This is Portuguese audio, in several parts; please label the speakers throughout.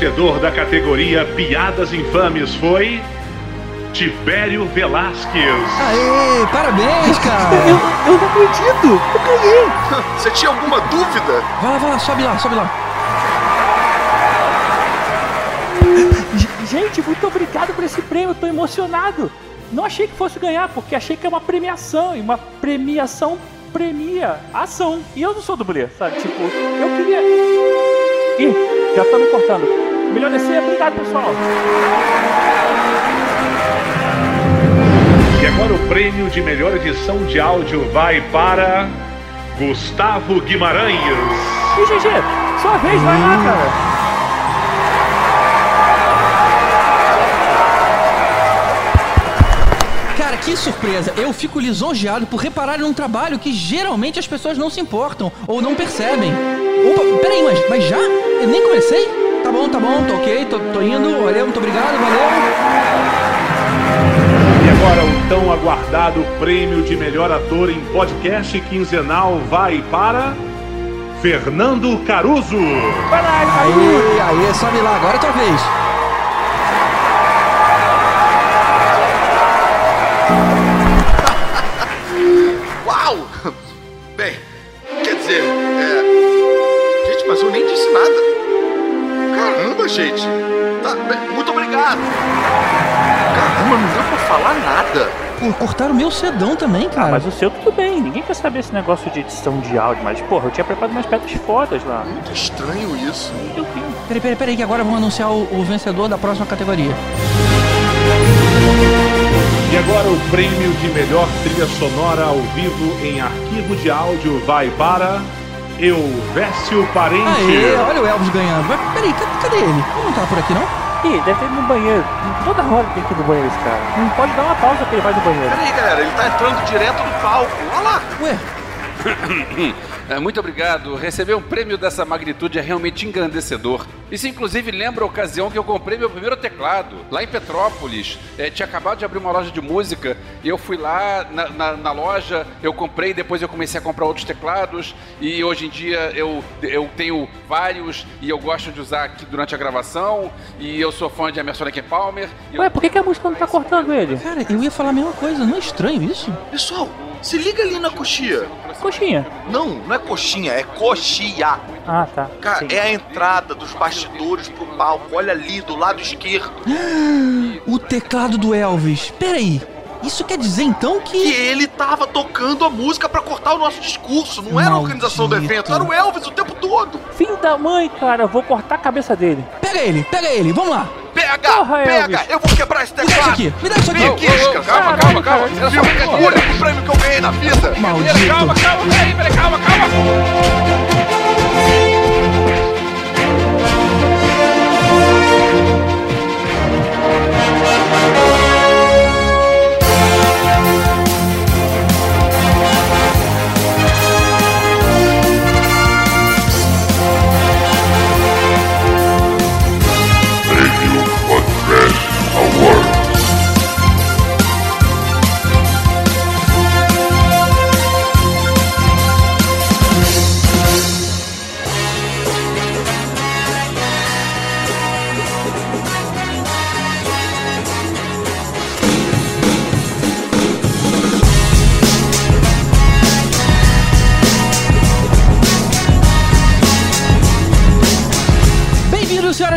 Speaker 1: vencedor da categoria Piadas Infames foi. Tibério Velasquez.
Speaker 2: Aê, parabéns, cara!
Speaker 3: Eu, eu não acredito! Eu ganhei!
Speaker 4: Você tinha alguma dúvida?
Speaker 2: Vai lá, vai lá, sobe lá, sobe lá.
Speaker 3: Gente, muito obrigado por esse prêmio, eu tô emocionado. Não achei que fosse ganhar, porque achei que é uma premiação, e uma premiação premia ação. E eu não sou dublê, sabe? Tipo, eu queria. Ih, já tá me cortando. Melhor descer, obrigado pessoal.
Speaker 1: E agora o prêmio de melhor edição de áudio vai para. Gustavo Guimarães.
Speaker 3: E GG, sua vez, vai lá, cara.
Speaker 2: Cara, que surpresa! Eu fico lisonjeado por reparar num trabalho que geralmente as pessoas não se importam ou não percebem. Opa, peraí, mas, mas já? Eu nem comecei? Tá bom, tá bom, tô ok, tô, tô indo, valeu, muito obrigado, valeu.
Speaker 1: E agora o tão aguardado prêmio de melhor ator em podcast quinzenal vai para. Fernando Caruso.
Speaker 3: Vai lá, Caruso.
Speaker 2: Aí, aí, sobe lá, agora é tua vez.
Speaker 4: Gente. Tá, muito obrigado. Caramba, não deu pra falar nada.
Speaker 2: Pô, cortaram o meu sedão também, cara.
Speaker 3: Mas o seu tudo bem, ninguém quer saber esse negócio de edição de áudio, mas porra, eu tinha preparado umas pedras fodas lá.
Speaker 4: Muito estranho isso.
Speaker 3: Eu vi.
Speaker 2: Peraí, peraí, peraí, que agora vamos anunciar o, o vencedor da próxima categoria.
Speaker 1: E agora o prêmio de melhor trilha sonora ao vivo em arquivo de áudio vai para. Elvésio Parente.
Speaker 2: Aê, olha o Elvis ganhando. Mas peraí, cadê, ele? Ele não tá por aqui, não?
Speaker 3: Ih, deve ter ido no banheiro. Toda hora tem que ir no banheiro esse cara. Não pode dar uma pausa que ele vai no banheiro.
Speaker 4: Peraí, galera, ele tá entrando direto no palco. Olha lá.
Speaker 2: Ué,
Speaker 5: Muito obrigado. Receber um prêmio dessa magnitude é realmente engrandecedor. Isso, inclusive, lembra a ocasião que eu comprei meu primeiro teclado, lá em Petrópolis. É, tinha acabado de abrir uma loja de música e eu fui lá na, na- na loja, eu comprei, depois eu comecei a comprar outros teclados. E hoje em dia eu, eu tenho vários e eu gosto de usar aqui durante a gravação. E eu sou fã de Emerson Lake Palmer. e eu-
Speaker 3: Ué, por que, que a música não tá cortando ele?
Speaker 2: cara, eu ia falar a mesma coisa. Não é estranho isso?
Speaker 4: Pessoal, se liga ali na coxia.
Speaker 3: Coxinha.
Speaker 4: Não, não é coxinha, é coxia.
Speaker 3: Ah, tá.
Speaker 4: Cara,
Speaker 3: Sim.
Speaker 4: é a entrada dos bastidores pro palco. Olha ali, do lado esquerdo.
Speaker 2: O teclado do Elvis. Peraí, isso quer dizer então
Speaker 4: Que
Speaker 2: que.
Speaker 4: ele tava tocando a música pra cortar o nosso discurso. Não era a organização do
Speaker 2: Maldito.
Speaker 4: evento, era o Elvis o tempo todo.
Speaker 3: Filho da mãe, cara, eu vou cortar a cabeça dele.
Speaker 2: Pega ele, pega ele, vamos lá.
Speaker 4: Pega,
Speaker 3: Porra,
Speaker 4: pega,
Speaker 3: Elvis.
Speaker 4: eu vou quebrar esse
Speaker 2: Me dá isso
Speaker 4: teclado.
Speaker 2: aqui, me dá isso aqui.
Speaker 4: Vem aqui,
Speaker 5: Calma,
Speaker 3: Caralho,
Speaker 5: calma, calma.
Speaker 3: cara.
Speaker 5: Era só brincadeira.
Speaker 4: O único prêmio que eu ganhei na vida.
Speaker 2: Maldito.
Speaker 5: Calma, calma, peraí, peraí, calma, calma.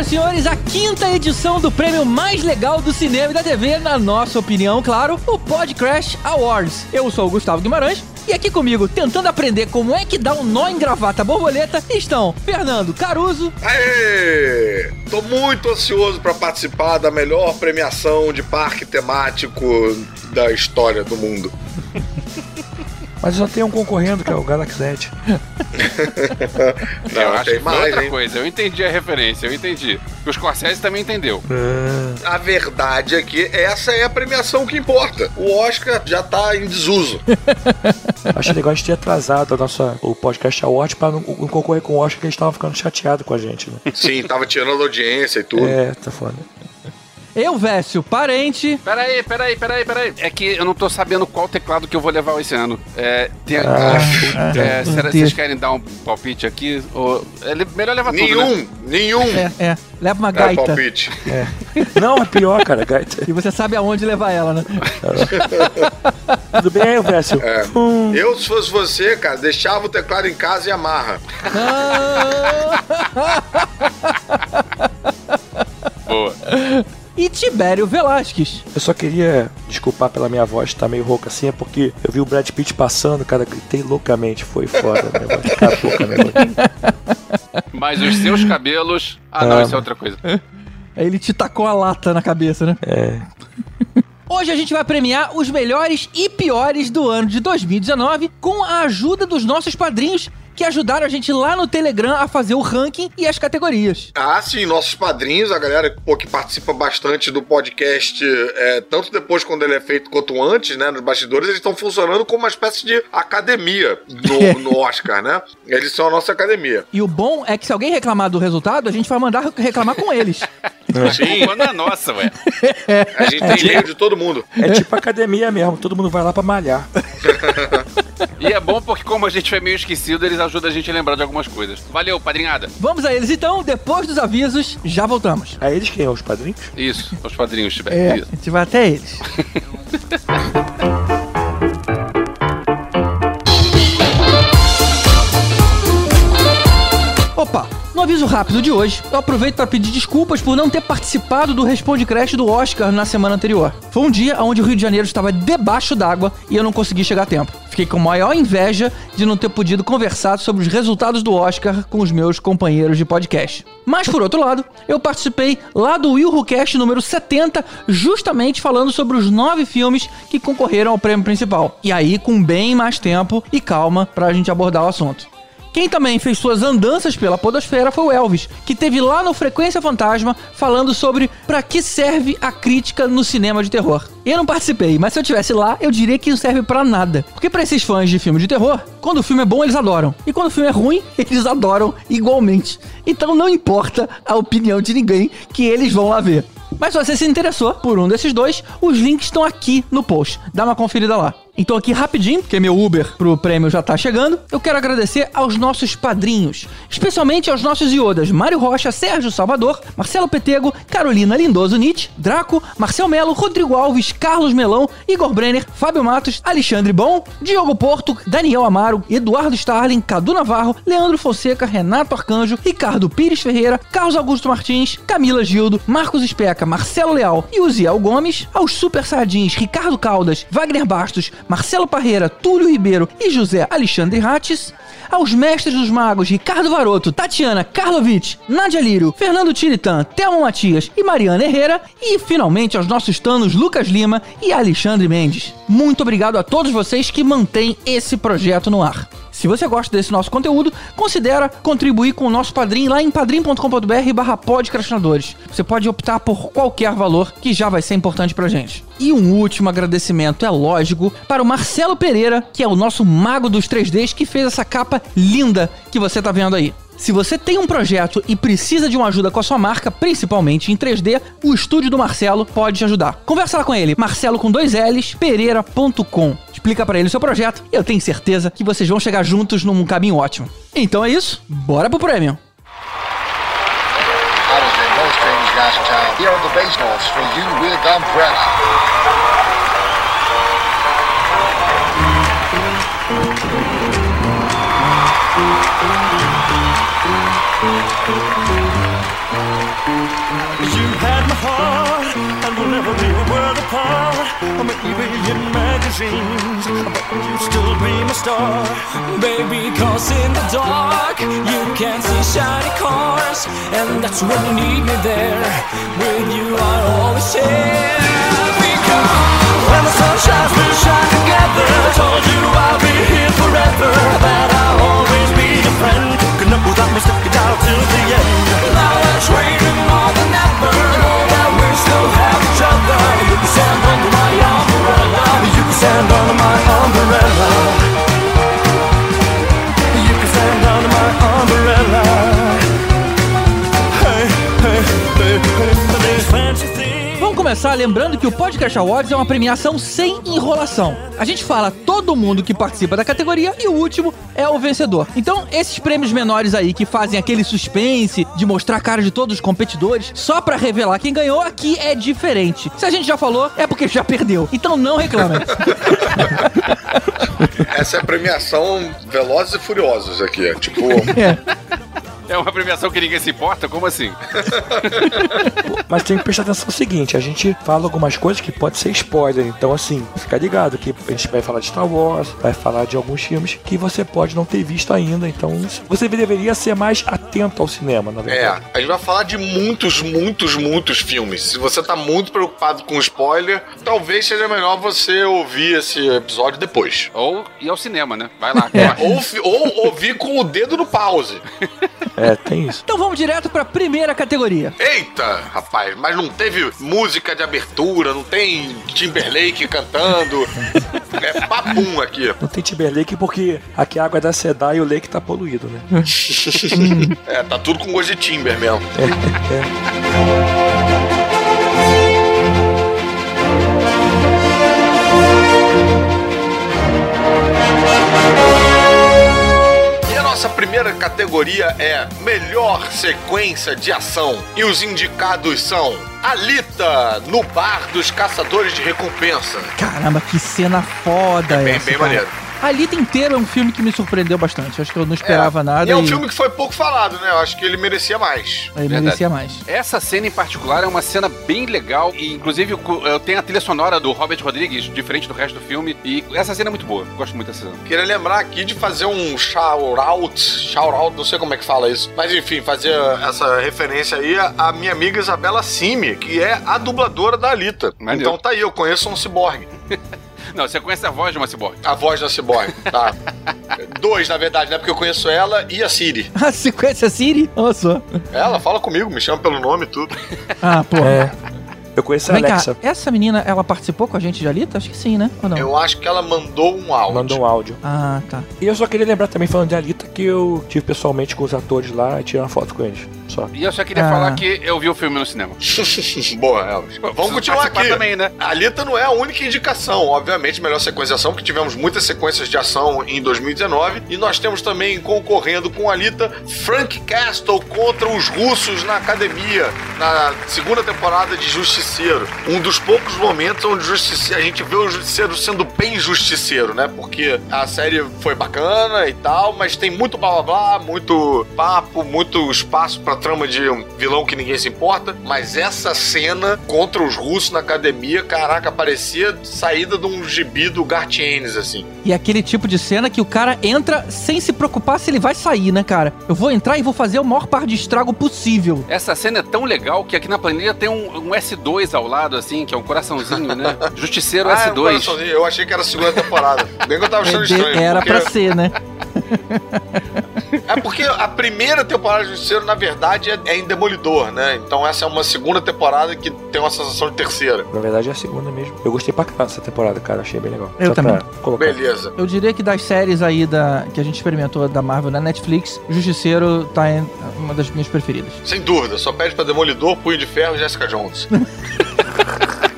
Speaker 2: Senhoras e senhores, à quinta edição do prêmio mais legal do cinema e da TV, na nossa opinião, claro, o Podcrash Awards. Eu sou o Gustavo Guimarães. E aqui comigo, tentando aprender como é que dá um nó em gravata borboleta, estão Fernando Caruso,
Speaker 4: Aê! Tô muito ansioso pra participar da melhor premiação de parque temático da história do mundo.
Speaker 6: Mas só tem um concorrendo, que é o Galaxy Edge.
Speaker 5: eu
Speaker 4: Não,
Speaker 5: acho
Speaker 4: tem
Speaker 5: que foi
Speaker 4: mais,
Speaker 5: outra
Speaker 4: hein?
Speaker 5: coisa. Eu entendi a referência, eu entendi. O Scorsese também entendeu.
Speaker 4: A verdade é que essa é a premiação que importa. O Oscar já tá em desuso.
Speaker 6: Achei legal a gente ter atrasado a nossa, o podcast Award pra não, não concorrer com o Oscar, que eles estavam ficando chateados com a gente, né?
Speaker 4: Sim, tava tirando a audiência e tudo.
Speaker 6: É, tá foda.
Speaker 2: Eu, Vécio, parente.
Speaker 5: Peraí, peraí, peraí, peraí. É que eu não tô sabendo qual teclado que eu vou levar esse ano. É, tem,
Speaker 6: Ah,
Speaker 5: é, será que vocês querem dar um palpite aqui? Ou, é melhor levar tudo, né?
Speaker 4: Nenhum, nenhum.
Speaker 2: É, é. Leva uma
Speaker 4: É,
Speaker 2: gaita.
Speaker 4: palpite.
Speaker 6: Não, é pior, cara. Gaita.
Speaker 2: e você sabe aonde levar ela, né?
Speaker 6: Tudo bem, Vécio?
Speaker 4: É.
Speaker 6: Hum,
Speaker 4: Eu, se fosse você, cara, deixava o teclado em casa e amarra.
Speaker 5: Boa.
Speaker 2: E Tibério Velasquez.
Speaker 6: eu só queria desculpar pela minha voz estar meio rouca assim, é porque eu vi o Brad Pitt passando, cara, gritei loucamente. Foi foda, o negócio. Acabou com a minha voz.
Speaker 5: Mas os seus cabelos. Ah, não,
Speaker 6: Ah.
Speaker 5: isso é outra coisa.
Speaker 2: Aí ele te tacou a lata na cabeça, né?
Speaker 6: É.
Speaker 2: Hoje a gente vai premiar os melhores e piores do ano de 2019 com a ajuda dos nossos padrinhos que ajudaram a gente lá no Telegram a fazer o ranking e as categorias.
Speaker 4: Ah, sim, nossos padrinhos, a galera pô, que participa bastante do podcast, é, tanto depois quando ele é feito quanto antes, né, nos bastidores, eles estão funcionando como uma espécie de academia no, no Oscar, né? Eles são a nossa academia.
Speaker 2: E o bom é que se alguém reclamar do resultado, a gente vai mandar reclamar com eles.
Speaker 4: Sim,
Speaker 5: Quando é nossa, ué.
Speaker 4: a gente tem e-mail de todo mundo.
Speaker 6: É tipo academia mesmo, todo mundo vai lá pra malhar.
Speaker 5: E é bom porque, como a gente foi meio esquecido, eles ajudam a gente a lembrar de algumas coisas. Valeu, padrinhada.
Speaker 2: Vamos a eles então, depois dos avisos, já voltamos.
Speaker 6: A eles quem? Os padrinhos?
Speaker 5: Isso, os padrinhos tiver.
Speaker 2: É,
Speaker 5: Isso.
Speaker 2: a gente vai até eles. Opa, no aviso rápido de hoje, eu aproveito para pedir desculpas por não ter participado do Responde Crash do Oscar na semana anterior. Foi um dia onde o Rio de Janeiro estava debaixo d'água e eu não consegui chegar a tempo. Fiquei com maior inveja de não ter podido conversar sobre os resultados do Oscar com os meus companheiros de podcast. Mas por outro lado, eu participei lá do Will Who Cast número 70, justamente falando sobre os nove filmes que concorreram ao prêmio principal. E aí, com bem mais tempo e calma pra gente abordar o assunto. Quem também fez suas andanças pela podosfera foi o Elvis, que teve lá no Frequência Fantasma falando sobre pra que serve a crítica no cinema de terror. Eu não participei, mas se eu tivesse lá, eu diria que não serve pra nada. Porque pra esses fãs de filme de terror, quando o filme é bom, eles adoram. E quando o filme é ruim, eles adoram igualmente. Então não importa a opinião de ninguém que eles vão lá ver. Mas se você se interessou por um desses dois, os links estão aqui no post. Dá uma conferida lá. Então aqui rapidinho, porque meu Uber pro prêmio já tá chegando, eu quero agradecer aos nossos padrinhos, especialmente aos nossos iodas Mário Rocha, Sérgio Salvador, Marcelo Petego, Carolina Lindoso Nietzsche, Draco, Marcel Melo, Rodrigo Alves, Carlos Melão, Igor Brenner, Fábio Matos, Alexandre Bom, Diogo Porto, Daniel Amaro, Eduardo Starling, Cadu Navarro, Leandro Fonseca, Renato Arcanjo, Ricardo Pires Ferreira, Carlos Augusto Martins, Camila Gildo, Marcos Especa, Marcelo Leal e Uziel Gomes, aos Super Sardins, Ricardo Caldas, Wagner Bastos, Marcelo Parreira, Túlio Ribeiro e José Alexandre Rates, aos mestres dos magos Ricardo Varoto, Tatiana Karlovic, Nadia Lírio, Fernando Tiritan, Thelma Matias e Mariana Herrera, e finalmente aos nossos tanos Lucas Lima e Alexandre Mendes. Muito obrigado a todos vocês que mantêm esse projeto no ar. Se você gosta desse nosso conteúdo, considera contribuir com o nosso padrinho lá em padrim.com.br barra podcastinadores. Você pode optar por qualquer valor que já vai ser importante pra gente. E um último agradecimento, é lógico, para o Marcelo Pereira, que é o nosso mago dos 3Ds, que fez essa capa linda que você tá vendo aí. Se você tem um projeto e precisa de uma ajuda com a sua marca, principalmente em 3D, o estúdio do Marcelo pode te ajudar. Conversa lá com ele, marcelo com dois L's, pereira.com. Explica pra ele o seu projeto e eu tenho certeza que vocês vão chegar juntos num caminho ótimo. Então é isso, bora pro prêmio.
Speaker 7: Here on the for you with Umbrella.
Speaker 8: We'll never be a world apart. Maybe in magazines, but you still be my star.
Speaker 9: Baby, cause in the dark you can see shiny cars, and that's when you need me there. With you, I always share. Because when the sun shines, we shine together. I told you I'll be here forever, that I'll always be your friend.
Speaker 8: Could know that we stuck it out till the end.
Speaker 9: Now we're trading
Speaker 2: começar lembrando que o Podcast Awards é uma premiação sem enrolação. A gente fala todo mundo que participa da categoria e o último é o vencedor. Então, esses prêmios menores aí que fazem aquele suspense de mostrar a cara de todos os competidores, só pra revelar quem ganhou, aqui é diferente. Se a gente já falou, é porque já perdeu. Então não reclamem.
Speaker 4: Essa é a premiação Velozes e Furiosos aqui. é Tipo,
Speaker 5: É uma premiação que ninguém se importa? Como assim?
Speaker 6: Mas tem que prestar atenção no seguinte, a gente fala algumas coisas que pode ser spoiler, então assim, fica ligado que a gente vai falar de Star Wars, vai falar de alguns filmes que você pode não ter visto ainda, então você deveria ser mais atento ao cinema, na
Speaker 4: é,
Speaker 6: verdade.
Speaker 4: a gente vai falar de muitos, muitos, mutos filmes. Se você tá muito preocupado com spoiler, talvez seja melhor você ouvir esse episódio depois.
Speaker 5: Ou ir ao cinema, né? Vai lá.
Speaker 4: É,
Speaker 5: corre.
Speaker 4: ou, ou ouvir com o dedo no pause.
Speaker 6: É, tem isso.
Speaker 2: Então vamos direto pra primeira categoria.
Speaker 4: Eita, rapaz, mas não teve música de abertura, não tem Timberlake cantando. É papum aqui.
Speaker 6: Não tem Timberlake porque aqui a água é da Sedar e o lake tá poluído, né?
Speaker 4: É, tá tudo com gosto de Timber mesmo. E a primeira categoria é Melhor Sequência de Ação. E os indicados são Alita, no Bar dos Caçadores de Recompensa.
Speaker 2: Caramba, que cena foda
Speaker 4: Bem,
Speaker 2: essa,
Speaker 4: bem
Speaker 2: cara.
Speaker 4: maneiro.
Speaker 2: A Alita inteiro é um filme que me surpreendeu bastante. Acho que eu não esperava nada
Speaker 4: E é um
Speaker 2: e
Speaker 4: filme que foi pouco falado, né? Eu acho que ele merecia mais.
Speaker 2: ele
Speaker 5: Verdade.
Speaker 2: merecia mais.
Speaker 5: Essa cena em particular é uma cena bem legal e inclusive eu- tenho a trilha sonora do Robert Rodrigues, diferente do resto do filme, e essa cena é muito boa. Gosto muito dessa cena.
Speaker 4: Queria lembrar aqui de fazer um shout-out, shout-out, não sei como é que fala isso, mas enfim, fazer essa referência aí à minha amiga Isabela Simi, que é a dubladora da Alita.
Speaker 5: Maneiro.
Speaker 4: Então tá aí, eu conheço um ciborgue.
Speaker 5: Não, você conhece a voz de uma ciborgue.
Speaker 4: A voz da ciborgue, tá? Dois, na verdade, né? Porque eu conheço ela e a Siri.
Speaker 2: A sequência Siri? Olha só.
Speaker 4: Ela fala comigo, me chama pelo nome e tudo.
Speaker 2: Ah, pô.
Speaker 6: É. Eu conheço a
Speaker 2: Vem
Speaker 6: Alexa.
Speaker 2: cá, essa menina, ela participou com a gente de Alita? Acho que sim, né? Ou não?
Speaker 4: Eu acho que ela mandou um áudio.
Speaker 6: Mandou um áudio.
Speaker 2: Ah, tá.
Speaker 6: E eu só queria lembrar também, falando de Alita, que eu tive pessoalmente com os atores lá e tirei uma foto com eles. Só.
Speaker 5: E eu só queria
Speaker 2: Ah.
Speaker 5: falar que eu vi o filme no cinema.
Speaker 4: Boa, Elvis. Vamos continuar aqui.
Speaker 5: também, né?
Speaker 4: A Alita não é a única indicação, obviamente, melhor sequência de ação, porque tivemos muitas sequências de ação em 2019. E nós temos também concorrendo com a Alita Frank Castle contra os russos na academia, na segunda temporada de Justiceiro. Um dos poucos momentos onde a gente vê o Justiceiro sendo bem justiceiro, né? Porque a série foi bacana e tal, mas tem muito blá blá blá, muito papo, muito espaço pra trama de um vilão que ninguém se importa. Mas essa cena contra os russos na academia, caraca, parecia saída de um gibi do Garth Ennis, assim.
Speaker 2: E aquele tipo de cena que o cara entra sem se preocupar se ele vai sair, né, cara? Eu vou entrar e vou fazer o maior par de estrago possível.
Speaker 5: Essa cena é tão legal que aqui na planilha tem um, um S2 ao lado, assim, que é um coraçãozinho, né? Justiceiro
Speaker 4: Ah, é um
Speaker 5: S2.
Speaker 4: coraçãozinho. eu achei que era a segunda temporada. Bem que eu tava achando
Speaker 2: É de-
Speaker 4: estranho.
Speaker 2: Era
Speaker 4: porque-
Speaker 2: pra ser, né?
Speaker 4: É porque a primeira temporada de Justiceiro, na verdade, é, é em Demolidor, né? Então essa é uma segunda temporada que tem uma sensação de terceira.
Speaker 6: Na verdade é a segunda mesmo. Eu gostei pra caramba dessa temporada, cara. Achei bem legal.
Speaker 2: Eu
Speaker 6: Só
Speaker 2: também.
Speaker 6: colocar.
Speaker 4: Beleza.
Speaker 2: Eu diria que das séries aí da, que a gente experimentou da Marvel na Netflix, Justiceiro tá em uma das minhas preferidas.
Speaker 4: Sem dúvida, só pede pra Demolidor, Punho de Ferro e Jessica Jones.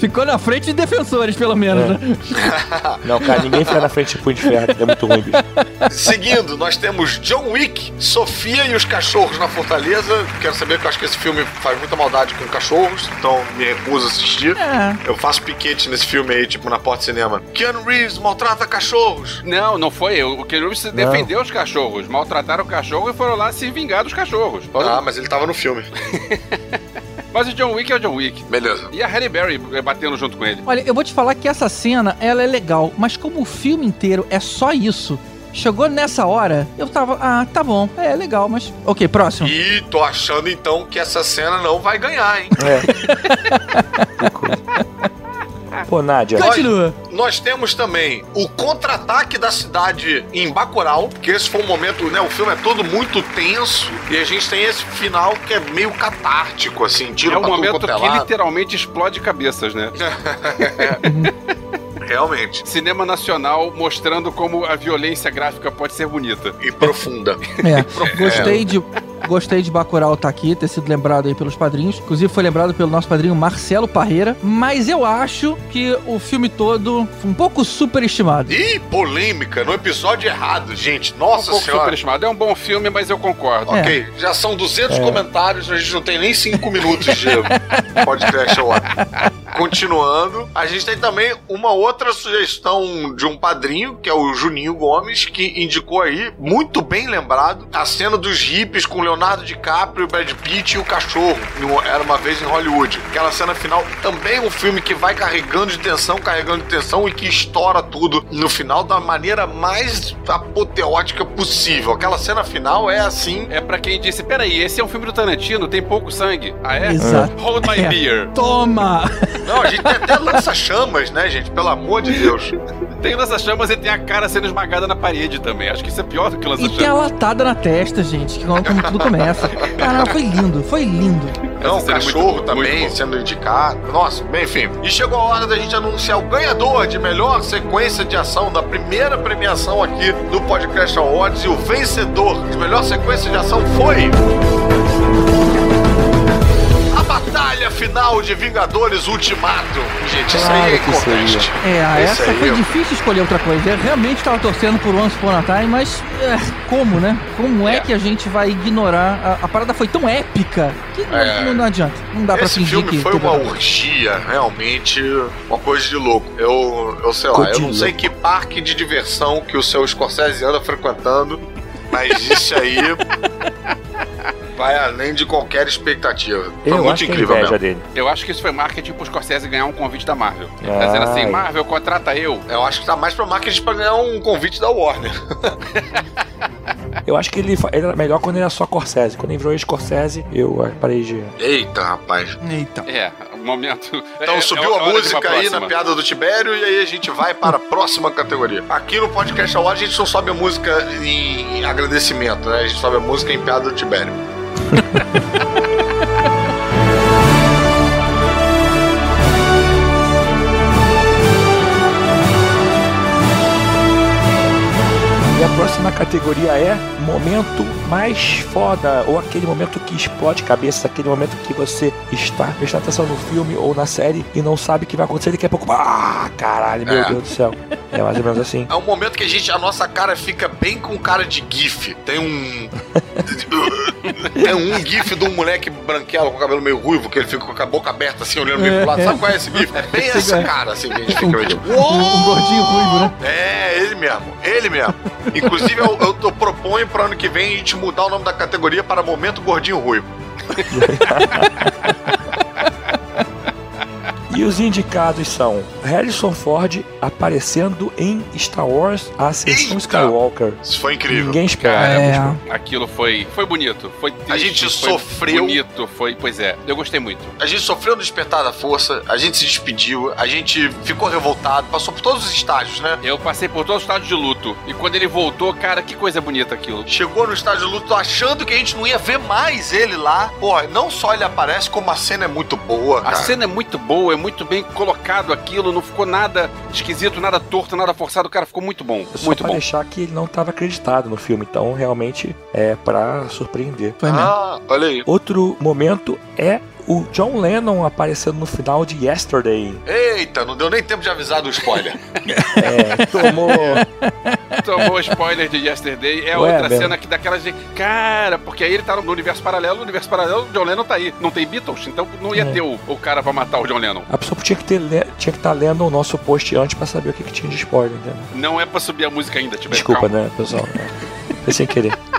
Speaker 2: Ficou na frente de defensores, pelo menos,
Speaker 6: É.
Speaker 2: né?
Speaker 6: Não, cara, ninguém fica na frente de punho de ferro. É muito ruim, bicho.
Speaker 4: Seguindo, nós temos John Wick, Sofia e os Cachorros na Fortaleza. Quero saber que eu acho que esse filme faz muita maldade com cachorros, então me recuso a assistir.
Speaker 2: É.
Speaker 4: Eu faço piquete nesse filme aí, tipo, na porta de cinema. Keanu Reeves maltrata cachorros.
Speaker 5: Não, não foi. O Ken Reeves defendeu os cachorros. Maltrataram o cachorro e foram lá se vingar dos cachorros.
Speaker 4: Ah, mas ele tava no filme.
Speaker 5: Mas o John Wick é o John Wick.
Speaker 4: Beleza.
Speaker 5: E a Halle Berry eh, batendo junto com ele.
Speaker 2: Olha, eu vou te falar que essa cena, ela é legal, mas como o filme inteiro é só isso, chegou nessa hora, eu tava, ah, tá bom, é legal, mas... Ok, próximo.
Speaker 4: E tô achando então que essa cena não vai ganhar, hein?
Speaker 6: É. Coisa. Pô, Nádia.
Speaker 2: Continua.
Speaker 4: Nós temos também o contra-ataque da cidade em Bacurau, que esse foi um momento, né? O filme é todo muito tenso e a gente tem esse final que é meio catártico, assim, tiro
Speaker 5: É um momento
Speaker 4: é
Speaker 5: que literalmente explode cabeças, né?
Speaker 4: Realmente.
Speaker 5: Cinema nacional mostrando como a violência gráfica pode ser bonita.
Speaker 4: E profunda.
Speaker 2: É, gostei de... Gostei de Bacurau estar aqui, ter sido lembrado aí pelos padrinhos. Inclusive foi lembrado pelo nosso padrinho Marcelo Parreira. Mas eu acho que o filme todo foi um pouco superestimado.
Speaker 4: Ih, polêmica no episódio errado, gente.
Speaker 5: Um
Speaker 4: Nossa
Speaker 5: pouco
Speaker 4: senhora.
Speaker 5: superestimado. É um bom filme, mas eu concordo.
Speaker 4: Ok, já são 200
Speaker 6: É.
Speaker 4: comentários, a gente não tem nem 5 minutos de podcast ao ar. Continuando, a gente tem também uma outra sugestão de um padrinho, que é o Juninho Gomes, que indicou aí, muito bem lembrado, a cena dos hippies com Leonardo DiCaprio, Brad Pitt e o cachorro. Era uma vez em Hollywood. Aquela cena final também é um filme que vai carregando de tensão, carregando de tensão e que estoura tudo no final da maneira mais apoteótica possível. Aquela cena final é assim.
Speaker 5: É pra quem disse, peraí, esse é um filme do Tarantino, tem pouco sangue. Ah, é?
Speaker 2: Exato.
Speaker 5: Hold my
Speaker 2: É.
Speaker 5: beer.
Speaker 2: Toma!
Speaker 4: Não, a gente tem até lança-chamas, né, gente? Pelo amor de Deus.
Speaker 5: Tem lança-chamas e tem a cara sendo esmagada na parede também. Acho que isso é pior do que
Speaker 2: E tem a
Speaker 5: lança-chamas.
Speaker 2: latada na testa, gente, que é como tudo começa. Caramba, foi lindo, foi lindo.
Speaker 4: Não, o
Speaker 5: é
Speaker 4: cachorro
Speaker 5: muito
Speaker 4: também
Speaker 5: muito
Speaker 4: sendo indicado. Nossa, bem, enfim. E chegou a hora da gente anunciar o ganhador de melhor sequência de ação da primeira premiação aqui do Podcast Awards. E o vencedor de melhor sequência de ação foi. Batalha Final de Vingadores Ultimato. Gente, isso aí é inconteste.
Speaker 2: É, essa
Speaker 4: aí,
Speaker 2: foi
Speaker 4: ó.
Speaker 2: difícil escolher outra coisa. Eu realmente tava torcendo por Once Upon a Time, mas é, como, né? Como é,
Speaker 5: É.
Speaker 2: que a gente vai ignorar? A, a parada foi tão épica que não,
Speaker 4: É.
Speaker 2: não- não adianta. Não dá pra
Speaker 4: Esse
Speaker 2: fingir
Speaker 4: filme
Speaker 2: que.
Speaker 4: foi uma orgia, realmente, uma coisa de louco. Eu, eu sei lá, eu não sei que parque de diversão que o seu Scorsese anda frequentando, mas isso aí vai além de qualquer expectativa. Foi
Speaker 6: Eu
Speaker 4: muito
Speaker 6: acho que é
Speaker 4: incrível mesmo.
Speaker 6: dele.
Speaker 5: Eu acho que isso foi marketing pro Scorsese ganhar um convite da Marvel. Ele. Tá dizendo assim, Marvel, contrata eu.
Speaker 4: Eu acho que tá mais pra marketing pra ganhar um convite da Warner.
Speaker 6: Eu acho que ele, ele era melhor quando ele era só Scorsese. Quando ele virou Scorsese, eu ah, parei de.
Speaker 4: Eita, rapaz.
Speaker 2: Eita.
Speaker 5: É, um momento...
Speaker 4: Então
Speaker 5: é,
Speaker 4: subiu
Speaker 5: é
Speaker 4: a música aí na
Speaker 5: próxima.
Speaker 4: piada do Tibério e aí a gente vai para a próxima categoria. Aqui no Podcast Award a gente não sobe a música em agradecimento, né? A gente sobe a música em piada do Tibério.
Speaker 6: E a próxima categoria é momento mais foda, ou aquele momento que explode cabeça, aquele momento que você está prestando atenção no filme ou na série e não sabe o que vai acontecer daqui a pouco. Ah, caralho, meu
Speaker 4: É.
Speaker 6: Deus do céu. É mais ou menos assim.
Speaker 4: É um momento que a gente, a nossa cara fica bem com cara de GIF. Tem um. Tem um GIF de um moleque branquelo com o cabelo meio ruivo, que ele fica com a boca aberta assim, olhando meio pro lado. Sabe qual é esse GIF? É bem essa cara, assim, que a gente fica meio.
Speaker 2: Um, um gordinho ruivo, né?
Speaker 4: É, ele mesmo, ele mesmo. Inclusive, eu, eu, eu proponho pro ano que vem a gente mudar o nome da categoria para Momento Gordinho Ruivo.
Speaker 6: E os indicados são Harrison Ford aparecendo em Star Wars A Ascensão
Speaker 4: Eita!
Speaker 6: Skywalker.
Speaker 4: Isso foi incrível.
Speaker 6: Ninguém espera.
Speaker 5: Cara,
Speaker 2: É.
Speaker 5: Aquilo foi, foi bonito, foi triste,
Speaker 4: A gente
Speaker 5: foi
Speaker 4: sofreu.
Speaker 5: bonito, foi, pois é, eu gostei muito.
Speaker 4: A gente sofreu no despertar da força, a gente se despediu, a gente ficou revoltado, passou por todos os estágios, né?
Speaker 5: Eu passei por todos os estádios de luto, e quando ele voltou, cara, que coisa bonita aquilo.
Speaker 4: Chegou no estádio de luto achando que a gente não ia ver mais ele lá. Porra, não só ele aparece, como a cena é muito boa,
Speaker 5: A
Speaker 4: cara.
Speaker 5: cena é muito boa, é muito bem colocado aquilo, não ficou nada esquisito, nada torto, nada forçado, cara, ficou muito bom,
Speaker 6: Só
Speaker 5: muito
Speaker 6: pra
Speaker 5: bom.
Speaker 6: deixar que ele não estava acreditado no filme, então realmente é pra surpreender.
Speaker 2: Foi mesmo.
Speaker 4: Ah, olha aí.
Speaker 6: Outro momento é o John Lennon aparecendo no final de Yesterday.
Speaker 4: Eita, não deu nem tempo de avisar do spoiler.
Speaker 6: É, tomou.
Speaker 5: Tomou spoiler de Yesterday, é
Speaker 6: Ué,
Speaker 5: outra
Speaker 6: mesmo.
Speaker 5: cena que daquelas de. Cara, porque aí ele tá no universo paralelo, no universo paralelo, o John Lennon tá aí. Não tem Beatles, então não ia
Speaker 6: É.
Speaker 5: ter o, o cara pra matar o John Lennon.
Speaker 6: A pessoa tinha que ter tinha que estar lendo o nosso post antes pra saber o que, que tinha de spoiler, entendeu?
Speaker 5: Não é pra subir a música ainda, tiver
Speaker 6: Desculpa,
Speaker 5: calma.
Speaker 6: né, pessoal? Foi sem querer.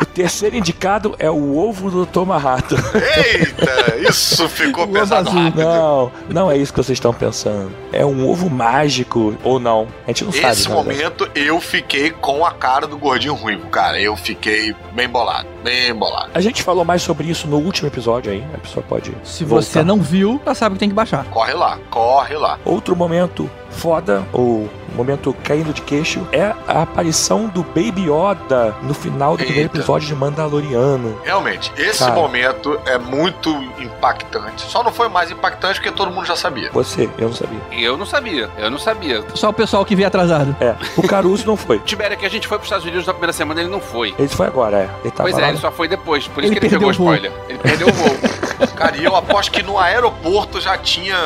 Speaker 6: O terceiro indicado é o ovo do Tomahato.
Speaker 4: Eita, isso ficou
Speaker 2: O
Speaker 4: pesado
Speaker 2: azul.
Speaker 4: rápido.
Speaker 6: Não, não é isso que vocês estão pensando. É um ovo mágico ou não. A gente não sabe.
Speaker 4: Esse
Speaker 6: na verdade.
Speaker 4: momento eu fiquei com a cara do gordinho ruivo, cara. Eu fiquei bem bolado, bem bolado.
Speaker 6: A gente falou mais sobre isso no último episódio aí. A pessoa pode.
Speaker 2: Se
Speaker 6: voltar.
Speaker 2: você não viu, já sabe que tem que baixar.
Speaker 4: Corre lá, corre lá.
Speaker 6: Outro momento foda, o momento caindo de queixo, é a aparição do Baby Yoda no final do primeiro
Speaker 4: Eita.
Speaker 6: episódio de Mandaloriano.
Speaker 4: Realmente, esse
Speaker 6: Cara.
Speaker 4: momento é muito impactante. Só não foi mais impactante porque todo mundo já sabia.
Speaker 6: Você, eu não sabia.
Speaker 5: Eu não sabia, eu não sabia.
Speaker 2: Só o pessoal que veio atrasado.
Speaker 6: É, o Caruso não foi.
Speaker 5: Tibério, que a gente foi pros Estados Unidos na primeira semana, ele não foi.
Speaker 6: Ele foi agora, é. Ele tava
Speaker 5: Pois é,
Speaker 6: lá
Speaker 5: ele só foi depois, por isso
Speaker 2: Ele
Speaker 5: que ele pegou spoiler. Ele perdeu o voo.
Speaker 4: Cara, e eu aposto que no aeroporto já tinha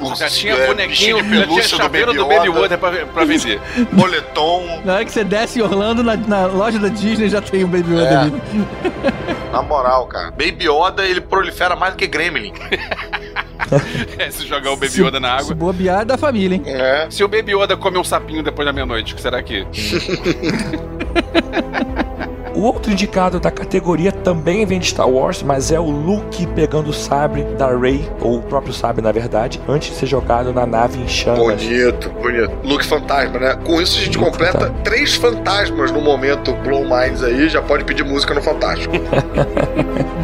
Speaker 4: os
Speaker 5: Já tinha
Speaker 4: é,
Speaker 5: bonequinho,
Speaker 4: de
Speaker 5: já tinha
Speaker 4: pelúcia do Baby
Speaker 5: do Baby
Speaker 4: Yoda,
Speaker 5: pra, pra vender.
Speaker 4: moletom.
Speaker 2: Na hora que você desce em Orlando, na, na loja da Disney já tem um Baby Yoda
Speaker 4: É.
Speaker 2: ali.
Speaker 4: Na moral, cara. Baby Yoda, ele prolifera mais do que Gremlin.
Speaker 5: É, se jogar o Baby Yoda na
Speaker 2: Se
Speaker 5: água.
Speaker 2: bobear é da família, hein?
Speaker 4: É.
Speaker 5: Se o Baby Yoda come um sapinho depois da meia-noite, o que será que?
Speaker 6: O outro indicado da categoria também vem de Star Wars, mas é o Luke pegando o sabre da Rey, ou o próprio sabre na verdade, antes de ser jogado na nave em chamas.
Speaker 4: Bonito, bonito. Luke Fantasma, né? Com isso a gente
Speaker 6: Luke
Speaker 4: completa
Speaker 6: Fantasma.
Speaker 4: três fantasmas no momento Blow Minds aí. Já pode pedir música no Fantástico.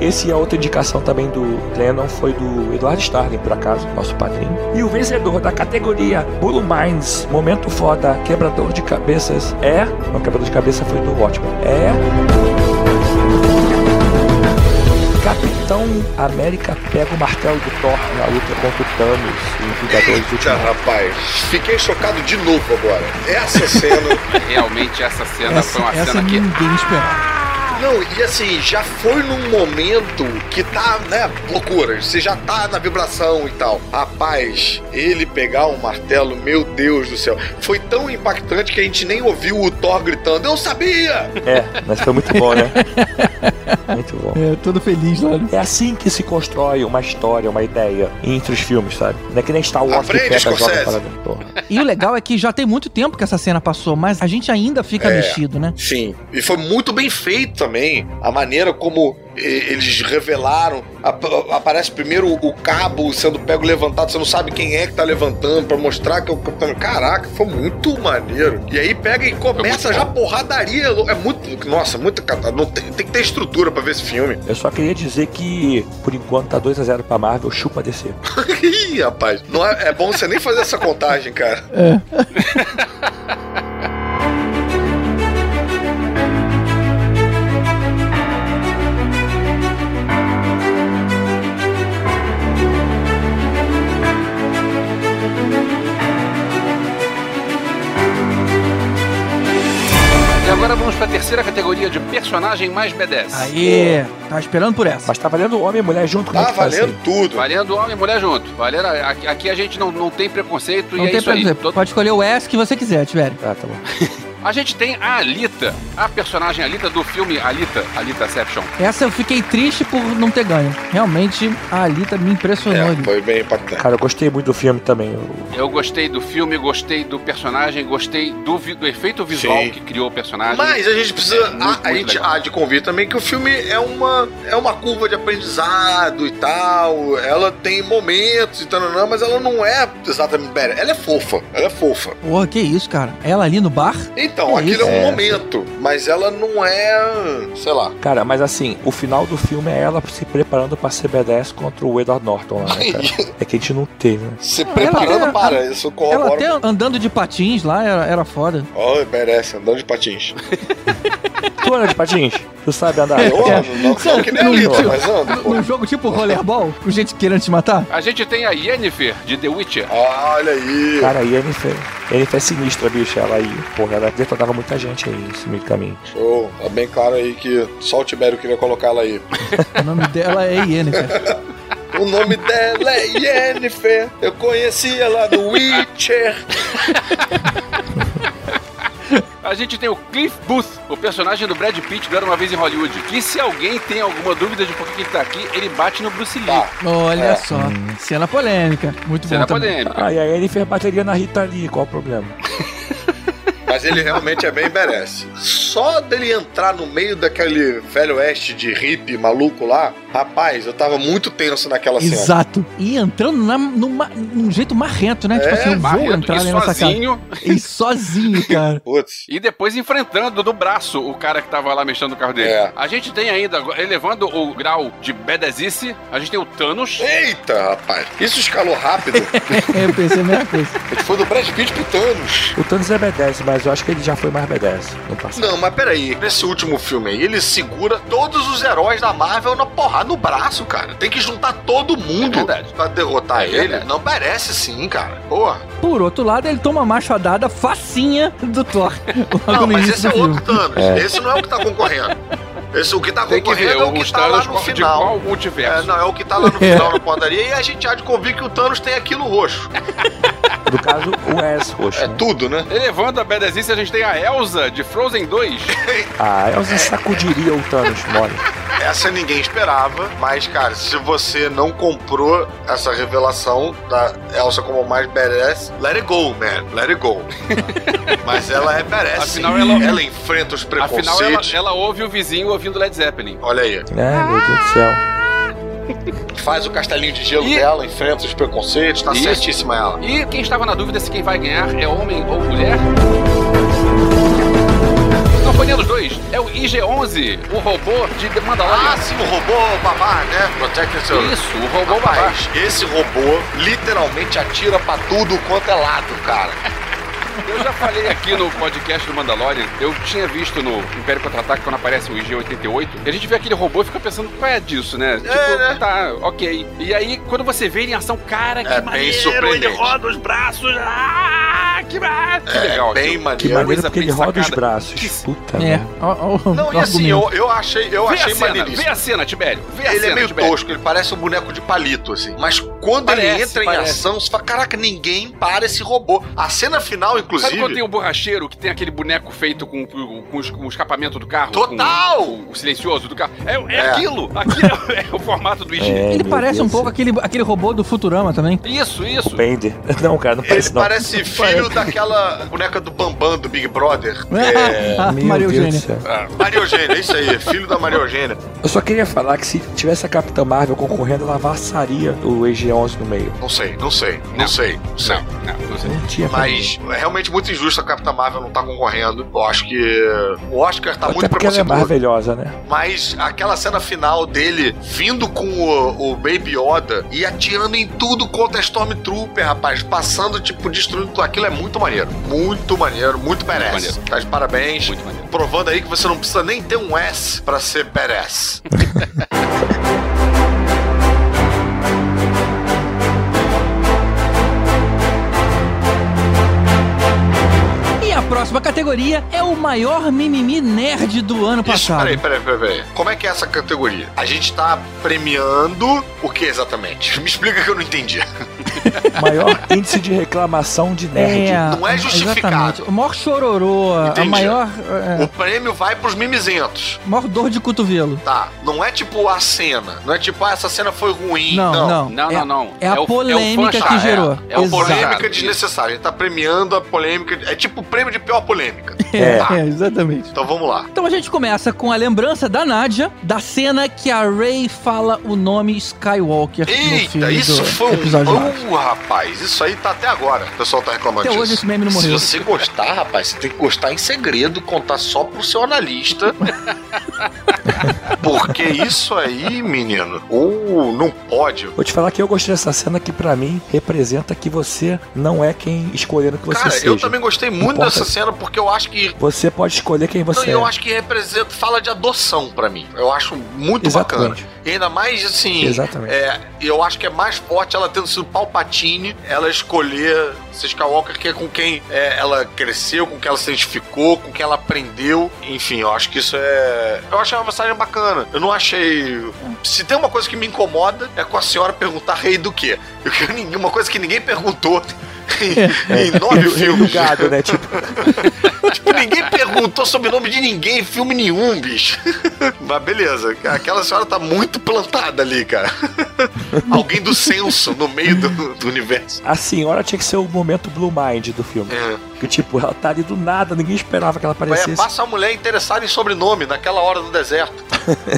Speaker 6: Esse é outra indicação também do Lennon, foi do Eduardo Starling, por acaso, nosso padrinho. E o vencedor da categoria Blue Minds, momento foda, quebrador de cabeças, é. Não, quebrador de cabeça foi do Watchmen. É. Capitão América pega o martelo do Thor na luta contra o Thanos em Vingadores do
Speaker 4: Eita, rapaz. Fiquei chocado de novo agora. Essa cena.
Speaker 5: Realmente essa cena foi uma
Speaker 2: Essa, essa
Speaker 5: cena que.
Speaker 2: ninguém esperava.
Speaker 4: Não, e assim, já foi num momento que tá, né, loucura. Você já tá na vibração e tal. Rapaz, ele pegar um martelo, meu Deus do céu. Foi tão impactante que a gente nem ouviu o Thor gritando, eu sabia!
Speaker 6: É, mas foi muito bom, né? Muito bom.
Speaker 2: É, todo feliz lá. né?
Speaker 6: É assim que se constrói uma história, uma ideia entre os filmes, sabe? Não é que nem Star Wars
Speaker 4: Aprende,
Speaker 6: que pega joga para dentro.
Speaker 2: E o legal é que já tem muito tempo que essa cena passou, mas a gente ainda fica
Speaker 4: É.
Speaker 2: mexido, né?
Speaker 4: Sim, e foi muito bem feito também. A maneira como eles revelaram. ap- aparece primeiro o cabo sendo pego levantado, você não sabe quem é que tá levantando, pra mostrar que é o Capitão. Caraca, foi muito maneiro. E aí pega e começa já porradaria. É muito. Nossa, muito. cata- Não tem, tem que ter estrutura pra ver esse filme.
Speaker 6: Eu só queria dizer que, por enquanto, tá 2x0 pra Marvel, chupa descer.
Speaker 4: Ih, rapaz. Não é, é bom você nem fazer essa contagem, cara.
Speaker 5: E agora vamos pra terceira categoria de personagem mais B10.
Speaker 2: Aí, tava esperando por essa.
Speaker 6: Mas tá valendo homem e mulher junto, é
Speaker 4: Tá valendo
Speaker 6: assim?
Speaker 4: tudo.
Speaker 5: Valendo homem e mulher junto. Valendo, aqui, aqui a gente não, não tem preconceito
Speaker 2: Não
Speaker 5: e é
Speaker 2: tem
Speaker 5: isso
Speaker 2: pra
Speaker 5: aí.
Speaker 2: Pode escolher o S que você quiser, tiver.
Speaker 6: Ah, tá bom.
Speaker 5: A gente tem a Alita, a personagem Alita do filme Alita, Alitaception.
Speaker 2: Essa eu fiquei triste por não ter ganho. Realmente, a Alita me impressionou.
Speaker 4: É, foi bem impactante.
Speaker 6: Cara, eu gostei muito do filme também. Eu-
Speaker 5: Eu gostei do filme, gostei do personagem, gostei do, vi- do efeito visual
Speaker 4: Sim.
Speaker 5: que criou o personagem.
Speaker 4: Mas a gente precisa.
Speaker 5: É muito,
Speaker 4: a, a
Speaker 5: muito
Speaker 4: gente
Speaker 5: legal.
Speaker 4: há de convir também que o filme é uma, é uma curva de aprendizado e tal. Ela tem momentos e tal, não, mas ela não é exatamente. Ela é fofa. Ela é fofa.
Speaker 2: Porra, que isso, cara? Ela ali no bar?
Speaker 4: Então,
Speaker 2: É
Speaker 4: aquilo é um
Speaker 6: É.
Speaker 4: momento, mas ela não é. sei lá.
Speaker 6: Cara, mas assim, o final do filme é ela se preparando pra ser B10 contra o Edward Norton lá, né, cara? É que a gente não teve, né?
Speaker 4: Se
Speaker 2: ela
Speaker 4: preparando
Speaker 2: até-
Speaker 4: para isso,
Speaker 2: Ela
Speaker 4: corrobora.
Speaker 2: até andando de patins lá era, era foda.
Speaker 4: Ó, merece, andando de patins.
Speaker 6: Tu anda de patins? Tu sabe andar?
Speaker 4: Eu
Speaker 2: É.
Speaker 4: ando, não, não que nem Lita, mas ando.
Speaker 2: Num jogo tipo rollerball, com gente querendo te matar?
Speaker 5: A gente tem a Yennefer, de The Witcher.
Speaker 4: Olha aí.
Speaker 6: Cara, a Yennefer, Yennefer é sinistra, bicho. Ela aí, porra, ela detonava muita gente aí nesse meio do caminho.
Speaker 4: Show. Tá bem claro aí que só o Tibério queria colocar ela aí.
Speaker 2: O nome dela é Yennefer.
Speaker 4: O nome dela é Yennefer. Eu conheci ela no Witcher.
Speaker 5: A gente tem o Cliff Booth, o personagem do Brad Pitt do Era Uma Vez em Hollywood. Que se alguém tem alguma dúvida de por que ele tá aqui, ele bate no Bruce Lee.
Speaker 4: Tá.
Speaker 2: Olha
Speaker 4: É.
Speaker 2: só. Cena polêmica. Muito
Speaker 5: Cena
Speaker 2: bom também.
Speaker 5: polêmica.
Speaker 6: Ah, e a Yennefer bateria na Rita Lee, qual o problema?
Speaker 4: Mas ele realmente é bem merece. só dele entrar no meio daquele velho oeste de hippie maluco lá, rapaz, eu tava muito tenso naquela cena.
Speaker 2: Exato. E entrando na, numa, num jeito marrento, né? tipo
Speaker 4: É,
Speaker 2: assim, eu vou entrar
Speaker 5: e
Speaker 2: ali nessa casa.
Speaker 5: sozinho.
Speaker 2: E sozinho, cara.
Speaker 4: Putz.
Speaker 5: E depois enfrentando do braço o cara que tava lá mexendo no carro dele.
Speaker 4: É.
Speaker 5: A gente tem ainda, agora, elevando o grau de bedezice, a gente tem o Thanos.
Speaker 4: Eita, rapaz. Isso escalou rápido.
Speaker 2: É, eu pensei a mesma coisa.
Speaker 4: A gente foi do Brad Pitt pro Thanos.
Speaker 6: O Thanos é B10, mas eu acho que ele já foi mais B10 no passado.
Speaker 4: Não, mas peraí. Nesse último filme aí, ele segura todos os heróis da Marvel na porrada no braço, cara. Tem que juntar todo mundo
Speaker 5: É verdade.
Speaker 4: pra derrotar
Speaker 5: É
Speaker 4: ele.
Speaker 5: verdade.
Speaker 4: Não parece sim, cara. Porra.
Speaker 2: Por outro lado, ele toma uma machadada facinha do Thor. Logo
Speaker 4: Não, mas esse é outro. Thanos.
Speaker 6: É.
Speaker 4: Esse não é o que tá concorrendo. Esse, o que tá
Speaker 5: Tem que ver
Speaker 4: concorrendo é o que tá lá no
Speaker 5: de
Speaker 4: final.
Speaker 5: qual multiverso.
Speaker 4: É, não, é o que tá lá no final na padaria e a gente há de convir que o Thanos tem aquilo roxo.
Speaker 6: No caso, o S roxo.
Speaker 4: É
Speaker 6: né?
Speaker 4: tudo, né?
Speaker 5: Elevando a bedezice, a gente tem a Elsa de Frozen 2.
Speaker 6: Ah, Elsa sacudiria o Thanos, mole.
Speaker 4: Essa ninguém esperava, mas, cara, se você não comprou essa revelação da Elsa como mais badass, let it go, man. Let it go. mas ela é badass.
Speaker 5: Afinal, ela-
Speaker 4: ela enfrenta os
Speaker 5: Afinal, ela,
Speaker 4: preconceitos.
Speaker 5: ela ouve o vizinho ouvindo Led Zeppelin.
Speaker 4: Olha aí.
Speaker 6: É, meu Deus do céu.
Speaker 4: Faz o castelinho de gelo
Speaker 5: E-
Speaker 4: dela, enfrenta os preconceitos. Tá
Speaker 5: Isso.
Speaker 4: certíssima ela.
Speaker 5: E quem estava na dúvida se quem vai ganhar é homem ou mulher? Não foi nenhum dos dois. É o IG-11, o robô de The Mandalorian.
Speaker 4: Ah, sim, o robô babá, né? Protect seu.
Speaker 5: Isso, o robô babá.
Speaker 4: Rapaz, esse robô literalmente atira pra tudo quanto é lado, cara.
Speaker 5: Eu já falei aqui no podcast do Mandalorian, eu tinha visto no Império Contra-Ataque quando aparece o IG-88, e a gente vê aquele robô e fica pensando, qual é disso, né? tipo,
Speaker 4: né?
Speaker 5: tá, ok. E aí, quando você vê ele em ação, cara, que
Speaker 4: É
Speaker 5: maneiro, ele roda os braços, ah, que, ma- que legal.
Speaker 4: bem
Speaker 5: aquilo.
Speaker 4: maneiro.
Speaker 6: Que maneiro porque ele roda os braços.
Speaker 5: Que-
Speaker 6: Puta
Speaker 2: É.
Speaker 6: merda.
Speaker 4: Não, e assim, eu, eu achei, eu
Speaker 5: Vê
Speaker 4: achei
Speaker 5: a cena,
Speaker 4: maneiríssimo.
Speaker 5: vê a cena, Tibério. Vê a
Speaker 4: Ele
Speaker 5: cena,
Speaker 4: é meio
Speaker 5: Tibério.
Speaker 4: tosco, ele parece um boneco de palito, assim. Mas quando ele
Speaker 5: Parece,
Speaker 4: entra em
Speaker 5: parece.
Speaker 4: ação, você fala, caraca, ninguém para esse robô. A cena final,
Speaker 5: Sabe quando
Speaker 4: inclusive.
Speaker 5: tem o borracheiro que tem aquele boneco feito com, com, com o escapamento do carro?
Speaker 4: Total!
Speaker 5: Com, com o silencioso do carro. É, é,
Speaker 4: É.
Speaker 5: aquilo! Aquilo é, o formato do IG.
Speaker 6: É,
Speaker 2: Ele parece
Speaker 6: Deus
Speaker 2: um pouco aquele, aquele robô do Futurama também.
Speaker 5: Isso, isso.
Speaker 6: Bender. Não, cara, não
Speaker 4: Ele
Speaker 6: parece não.
Speaker 4: parece filho daquela boneca do Bambam do Big Brother. É.
Speaker 2: Ah, Maria Eugênia.
Speaker 4: Ah, Maria Eugênia, isso aí, filho da Maria Eugênia.
Speaker 6: Eu só queria falar que se tivesse a Capitã Marvel concorrendo, ela amassaria o EG-11 no meio.
Speaker 4: Não sei, não sei, não,
Speaker 5: Não.
Speaker 4: sei, não sei.
Speaker 5: Não, não, não sei.
Speaker 6: Não tinha
Speaker 4: Mas é realmente muito injusto a Capitã Marvel não estar concorrendo. Eu acho que o Oscar tá
Speaker 6: Até
Speaker 4: muito
Speaker 6: porque ela é maravilhosa, né?
Speaker 4: Mas aquela cena final dele vindo com o, o Baby Yoda e atirando em tudo contra a Stormtrooper, rapaz, passando, tipo, destruindo tudo aquilo é muito maneiro. Muito maneiro, muito badass.
Speaker 5: maneiro.
Speaker 4: Tá de parabéns.
Speaker 5: Muito maneiro.
Speaker 4: Provando aí que você não precisa nem ter um S pra ser badass.
Speaker 2: próxima categoria é o maior mimimi nerd do ano
Speaker 4: Isso,
Speaker 2: passado.
Speaker 4: peraí, peraí, peraí, peraí. Como é que é essa categoria? A gente tá premiando o que exatamente? Me explica que eu não entendi.
Speaker 6: Maior índice de reclamação de nerd.
Speaker 4: Não é justificado.
Speaker 2: Exatamente. O maior chororô, a- a
Speaker 4: Entendi.
Speaker 2: maior,
Speaker 4: O
Speaker 2: é,
Speaker 4: prêmio vai pros mimizentos.
Speaker 2: maior dor de cotovelo.
Speaker 4: Tá, não é tipo a cena. Não é tipo, ah, essa cena foi ruim.
Speaker 2: Não,
Speaker 4: Não,
Speaker 2: não.
Speaker 5: Não,
Speaker 2: é,
Speaker 5: não, não.
Speaker 2: É a
Speaker 5: É o- é o
Speaker 2: polêmica
Speaker 5: fã
Speaker 2: que
Speaker 5: chato,
Speaker 2: gerou.
Speaker 5: é. É o
Speaker 2: Exato.
Speaker 4: Polêmica desnecessária. Ele tá premiando a polêmica. É tipo o prêmio de pior polêmica.
Speaker 2: É,
Speaker 4: Tá.
Speaker 2: é, exatamente.
Speaker 4: Então vamos lá.
Speaker 2: Então a gente começa com a lembrança da Nádia da cena que a Rey fala o nome Skywalker
Speaker 4: Eita, isso foi um.
Speaker 2: episódio 9.
Speaker 4: Uh, rapaz, isso aí tá até agora. O pessoal tá reclamando
Speaker 2: Até
Speaker 4: disso.
Speaker 2: hoje esse meme não
Speaker 4: Se
Speaker 2: morreu.
Speaker 4: você gostar, rapaz, você tem que gostar em segredo, contar só pro seu analista. Porque isso aí, menino, uh, não pode.
Speaker 6: Vou te falar que eu gostei dessa cena que pra mim representa que você não é quem escolheram que você
Speaker 4: Cara,
Speaker 6: seja.
Speaker 4: eu também gostei muito
Speaker 6: Importa-
Speaker 4: dessa cena porque eu acho que
Speaker 6: Você pode escolher quem
Speaker 4: Não,
Speaker 6: você
Speaker 4: e eu
Speaker 6: é.
Speaker 4: acho que representa, fala de adoção pra mim. Eu acho muito
Speaker 6: Exatamente.
Speaker 4: bacana. E ainda mais assim.
Speaker 6: Exatamente.
Speaker 4: É, eu acho que é mais forte ela tendo sido Palpatine, ela escolher ser Skywalker, que é com quem é, ela cresceu, com quem ela se identificou, com quem ela aprendeu. Enfim, eu acho que isso é. Eu achei uma mensagem bacana. Eu não achei. Se tem uma coisa que me incomoda, é com a senhora perguntar rei do quê? Eu quero ninguém- uma coisa que ninguém perguntou. Em, em nove filmes.
Speaker 6: gado, né? Tipo,
Speaker 4: Tipo, Ninguém perguntou sobre o nome de ninguém em filme nenhum, bicho. Mas beleza, aquela senhora tá muito plantada ali, cara. Alguém do senso no meio do, do universo.
Speaker 6: A senhora tinha que ser o momento Blue Mind do filme.
Speaker 4: É.
Speaker 6: Que tipo, ela tá ali do nada, ninguém esperava que ela aparecesse.
Speaker 4: passa a mulher interessada em sobrenome naquela hora do deserto.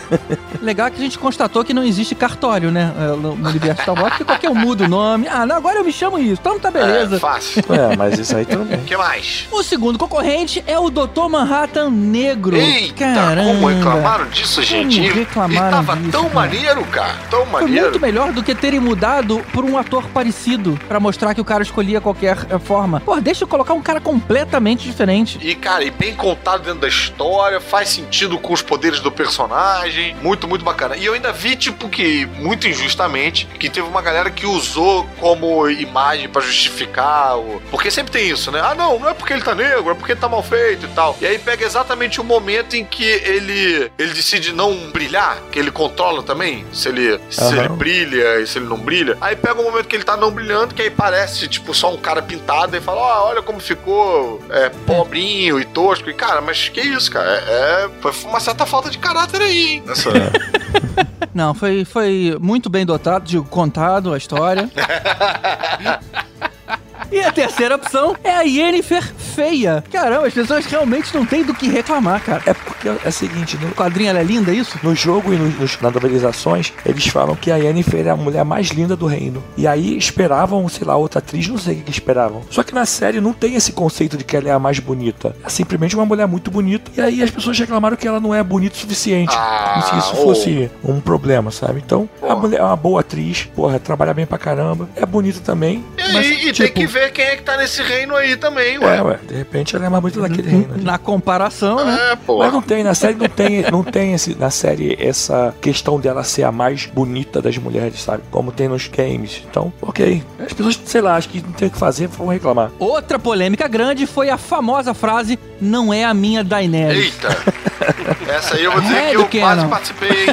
Speaker 2: Legal que a gente constatou que não existe cartório, né? é, No no universo Star Wars, porque qualquer um muda o nome. Ah, não, agora eu me chamo isso. Então tá beleza.
Speaker 4: É, fácil.
Speaker 6: É, mas isso aí bem.
Speaker 4: O que mais?
Speaker 2: O segundo concorrente é o Dr. Manhattan Negro.
Speaker 4: Eita,
Speaker 2: Caramba.
Speaker 4: como reclamaram disso, gente?
Speaker 2: Como
Speaker 4: E-
Speaker 2: reclamaram
Speaker 4: e tava
Speaker 2: disso,
Speaker 4: tão
Speaker 2: cara?
Speaker 4: maneiro, cara. Tão
Speaker 2: Foi
Speaker 4: maneiro.
Speaker 2: muito melhor do que terem mudado por um ator parecido pra mostrar que o cara escolhia qualquer eh, forma. Pô, deixa eu colocar um cara completamente diferente.
Speaker 4: E, cara, e bem contado dentro da história, faz sentido com os poderes do personagem. Muito, muito bacana. E eu ainda vi, tipo, que, muito injustamente, que teve uma galera que usou como imagem pra justificar. O... Porque sempre tem isso, né? Ah, não, não é porque ele tá negro, é porque ele tá mal feito e tal. E aí pega exatamente o momento em que ele, ele decide não brilhar, que ele controla também, se ele, se
Speaker 6: Aham.
Speaker 4: ele brilha e se ele não brilha. Aí pega o momento que ele tá não brilhando, que aí parece, tipo, só um cara pintado e fala, ó, olha como ficou é, pobrinho e tosco. E, cara, mas que isso, cara? É, é- foi uma certa falta de caráter aí, hein? Nessa...
Speaker 2: Não, foi, foi muito bem dotado, digo, contado a história. E a terceira opção é a Yennefer feia. Caramba, as pessoas realmente não têm do que reclamar, cara.
Speaker 6: É porque é o seguinte, no,
Speaker 2: O quadrinho ela é linda, é isso?
Speaker 6: no jogo e nos- nas novelizações, eles falam que a Yennefer é a mulher mais linda do reino. E aí esperavam, sei lá, outra atriz, não sei o que esperavam. Só que na série não tem esse conceito de que ela é a mais bonita. É simplesmente uma mulher muito bonita. E aí as pessoas reclamaram que ela não é bonita o suficiente.
Speaker 4: Ah,
Speaker 6: Como se isso fosse um problema, sabe? Então, a
Speaker 4: Porra.
Speaker 6: mulher é uma boa atriz, porra, trabalha bem pra caramba, é bonita também.
Speaker 4: E,
Speaker 6: mas,
Speaker 4: e tem
Speaker 6: tipo,
Speaker 4: que ver quem é que tá nesse reino aí também, ué.
Speaker 6: É, ué, de repente ela é mais bonita daquele reino. ali.
Speaker 2: Na comparação, né?
Speaker 4: É, pô.
Speaker 6: Mas não tem, na série não tem, não tem esse, na série essa questão dela ser a mais bonita das mulheres, sabe? Como tem nos games. Então, ok. As pessoas, sei lá, acho que não tem o que fazer, vão reclamar.
Speaker 2: Outra polêmica grande foi a famosa frase: não é a minha Daenerys.
Speaker 4: Eita! Essa aí eu vou dizer
Speaker 2: É
Speaker 4: que eu quase
Speaker 2: não?
Speaker 4: participei, hein?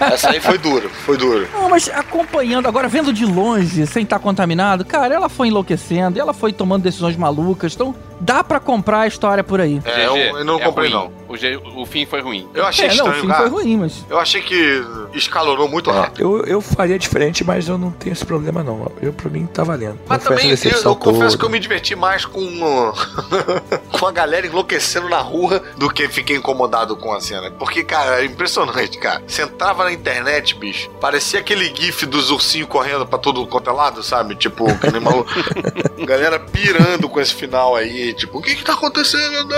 Speaker 4: Essa aí foi duro, foi duro.
Speaker 2: Não, mas acompanhando, agora vendo de longe, sem estar contaminado, cara, ela foi enlouquecendo, ela foi tomando decisões malucas, então dá pra comprar a história por aí.
Speaker 4: É, eu, eu não
Speaker 5: é
Speaker 4: comprei,
Speaker 5: ruim.
Speaker 4: não.
Speaker 5: O, je- o fim foi ruim.
Speaker 4: Eu achei
Speaker 2: é, não, o
Speaker 4: estranho,
Speaker 2: fim
Speaker 4: cara.
Speaker 2: foi ruim, mas.
Speaker 4: Eu achei que escalonou muito rápido.
Speaker 6: Eu, eu faria diferente, mas eu não tenho esse problema, não. Eu, pra mim, tá valendo.
Speaker 4: Mas também, eu, eu confesso que eu me diverti mais com, com a galera enlouquecendo na rua do que fiquei incomodado com a cena. Porque, cara, é impressionante, cara. Você entrava na internet, bicho, parecia aquele gif dos ursinhos correndo pra todo quanto é lado, sabe? Tipo, que nem maluco. galera pirando com esse final aí, tipo, o que que tá acontecendo?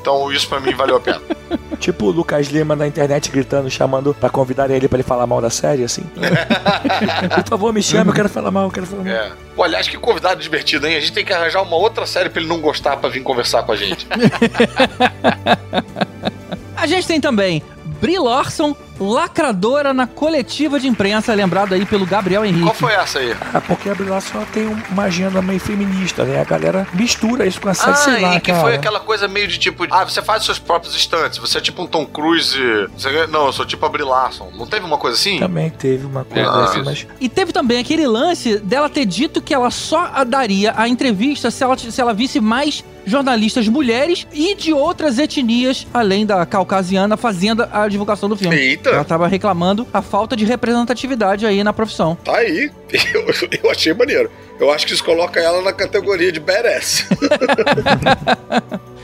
Speaker 4: Então, isso pra mim valeu a pena.
Speaker 6: Tipo o Lucas Lima na internet gritando, chamando pra convidar ele pra ele falar mal da série, assim. Por favor, me chame, eu quero falar mal, eu quero falar mal.
Speaker 4: É. Pô, aliás, que convidado divertido, hein? A gente tem que arranjar uma outra série pra ele não gostar pra vir conversar com a gente.
Speaker 2: A gente tem também Brie Larson, lacradora na coletiva de imprensa, lembrado aí pelo Gabriel Henrique.
Speaker 4: Qual foi essa aí?
Speaker 6: Ah, porque a ela tem uma agenda meio feminista, né? A galera mistura isso com a série,
Speaker 4: Ah,
Speaker 6: sei lá,
Speaker 4: e que
Speaker 6: cara.
Speaker 4: foi aquela coisa meio de tipo, ah, você faz seus próprios estantes, você é tipo um Tom Cruise. você- não, eu sou tipo a Brie Larson. Não teve uma coisa assim?
Speaker 6: Também teve uma coisa dessa,
Speaker 5: isso.
Speaker 6: mas
Speaker 2: E teve também aquele lance dela ter dito que ela só a daria a entrevista se ela, se ela visse mais jornalistas mulheres e de outras etnias, além da caucasiana, fazendo a divulgação do filme.
Speaker 4: Eita.
Speaker 2: Ela tava reclamando a falta de representatividade aí na profissão.
Speaker 4: Tá aí. Eu, eu achei maneiro. Eu acho que isso coloca ela na categoria de badass.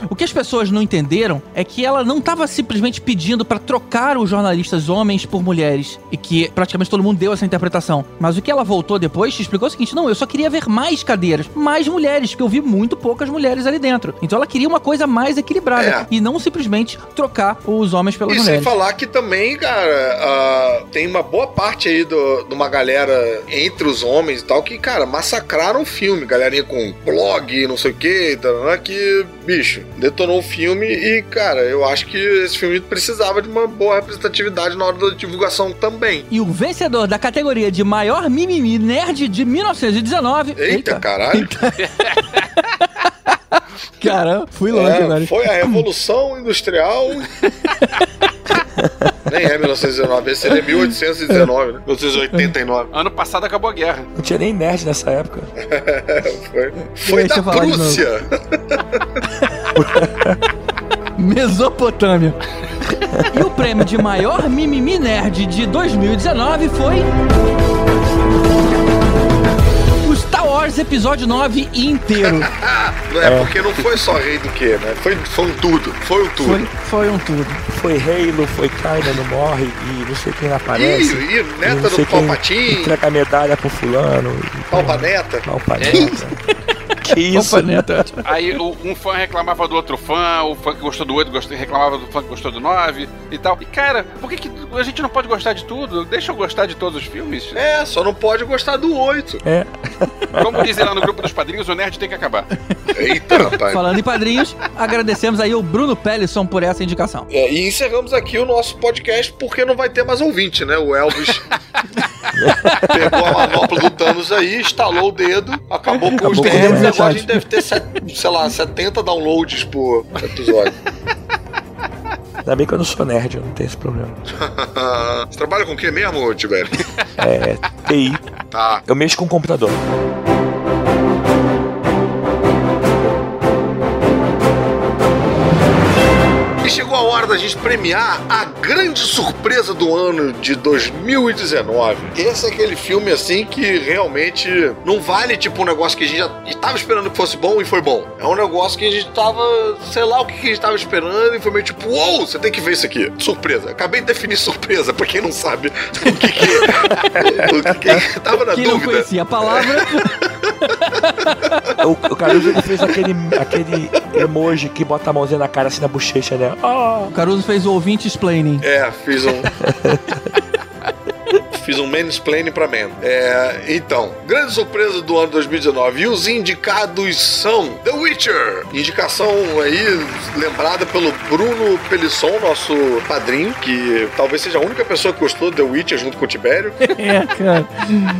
Speaker 2: O que as pessoas não entenderam é que ela não estava simplesmente pedindo para trocar os jornalistas homens por mulheres e que praticamente todo mundo deu essa interpretação. Mas o que ela voltou depois te explicou o seguinte: não, eu só queria ver mais cadeiras, mais mulheres, porque eu vi muito poucas mulheres ali dentro. Então ela queria uma coisa mais equilibrada
Speaker 4: É.
Speaker 2: e não simplesmente trocar os homens pelas
Speaker 4: E sem
Speaker 2: mulheres.
Speaker 4: falar que também, cara, ah, tem uma boa parte aí do- de uma galera entre os homens e tal que, cara, massacraram o filme. Galerinha com blog, não sei o que, que, bicho, detonou o filme e, cara, eu acho que esse filme precisava de uma boa representatividade na hora da divulgação também.
Speaker 2: E o vencedor da categoria de maior mimimi nerd de 1919.
Speaker 4: Eita, caralho.
Speaker 2: Caramba, fui longe
Speaker 4: É,
Speaker 2: agora.
Speaker 4: foi a Revolução Industrial. Nem é 1919, esse seria 1819, né? 1889.
Speaker 5: Ano passado acabou a guerra.
Speaker 6: não tinha nem nerd nessa época.
Speaker 4: Foi, foi
Speaker 2: Deixa
Speaker 4: da. Prússia.
Speaker 2: Mesopotâmia. e o prêmio de maior mimimi nerd de 2019 foi. Star Wars Episódio 9 inteiro.
Speaker 4: Não é, porque não foi só rei do quê, né? Foi, foi um tudo. Foi um tudo.
Speaker 2: Foi, foi um tudo.
Speaker 6: Foi Halo, foi Kylo não morre e não sei quem aparece.
Speaker 4: Ih,
Speaker 6: e
Speaker 4: neta do Palpatine.
Speaker 6: Entrega a medalha pro fulano. e-
Speaker 4: Palpa neta.
Speaker 6: Que isso?
Speaker 2: Palpaneta.
Speaker 5: Aí o- um fã reclamava do outro fã, o fã que gostou do 8 gostou, reclamava do fã que gostou do 9 e tal. E cara, por que, que a gente não pode gostar de tudo? Deixa eu gostar de todos os filmes.
Speaker 4: É, só não pode gostar do 8.
Speaker 6: É.
Speaker 5: Como dizem lá no grupo dos padrinhos, o nerd tem que acabar.
Speaker 4: Eita, rapaz.
Speaker 2: Falando em padrinhos, agradecemos aí o Bruno Pellisson por essa indicação.
Speaker 4: É, e encerramos aqui o nosso podcast porque não vai ter mais ouvinte, né? O Elvis pegou a manopla do Thanos aí, instalou o dedo, acabou com os
Speaker 6: Acabou com
Speaker 4: terrenos e
Speaker 6: a
Speaker 4: gente deve ter, sei lá, 70 downloads por episódio.
Speaker 6: Ainda bem que eu não sou nerd, eu não tenho esse problema.
Speaker 4: Você trabalha com o que mesmo, Tibério?
Speaker 6: É, TI.
Speaker 4: Tá.
Speaker 6: Eu mexo com computador.
Speaker 4: Chegou a hora da gente premiar a grande surpresa do ano de 2019. Esse é aquele filme assim que realmente não vale tipo um negócio que a gente já estava esperando que fosse bom e foi bom. É um negócio que a gente tava, sei lá o que a gente tava esperando e foi meio tipo, uou, você tem que ver isso aqui. Surpresa. Acabei de definir surpresa, pra quem não sabe o que que é. O que que tava na
Speaker 2: Quem não
Speaker 4: dúvida.
Speaker 2: conhecia a palavra,
Speaker 6: O, o Caruso fez aquele, aquele emoji que bota a mãozinha na cara assim na bochecha, né? Ah,
Speaker 2: o Caruso fez o ouvinte explaining.
Speaker 4: É, fiz um. Fiz um mansplaining pra man. É, então, grande surpresa do ano 2019. E os indicados são The Witcher. Indicação aí lembrada pelo Bruno Pelisson, nosso padrinho, que talvez seja a única pessoa que gostou de The Witcher junto com o Tibério.
Speaker 2: É, cara.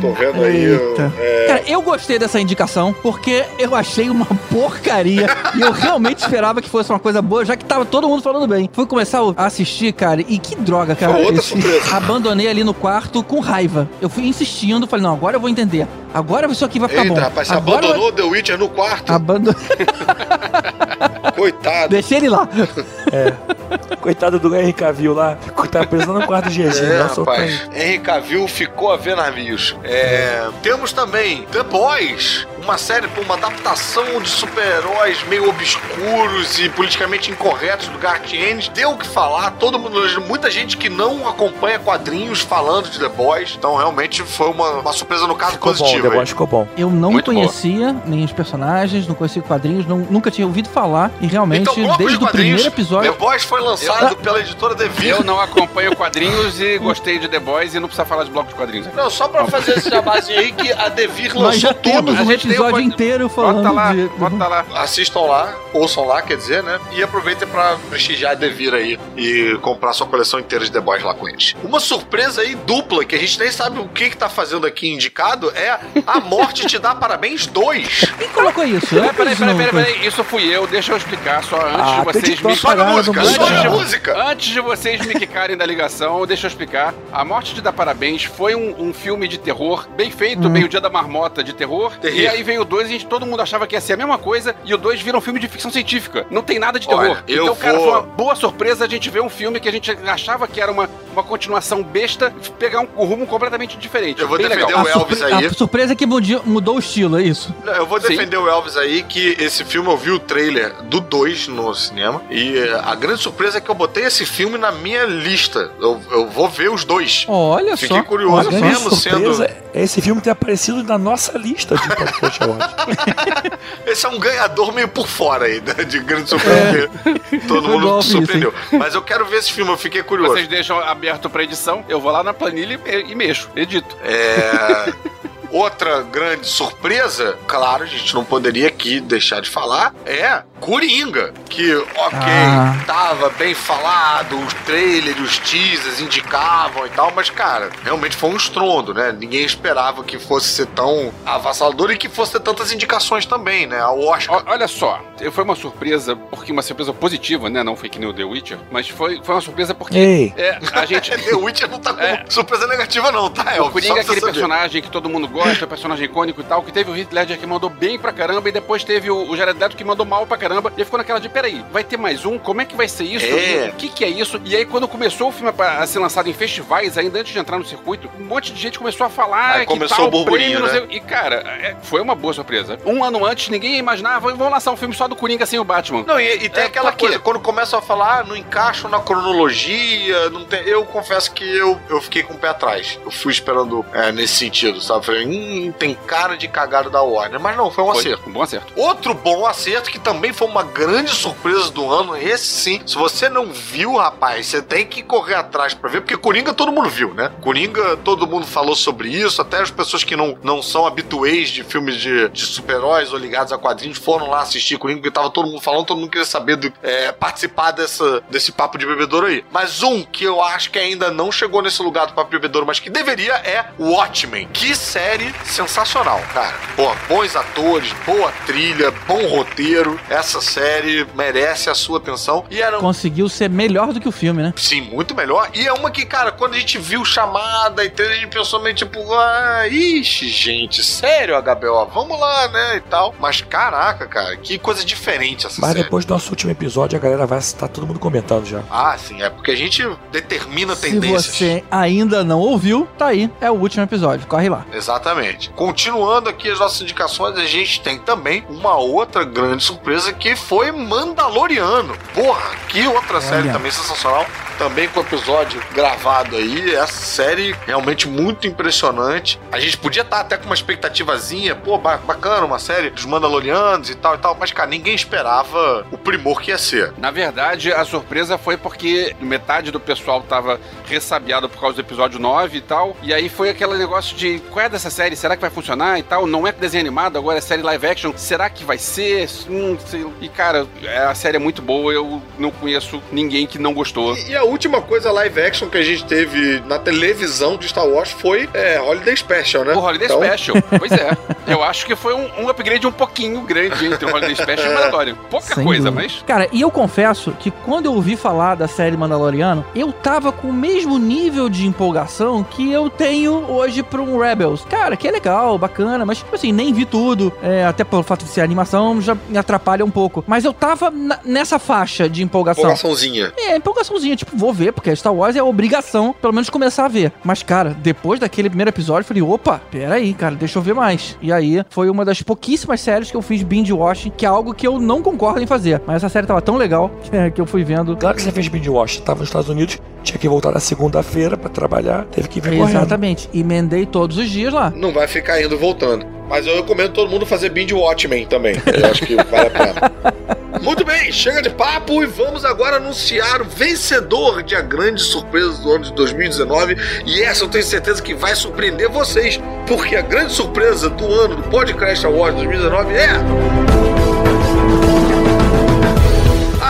Speaker 4: Tô vendo aí.
Speaker 2: Eita.
Speaker 4: é,
Speaker 2: Cara, eu gostei dessa indicação porque eu achei uma porcaria e eu realmente esperava que fosse uma coisa boa, já que tava todo mundo falando bem. Fui começar a assistir, cara, e que droga, cara.
Speaker 4: Foi outra
Speaker 2: Esse-
Speaker 4: surpresa.
Speaker 2: Abandonei ali no quarto com raiva. Eu fui insistindo, falei, não, agora eu vou entender. Agora isso aqui vai ficar
Speaker 4: Eita,
Speaker 2: bom.
Speaker 4: rapaz, você
Speaker 2: agora
Speaker 4: abandonou The Witcher no quarto.
Speaker 2: vai- Abando...
Speaker 4: Coitado.
Speaker 2: Deixei ele lá.
Speaker 6: coitado do Henry Cavill lá. Tá preso no quarto de GG.
Speaker 4: É, rapaz. Henry Cavill ficou a ver navios. É, Temos também The Boys, uma série, uma adaptação de super-heróis meio obscuros e politicamente incorretos do Garth Ennis. Deu o que falar, todo mundo, muita gente que não acompanha quadrinhos falando de The Boys. Então, realmente foi uma, uma surpresa no caso
Speaker 6: Ficou bom,
Speaker 4: positivo.
Speaker 6: The? Boys ficou bom.
Speaker 2: Eu não
Speaker 5: Muito
Speaker 2: conhecia nem os personagens, não conhecia quadrinhos, não- nunca tinha ouvido falar. E realmente,
Speaker 4: Então,
Speaker 2: desde o primeiro episódio.
Speaker 4: The Boys foi lançado pela editora Devir.
Speaker 5: Eu não acompanho quadrinhos e gostei de The Boys e não precisa falar de bloco de quadrinhos.
Speaker 4: Não, só pra fazer esse jabazinho aí que a Devir lançou tudo.
Speaker 5: A gente tem
Speaker 2: episódio inteiro falando
Speaker 5: Bota lá,
Speaker 2: de.
Speaker 5: bota lá.
Speaker 4: assistam lá, ouçam lá, quer dizer, né? E aproveitem pra prestigiar a Devir aí e comprar sua coleção inteira de The Boys lá com eles. Uma surpresa aí dupla, que a gente nem sabe o que que tá fazendo aqui indicado, é A Morte Te Dá Parabéns 2.
Speaker 2: Quem colocou isso?
Speaker 5: Peraí, peraí, peraí, peraí, isso fui eu, deixa eu explicar só antes
Speaker 6: Ah,
Speaker 5: de vocês me...
Speaker 6: parada
Speaker 4: música,
Speaker 6: do
Speaker 4: sobe a
Speaker 6: Mundial.
Speaker 4: música.
Speaker 5: Antes de vocês me quicarem da ligação, deixa eu explicar. A Morte te dá parabéns foi um, um filme de terror bem feito,
Speaker 2: Hum.
Speaker 5: meio Dia da Marmota de terror.
Speaker 4: Terrível.
Speaker 5: E aí veio o 2 e a gente, todo mundo achava que ia ser a mesma coisa. E o 2 vira um filme de ficção científica. Não tem nada de
Speaker 4: Olha,
Speaker 5: terror.
Speaker 4: eu
Speaker 5: então, cara,
Speaker 4: vou-
Speaker 5: foi uma boa surpresa a gente ver um filme que a gente achava que era uma, uma continuação besta, pegar um, um rumo completamente diferente.
Speaker 4: Eu vou
Speaker 5: bem
Speaker 4: defender
Speaker 5: legal.
Speaker 4: o
Speaker 2: A,
Speaker 4: Elvis aí.
Speaker 2: a surpresa é que mudou, mudou o estilo, é isso.
Speaker 4: Não, Eu vou
Speaker 5: Sim.
Speaker 4: defender o Elvis aí, que esse filme eu vi o trailer do 2 no cinema. E eh, a grande surpresa é que eu botei esse filme na minha lista. Eu, eu vou ver os dois.
Speaker 2: Olha
Speaker 4: Fiquei
Speaker 2: só.
Speaker 4: curioso
Speaker 2: olha
Speaker 6: A
Speaker 2: só.
Speaker 6: grande
Speaker 4: mesmo
Speaker 6: surpresa
Speaker 4: sendo-
Speaker 6: é esse filme ter aparecido na nossa lista de
Speaker 4: Esse é um ganhador meio por fora aí, né, de grande surpresa. porque Todo
Speaker 2: Foi
Speaker 4: mundo se surpreendeu. Mas eu quero ver esse filme, eu fiquei curioso.
Speaker 5: Vocês deixam aberto pra edição, eu vou lá na planilha e, e mexo, edito.
Speaker 4: É. Outra grande surpresa, claro, a gente não poderia aqui deixar de falar, é Coringa. Que, ok,
Speaker 2: Ah.
Speaker 4: tava bem falado, os trailers, os teasers indicavam e tal, mas, cara, realmente foi um estrondo, né? Ninguém esperava que fosse ser tão avassalador e que fosse ter tantas indicações também, né? A Oscar.
Speaker 5: O- Olha só, foi uma surpresa, porque uma surpresa positiva, né? Não foi que nem o The Witcher, mas foi, foi uma surpresa porque
Speaker 6: Ei,
Speaker 5: é, a gente.
Speaker 4: The Witcher não tá com
Speaker 5: É.
Speaker 4: surpresa negativa, não, tá?
Speaker 5: O
Speaker 4: Elvis?
Speaker 5: Coringa é aquele
Speaker 4: saber.
Speaker 5: personagem que todo mundo gosta, é um personagem icônico e tal, que teve o Heath Ledger que mandou bem pra caramba e depois teve o, o Jared Leto que mandou mal pra caramba. E ficou naquela de, peraí, vai ter mais um? Como é que vai ser isso?
Speaker 4: É.
Speaker 5: O que que é isso? E aí quando começou o filme a, a ser lançado em festivais, ainda antes de entrar no circuito, um monte de gente começou a falar
Speaker 4: Aí
Speaker 5: que
Speaker 4: começou
Speaker 5: tal
Speaker 4: o burburinho,
Speaker 5: prêmio,
Speaker 4: né?
Speaker 5: E cara, é, foi uma boa surpresa. Um ano antes, ninguém imaginava, vão lançar um filme só do Coringa sem o Batman.
Speaker 4: Não, e, e tem
Speaker 5: É,
Speaker 4: aquela coisa, quando começam a falar, ah, não encaixam na cronologia, não tem. Eu confesso que eu, eu fiquei com o pé atrás. Eu fui esperando é, nesse sentido, sabe? Falei, hum, tem cara de cagada da Warner. Mas não, foi um
Speaker 5: Foi
Speaker 4: acerto.
Speaker 5: um bom acerto.
Speaker 4: Outro bom acerto que também foi uma grande surpresa do ano, esse sim. Se você não viu, rapaz, você tem que correr atrás pra ver, porque Coringa todo mundo viu, né? Coringa todo mundo falou sobre isso, até as pessoas que não, não são habituês de filmes de, de super-heróis ou ligados a quadrinhos foram lá assistir Coringa, porque tava todo mundo falando, todo mundo queria saber do, é, participar dessa, desse papo de bebedouro aí. Mas um que eu acho que ainda não chegou nesse lugar do papo de bebedouro, mas que deveria é Watchmen. Que série sensacional, cara. Pô, bons atores, boa trilha, bom roteiro. Essa série merece a sua atenção. E era um
Speaker 2: Conseguiu ser melhor do que o filme, né?
Speaker 4: Sim, muito melhor. E é uma que, cara, quando a gente viu chamada e trailer, a gente pensou meio tipo, ah, ixi, gente, sério, HBO, vamos lá, né, e tal. Mas, caraca, cara, que coisa diferente essa
Speaker 6: Mas
Speaker 4: série.
Speaker 6: depois do nosso último episódio, a galera vai estar todo mundo comentando já.
Speaker 4: Ah, sim, é porque a gente determina
Speaker 2: Se
Speaker 4: tendências.
Speaker 2: você ainda não ouviu, tá aí. É o último episódio. Corre lá.
Speaker 4: Exatamente. Continuando aqui as nossas indicações, a gente tem também uma outra grande surpresa que foi Mandaloriano. Porra, que outra série também sensacional. Também com episódio gravado aí. Essa série realmente muito impressionante. A gente podia estar até com uma expectativazinha, pô, ba- bacana, uma série dos Mandalorianos e tal e tal, mas, cara, ninguém esperava o primor que ia ser.
Speaker 5: Na verdade, a surpresa foi porque metade do pessoal tava ressabiado por causa do episódio 9 e tal. E aí foi aquele negócio de qual é dessa série? Será que vai funcionar e tal? Não é desenho animado, agora é série live action. Será que vai ser? Hum, sei- E cara, a série é muito boa. Eu não conheço ninguém que não gostou.
Speaker 4: E a última coisa live action que a gente teve na televisão de Star Wars foi é, Holiday Special, né?
Speaker 5: O Holiday
Speaker 4: Então,
Speaker 5: Special. Pois é. Eu acho que foi um, um upgrade um pouquinho grande entre o Holiday Special e o Mandalorian. Pouca
Speaker 2: Sem
Speaker 5: coisa,
Speaker 2: dúvida.
Speaker 5: mas.
Speaker 2: Cara, e eu confesso que quando eu ouvi falar da série Mandaloriano, eu tava com o mesmo nível de empolgação que eu tenho hoje pra um Rebels. Cara, que é legal, bacana, mas, tipo assim, nem vi tudo. é, até pelo fato de ser animação, já me atrapalha um pouco. Mas eu tava na- nessa faixa de empolgação.
Speaker 4: Empolgaçãozinha.
Speaker 2: É, empolgaçãozinha, tipo, vou ver, porque Star Wars é obrigação, pelo menos, começar a ver. Mas, cara, depois daquele primeiro episódio, eu falei, opa, peraí, cara, deixa eu ver mais. E aí, foi uma das pouquíssimas séries que eu fiz binge watching, que é algo que eu não concordo em fazer. Mas essa série tava tão legal que, que eu fui vendo.
Speaker 6: Claro que você fez binge watch. Tava nos Estados Unidos, tinha que voltar na segunda-feira pra trabalhar, teve que vir correndo.
Speaker 2: Exatamente. Emendei todos os dias lá.
Speaker 4: Não vai ficar indo e voltando. Mas eu recomendo todo mundo fazer binge Watchmen também. Eu acho que vale a pena. Muito bem, chega de papo e vamos agora anunciar o vencedor de a grande surpresa do ano de 2019. E essa eu tenho certeza que vai surpreender vocês, porque a grande surpresa do ano do Podcast Award 2019 é.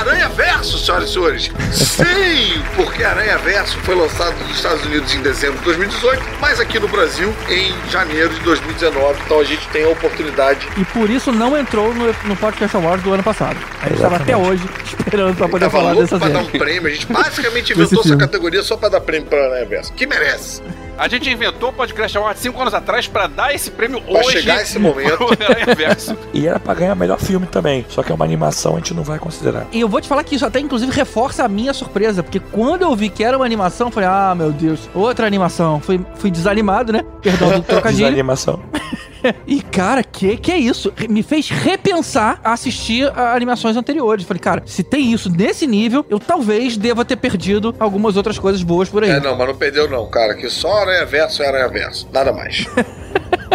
Speaker 4: Aranha Verso, senhoras e senhores. Sim, porque Aranha Verso foi lançado nos Estados Unidos em dezembro de 2018, mas aqui no Brasil em janeiro de 2019. Então a gente tem a oportunidade.
Speaker 2: E por isso não entrou no, no Podcast Awards do ano passado. A gente tava até hoje esperando pra poder falar dessa
Speaker 4: pra dar
Speaker 2: série.
Speaker 4: um prêmio. A gente basicamente inventou essa categoria só pra dar prêmio pra Aranha Verso. Que merece.
Speaker 5: A gente inventou o Podcast Award cinco anos atrás pra dar esse prêmio
Speaker 4: Pra
Speaker 5: hoje.
Speaker 4: chegar esse momento.
Speaker 6: E era pra ganhar melhor filme também. Só que é uma animação, a gente não vai considerar.
Speaker 2: E eu vou te falar que isso até inclusive reforça a minha surpresa, porque quando eu vi que era uma animação, eu falei, ah, meu Deus, outra animação. Fui, fui desanimado, né? Perdão do trocadilho.
Speaker 6: Desanimação.
Speaker 2: e, cara, que que é isso? Me fez repensar assistir a animações anteriores. Falei, cara, se tem isso nesse nível, eu talvez deva ter perdido algumas outras coisas boas por aí.
Speaker 4: É, não, mas não perdeu não, cara. Que só Aranha Verso é Aranha Verso. Nada mais.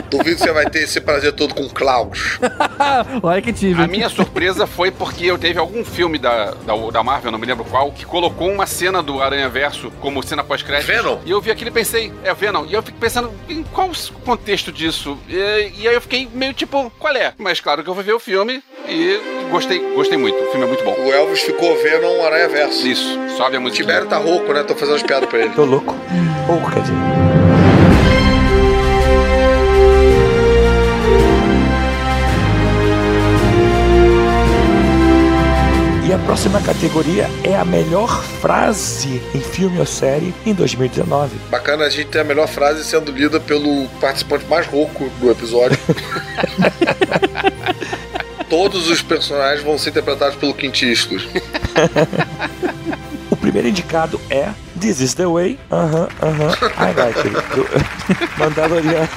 Speaker 4: Duvido que você vai ter esse prazer todo com Klaus.
Speaker 2: Olha que tive.
Speaker 5: A minha surpresa foi porque eu teve algum filme da, da, da Marvel, não me lembro qual, que colocou uma cena do Aranha Verso como cena pós-crédito.
Speaker 4: Venom?
Speaker 5: E eu vi aquilo e pensei, é Venom. E eu fico pensando, em qual o contexto disso? E, e aí eu fiquei meio tipo, qual é? Mas claro que eu fui ver o filme e gostei, gostei muito. O filme é muito bom.
Speaker 4: O Elvis ficou vendo um Aranha Verso.
Speaker 5: Isso, sobe a
Speaker 4: O
Speaker 5: música.
Speaker 4: Tibério tá rouco, né? Tô fazendo as piadas pra ele.
Speaker 6: Tô louco. Pouco, quer dizer. A Próxima categoria é a melhor frase em filme ou série em 2019.
Speaker 4: Bacana a gente ter a melhor frase sendo lida pelo participante mais rouco do episódio. Todos os personagens vão ser interpretados pelo Eastwood.
Speaker 6: O primeiro indicado é This is the way. Aham, aham. I like it. Do Mandaloriano.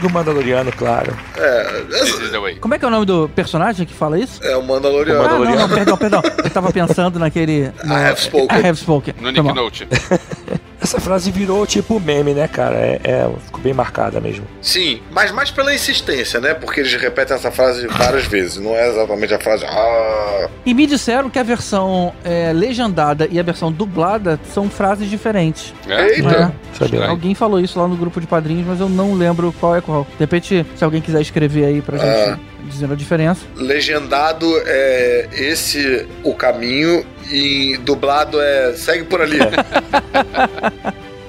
Speaker 6: Do- Mandaloriano, claro.
Speaker 4: É.
Speaker 2: Como é que é o nome do personagem que fala isso?
Speaker 4: é o Mandaloriano.
Speaker 2: Ah, não, não, perdão, perdão. Eu tava pensando naquele. no-
Speaker 4: I have spoken.
Speaker 2: I have spoken.
Speaker 5: No Nick. Note.
Speaker 6: Essa frase virou tipo meme, né, cara? É, é- ficou bem marcada mesmo.
Speaker 4: Sim, mas mais pela insistência, né? Porque eles repetem essa frase várias vezes. Não é exatamente a frase. Ah,
Speaker 2: E me disseram que a versão é, legendada e a versão dublada são frases diferentes.
Speaker 5: É?
Speaker 4: eita!
Speaker 6: Sabia?
Speaker 5: Estranho.
Speaker 2: Alguém falou isso lá no grupo de padrinhos, mas eu não lembro qual é qual. De repente, se alguém quiser escrever aí pra gente dizendo a diferença.
Speaker 4: Legendado é esse o caminho e dublado é segue por ali.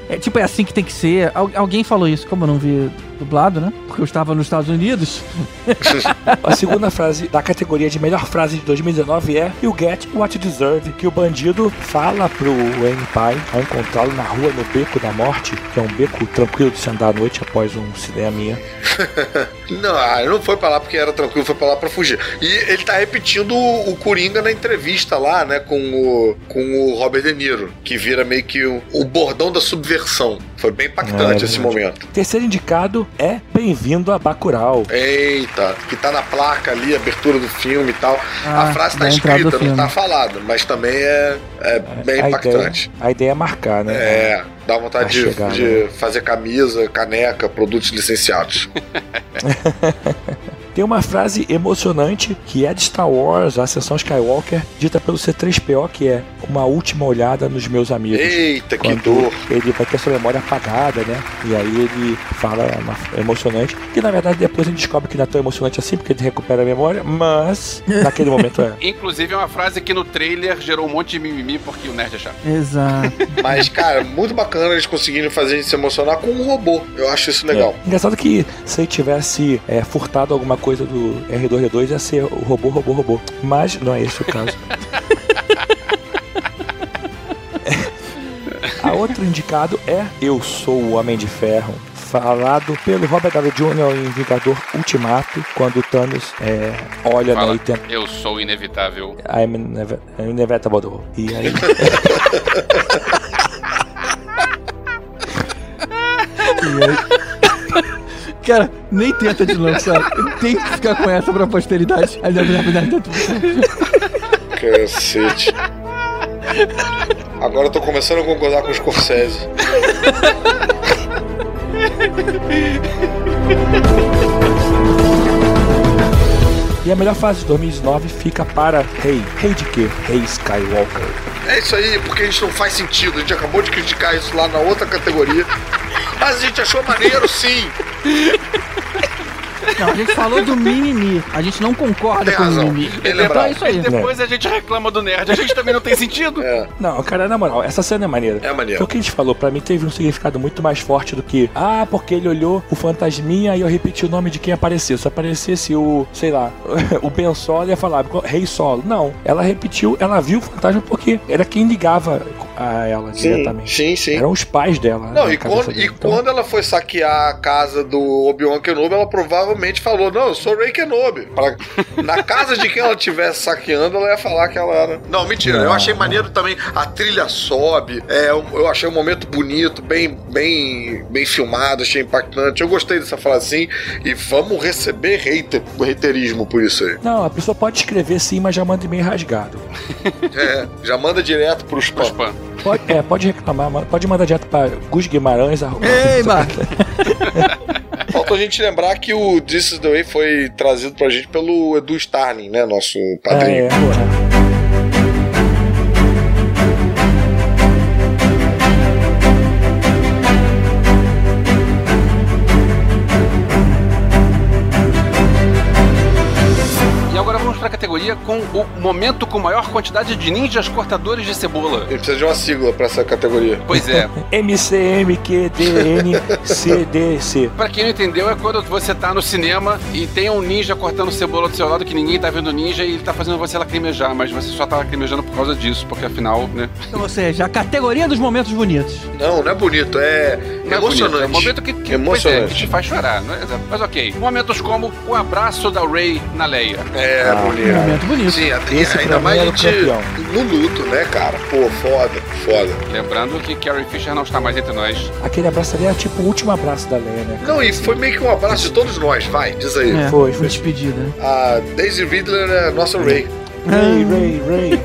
Speaker 2: É tipo, é assim que tem que ser. Al- alguém falou isso, como eu não vi dublado, né? Porque eu estava nos Estados Unidos.
Speaker 6: A segunda frase da categoria de melhor frase de 2019 é You get what you deserve, que o bandido fala pro Wayne Pai ao encontrá-lo na rua no Beco da Morte, que é um beco tranquilo de se andar à noite após um cineminha.
Speaker 4: Não, ah, ele não foi pra lá porque era tranquilo, foi pra lá pra fugir. E ele tá repetindo o, Coringa na entrevista lá, né, com o, com o Robert De Niro, que vira meio que o, o bordão da subversão. Foi bem
Speaker 6: É,
Speaker 4: impactante esse
Speaker 6: verdade.
Speaker 4: momento.
Speaker 6: Terceiro indicado é Bem-vindo a Bacurau.
Speaker 4: Eita, que tá na placa ali, abertura do filme e tal.
Speaker 2: Ah,
Speaker 4: a frase tá escrita, não
Speaker 2: filme.
Speaker 4: tá falada, mas também é, é bem
Speaker 6: a
Speaker 4: impactante.
Speaker 6: Ideia, a ideia é marcar, né?
Speaker 4: É, dá vontade de,
Speaker 6: chegar,
Speaker 4: de
Speaker 6: né?
Speaker 4: fazer camisa, caneca, produtos licenciados.
Speaker 6: Tem uma frase emocionante que é de Star Wars, a Ascensão Skywalker, dita pelo C3PO, que é uma última olhada nos meus amigos.
Speaker 4: Eita, que dor.
Speaker 6: ele vai ter sua memória apagada, né? E aí ele fala uma emocionante, que na verdade depois a gente descobre que não é tão emocionante assim, porque ele recupera a memória, mas naquele momento é.
Speaker 5: Inclusive é uma frase que no trailer gerou um monte de mimimi porque o nerd é chato.
Speaker 2: Exato.
Speaker 4: Mas, cara, muito bacana eles conseguirem fazer a gente se emocionar com um robô. Eu acho isso legal.
Speaker 6: É. Engraçado que se ele tivesse é, furtado alguma coisa do R2D2 ia ser o robô, robô, robô. Mas não é esse o caso. outro indicado é Eu Sou o Homem de Ferro. Falado pelo Robert Downey Jr. em Vingador Ultimato, quando o Thanos é, olha né,
Speaker 5: Fala,
Speaker 6: e tenta.
Speaker 5: eu sou inevitável.
Speaker 6: I'm ineve- inevitable. E aí. e aí
Speaker 2: Cara, nem tenta de novo, sabe? Tem que ficar com essa pra posteridade. Aí,
Speaker 4: Cacete. Agora eu tô começando a concordar com o Scorsese.
Speaker 6: E a melhor fase de 2019 fica para Rei. Rei de quê? Rei Skywalker.
Speaker 4: É isso aí, porque a gente não faz sentido. A gente acabou de criticar isso lá na outra categoria. Mas a gente achou maneiro sim.
Speaker 2: Não, a gente falou do mimimi. A gente não concorda
Speaker 4: Tem
Speaker 2: com
Speaker 4: razão.
Speaker 2: o mimimi.
Speaker 4: Bem
Speaker 2: Então
Speaker 4: lembrado.
Speaker 2: é isso aí.
Speaker 5: E depois a gente reclama do nerd. A gente também não tem sentido.
Speaker 4: É,
Speaker 6: Não, cara, na moral, essa cena é maneira.
Speaker 4: é maneiro.
Speaker 6: Porque o que a gente falou, pra mim teve um significado muito mais forte do que, ah, porque ele olhou o fantasminha e eu repeti o nome de quem apareceu. Se aparecesse o, sei lá, o Ben Solo, ia falar, Rei Solo. Não, ela repetiu, ela viu o fantasma porque era quem ligava a ela
Speaker 4: Sim,
Speaker 6: diretamente.
Speaker 4: sim, sim.
Speaker 6: Eram os pais dela.
Speaker 4: Não,
Speaker 6: na
Speaker 4: e, quando,
Speaker 6: dele.
Speaker 4: e
Speaker 6: Então,
Speaker 4: quando ela foi saquear a casa do Obi-Wan Kenobi, ela provavelmente falou: Não, eu sou Rey Kenobi. Pra- na casa de quem ela estivesse saqueando, ela ia falar que ela era. Não, mentira, eu
Speaker 6: Não.
Speaker 4: achei maneiro também. A trilha sobe, é, eu eu achei um momento bonito, bem, bem, bem filmado, achei impactante. Eu gostei dessa frase assim. E vamos receber hater, haterismo por isso aí.
Speaker 6: Não, a pessoa pode escrever sim, mas já manda e-mail rasgado.
Speaker 4: É, já manda direto pro spam.
Speaker 5: Spam.
Speaker 6: Pode, é, pode reclamar, pode mandar direto pra Gus Guimarães.
Speaker 2: Ei, Mark.
Speaker 4: Faltou a gente lembrar que o This is the Way foi trazido pra gente pelo Edu Starling, né? Nosso padrinho.
Speaker 6: É, porra.
Speaker 5: Momento com maior quantidade de ninjas cortadores de cebola.
Speaker 4: Ele precisa de uma sigla pra essa categoria.
Speaker 5: Pois é.
Speaker 6: MCMQDNCDC.
Speaker 5: Pra quem não entendeu, é quando você tá no cinema e tem um ninja cortando cebola do seu lado que ninguém tá vendo o ninja e ele tá fazendo você lacrimejar, mas você só tá lacrimejando por causa disso, porque afinal, né?
Speaker 2: Ou seja, a categoria dos momentos bonitos.
Speaker 4: Não, não é bonito, é
Speaker 5: Não é
Speaker 4: emocionante.
Speaker 5: bonito, É um momento que, que, pois é,
Speaker 4: Emocionante.
Speaker 5: que te faz chorar, não é? Mas ok. Momentos como o abraço da Ray na Leia.
Speaker 4: É,
Speaker 6: Ah,
Speaker 4: bonito.
Speaker 2: Momento bonito.
Speaker 4: Sim, até,
Speaker 6: Esse
Speaker 4: ainda mais
Speaker 6: era o campeão.
Speaker 4: no luto, né, cara? Pô, foda, foda.
Speaker 5: Lembrando que Carrie Fisher não está mais entre nós.
Speaker 6: Aquele abraço ali é tipo o último abraço da Leia, né?
Speaker 4: Não, e foi meio que um abraço de todos nós, vai, diz aí.
Speaker 2: É,
Speaker 6: Foi, foi.
Speaker 2: despedida.
Speaker 4: A Daisy Ridler é a nossa Ray.
Speaker 6: Ray, Ray, Ray.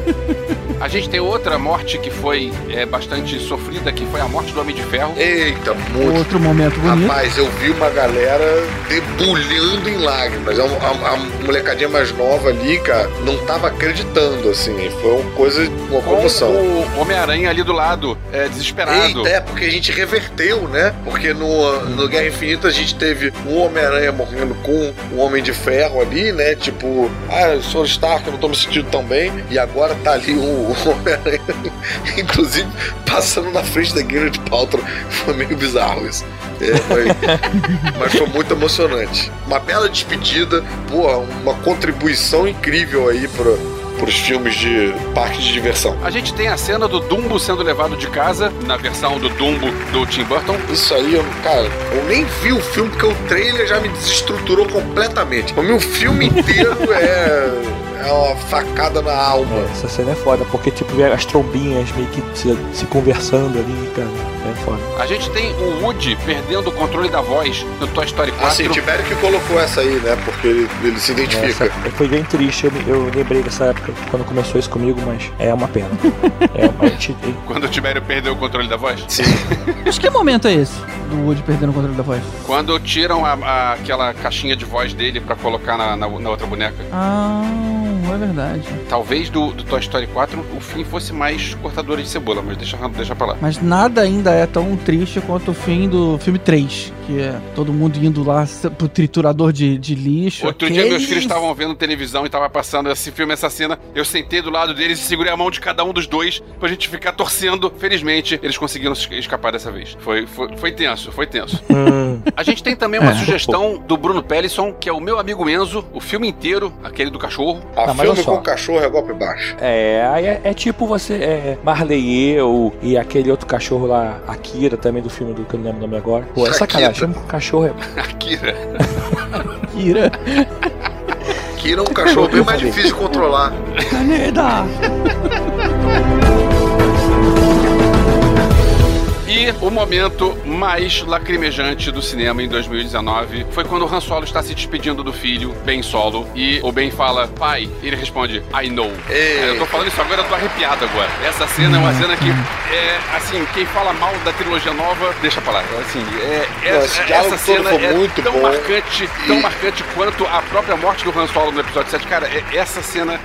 Speaker 5: A gente tem outra morte que foi é, bastante sofrida, que foi a morte do Homem de Ferro.
Speaker 4: Eita, muito.
Speaker 2: Outro momento bonito.
Speaker 4: Rapaz, eu vi uma galera debulhando em lágrimas. A, a- a molecadinha mais nova ali, cara, não tava acreditando, assim. Foi uma coisa, uma
Speaker 5: Com
Speaker 4: comoção.
Speaker 5: o Homem-Aranha ali do lado, é, desesperado.
Speaker 4: Eita, é, porque a gente reverteu, né? Porque no, no Guerra Infinita a gente teve um Homem-Aranha morrendo com um Homem de Ferro ali, né? Tipo, ah, eu sou Stark, eu não tô me sentindo tão bem. E agora tá ali o, o Homem-Aranha, inclusive, passando na frente da Gwyneth Paltrow. Foi meio bizarro isso. É, foi- mas foi muito emocionante. Uma bela despedida, porra, uma contribuição incrível aí pro, pros filmes de parque de diversão.
Speaker 5: A gente tem a cena do Dumbo sendo levado de casa, na versão do Dumbo do Tim Burton.
Speaker 4: Isso aí, eu, cara, eu nem vi o filme porque o trailer já me desestruturou completamente. O meu filme inteiro é, é uma facada na alma.
Speaker 6: É, essa cena é foda, porque tipo, vê as trombinhas meio que se, se conversando ali, cara. É foda.
Speaker 5: A gente tem o Woody perdendo o controle da voz no Toy Story 4.
Speaker 4: Assim, Tibério que colocou essa aí, né? Porque ele, ele se identifica.
Speaker 6: Essa foi bem triste, eu, eu lembrei dessa época quando começou isso comigo, mas é uma pena. É uma,
Speaker 5: Quando o Tibério perdeu o controle da voz.
Speaker 4: Sim.
Speaker 2: Mas que momento é esse? Do Woody perdendo o controle da voz?
Speaker 5: Quando tiram a- a- aquela caixinha de voz dele pra colocar na, na- na outra boneca.
Speaker 2: Ah, é verdade.
Speaker 5: Talvez do, do Toy Story 4 o fim fosse mais cortador de cebola, mas deixa, deixa pra lá.
Speaker 2: Mas nada ainda é tão triste quanto o fim do filme 3, que é todo mundo indo lá pro triturador de, de lixo.
Speaker 5: Outro
Speaker 2: Que
Speaker 5: dia meus filhos estavam vendo televisão e tava passando esse filme, essa cena. Eu sentei do lado deles e segurei a mão de cada um dos dois pra gente ficar torcendo. Felizmente, eles conseguiram es- escapar dessa vez. Foi, foi, foi tenso, foi tenso.
Speaker 6: hum,
Speaker 5: A gente tem também uma
Speaker 2: É.
Speaker 5: sugestão do Bruno Pellisson, que é o meu amigo Enzo, o filme inteiro, aquele do cachorro.
Speaker 4: A
Speaker 6: mas
Speaker 4: filme com cachorro é golpe baixo.
Speaker 6: é, aí é, é tipo você, é, Marley e eu e aquele outro cachorro lá, Akira, também do filme do que eu não lembro o nome agora. Pô, é sacanagem, chama com cachorro é
Speaker 5: Akira.
Speaker 2: Kira.
Speaker 4: Que é um cachorro bem mais difícil de controlar.
Speaker 2: Caneda!
Speaker 5: E o momento mais lacrimejante do cinema em 2019 foi quando o Han Solo está se despedindo do filho, Ben Solo, e o Ben fala, pai, e ele responde, I know.
Speaker 4: Ei.
Speaker 5: Eu tô falando isso agora, eu tô arrepiado agora. Essa cena é uma cena que, é, assim, quem fala mal da trilogia nova, deixa pra lá. Assim, é, é-
Speaker 4: diálogo
Speaker 5: essa cena é
Speaker 4: muito
Speaker 5: tão
Speaker 4: bom.
Speaker 5: marcante, tão
Speaker 4: E-
Speaker 5: marcante quanto a própria morte do Han Solo no episódio 7. Cara, é- essa cena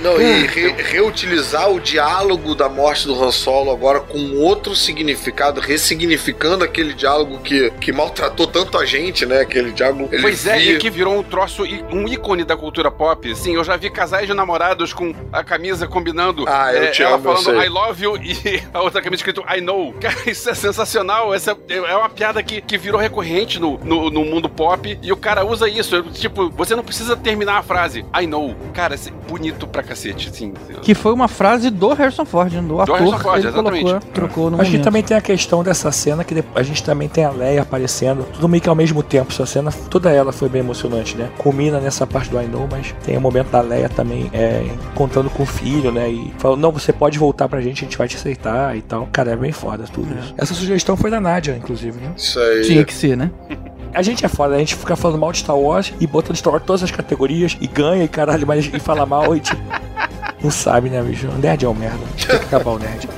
Speaker 4: Não,
Speaker 5: Hum.
Speaker 4: e re- reutilizar o diálogo da morte do Han Solo agora com outro significado, ressignificando aquele diálogo que, que maltratou tanto a gente, né? Aquele diálogo. Ele
Speaker 5: Pois é,
Speaker 4: via-
Speaker 5: e que virou um troço, um ícone da cultura pop. Sim, eu já vi casais de namorados com a camisa combinando.
Speaker 4: Ah, eu
Speaker 5: é,
Speaker 4: te
Speaker 5: ela
Speaker 4: amo, eu
Speaker 5: falando
Speaker 4: sei.
Speaker 5: I love you e a outra camisa escrito I know. Cara, isso é sensacional. Essa é é uma piada que, que virou recorrente no, no, no mundo pop e o cara usa isso. Tipo, você não precisa terminar a frase I know. Cara, é bonito pra cacete, assim.
Speaker 2: Que foi uma frase do Harrison Ford, né? do ator.
Speaker 5: Harrison Ford,
Speaker 2: ele colocou, trocou no
Speaker 6: A gente também tem a questão dessa cena que depois- a gente também tem a Leia aparecendo, tudo meio que ao mesmo tempo. Essa cena, toda ela foi bem emocionante, né? Culmina nessa parte do I Know, mas tem o momento da Leia também é, contando com o filho, né? E falando, não, você pode voltar pra gente, a gente vai te aceitar e tal. Cara, é bem foda tudo isso. Essa sugestão foi da Nádia, inclusive, né?
Speaker 4: Isso aí.
Speaker 2: Tinha que ser, né?
Speaker 6: A gente é foda, a gente fica falando mal de Star Wars e botando Star Wars em todas as categorias e ganha e caralho, mas e fala mal e tipo. Não sabe, né, bicho? O nerd é um merda. Tem que acabar o nerd.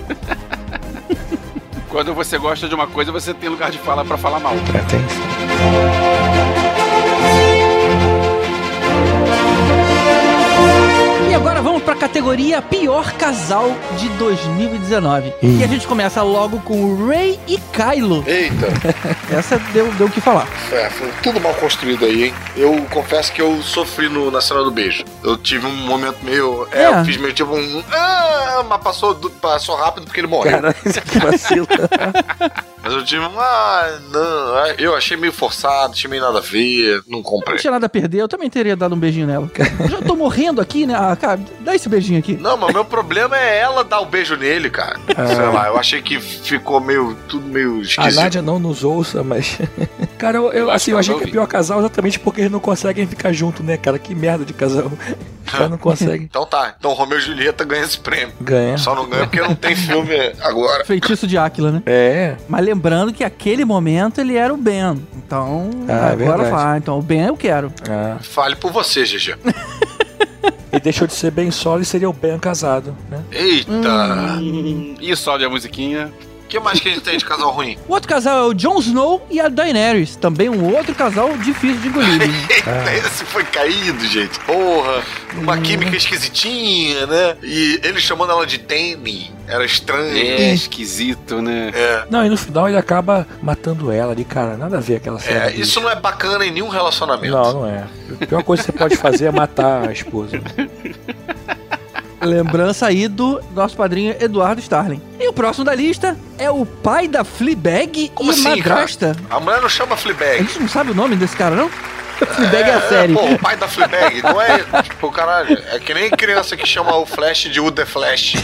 Speaker 5: Quando você gosta de uma coisa, você tem lugar de fala pra falar mal.
Speaker 6: É, tem isso.
Speaker 2: E agora vamos pra categoria Pior Casal de 2019. E a gente começa logo com o Ray e Kylo.
Speaker 4: Eita,
Speaker 2: Essa deu, deu o que falar.
Speaker 4: é, foi tudo mal construído aí, hein? Eu confesso que eu sofri no, na cena do beijo. Eu tive um momento meio. É,
Speaker 2: É.
Speaker 4: eu fiz meio tipo um. Ah, mas passou, passou rápido porque ele morreu.
Speaker 6: Que vacilo.
Speaker 4: Mas eu tive um. Ah, não. ah, Eu achei meio forçado, achei meio nada a ver, não
Speaker 2: Não
Speaker 4: comprei.
Speaker 2: tinha nada a perder, eu também teria dado um beijinho nela. Eu já tô morrendo aqui, né? Ah, cara, dá esse beijinho aqui.
Speaker 4: Não, mas meu problema é ela dar o beijo nele, cara. Sei lá, eu achei que ficou meio. tudo meio
Speaker 6: A
Speaker 4: esquisito.
Speaker 6: Nádia não nos ouça, mas. Cara, eu, eu,
Speaker 5: Eu
Speaker 6: assim, eu achei que é pior casal exatamente porque eles não conseguem ficar junto, né, cara? Que merda de casal. Caras não conseguem.
Speaker 4: Então tá, então Romeu e Julieta ganha esse prêmio.
Speaker 6: Ganha.
Speaker 4: Só não ganha porque não tem filme agora.
Speaker 2: Feitiço de Áquila, né?
Speaker 6: É.
Speaker 2: Mas lembrando que aquele momento ele era o Ben. Então,
Speaker 6: Ah, é
Speaker 2: agora
Speaker 6: verdade.
Speaker 2: vai. Então, o Ben eu quero.
Speaker 6: Ah.
Speaker 4: Fale por você, GG.
Speaker 6: E deixou de ser bem solo e seria o Ben casado, né?
Speaker 4: Eita!
Speaker 5: E sobe a musiquinha.
Speaker 4: O que mais que a gente tem de casal ruim?
Speaker 2: O outro casal é o Jon Snow e a Daenerys. Também um outro casal difícil de engolir. né?
Speaker 4: Eita, esse foi caído, gente. Porra, uma química esquisitinha, né? E ele chamando ela de Demi. Era estranho.
Speaker 5: É esquisito, né?
Speaker 4: É.
Speaker 6: Não, e no final ele acaba matando ela ali, cara. Nada a ver aquela cena.
Speaker 4: É, isso não é bacana em nenhum relacionamento.
Speaker 6: Não, não é. A pior coisa que você pode fazer é matar a esposa.
Speaker 2: Lembrança aí do nosso padrinho Eduardo Starling. E o próximo da lista é o pai da Fleabag
Speaker 4: Como
Speaker 2: e
Speaker 4: assim,
Speaker 2: madrasta.
Speaker 4: A mulher não chama
Speaker 2: A
Speaker 4: Fleabag.
Speaker 2: gente não sabe o nome desse cara, não? Fleabag é a série.
Speaker 4: Pô, o pai da Fleabag. Não é. Tipo, caralho. É que nem criança que chama o Flash de o The Flash.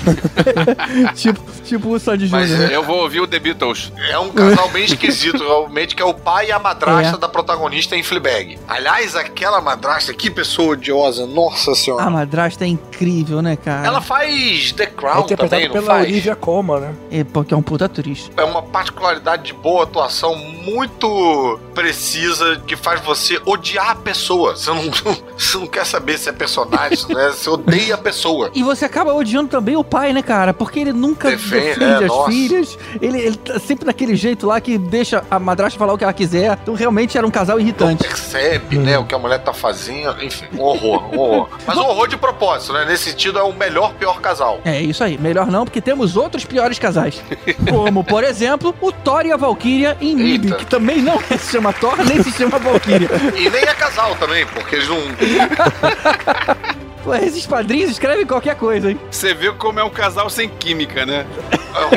Speaker 2: tipo, tipo o Sandy
Speaker 4: Mas
Speaker 2: né?
Speaker 5: Eu vou ouvir o The Beatles.
Speaker 4: É um casal bem esquisito, realmente, que é o pai e a madrasta
Speaker 2: É.
Speaker 4: da protagonista em Fleabag. Aliás, aquela madrasta, que pessoa odiosa, nossa senhora.
Speaker 2: A madrasta é incrível, né, cara?
Speaker 4: Ela faz The
Speaker 6: É
Speaker 4: Crown
Speaker 6: interpretado
Speaker 4: também, não
Speaker 6: pela
Speaker 4: faz?
Speaker 6: Olivia Colman, né?
Speaker 2: É, porque é um puta atriz.
Speaker 4: É uma particularidade de boa atuação muito precisa que faz você odiar a pessoa. Você não, você não quer saber se é personagem, né? Você odeia a pessoa.
Speaker 2: E você acaba odiando também o pai, né, cara? Porque ele nunca
Speaker 4: Defende,
Speaker 2: defende
Speaker 4: é,
Speaker 2: as
Speaker 4: nossa.
Speaker 2: filhas. Ele, ele tá sempre daquele jeito lá que deixa a madrasta falar o que ela quiser. Então realmente era um casal irritante.
Speaker 4: Percebe, né, o que a mulher tá fazendo. Enfim, um horror, um horror. Mas um horror de propósito, né? Nesse sentido, é o melhor, pior casal.
Speaker 2: É isso aí. Melhor não, porque temos outros piores casais. Como, por exemplo, o Thor e a Valkyria em
Speaker 4: Eita.
Speaker 2: que também não se chama Thor, nem se chama Valkyria.
Speaker 4: E nem é casal também, porque eles não.
Speaker 2: Pô, esses padrinhos escrevem qualquer coisa, hein?
Speaker 5: Você vê como é um casal sem química, né?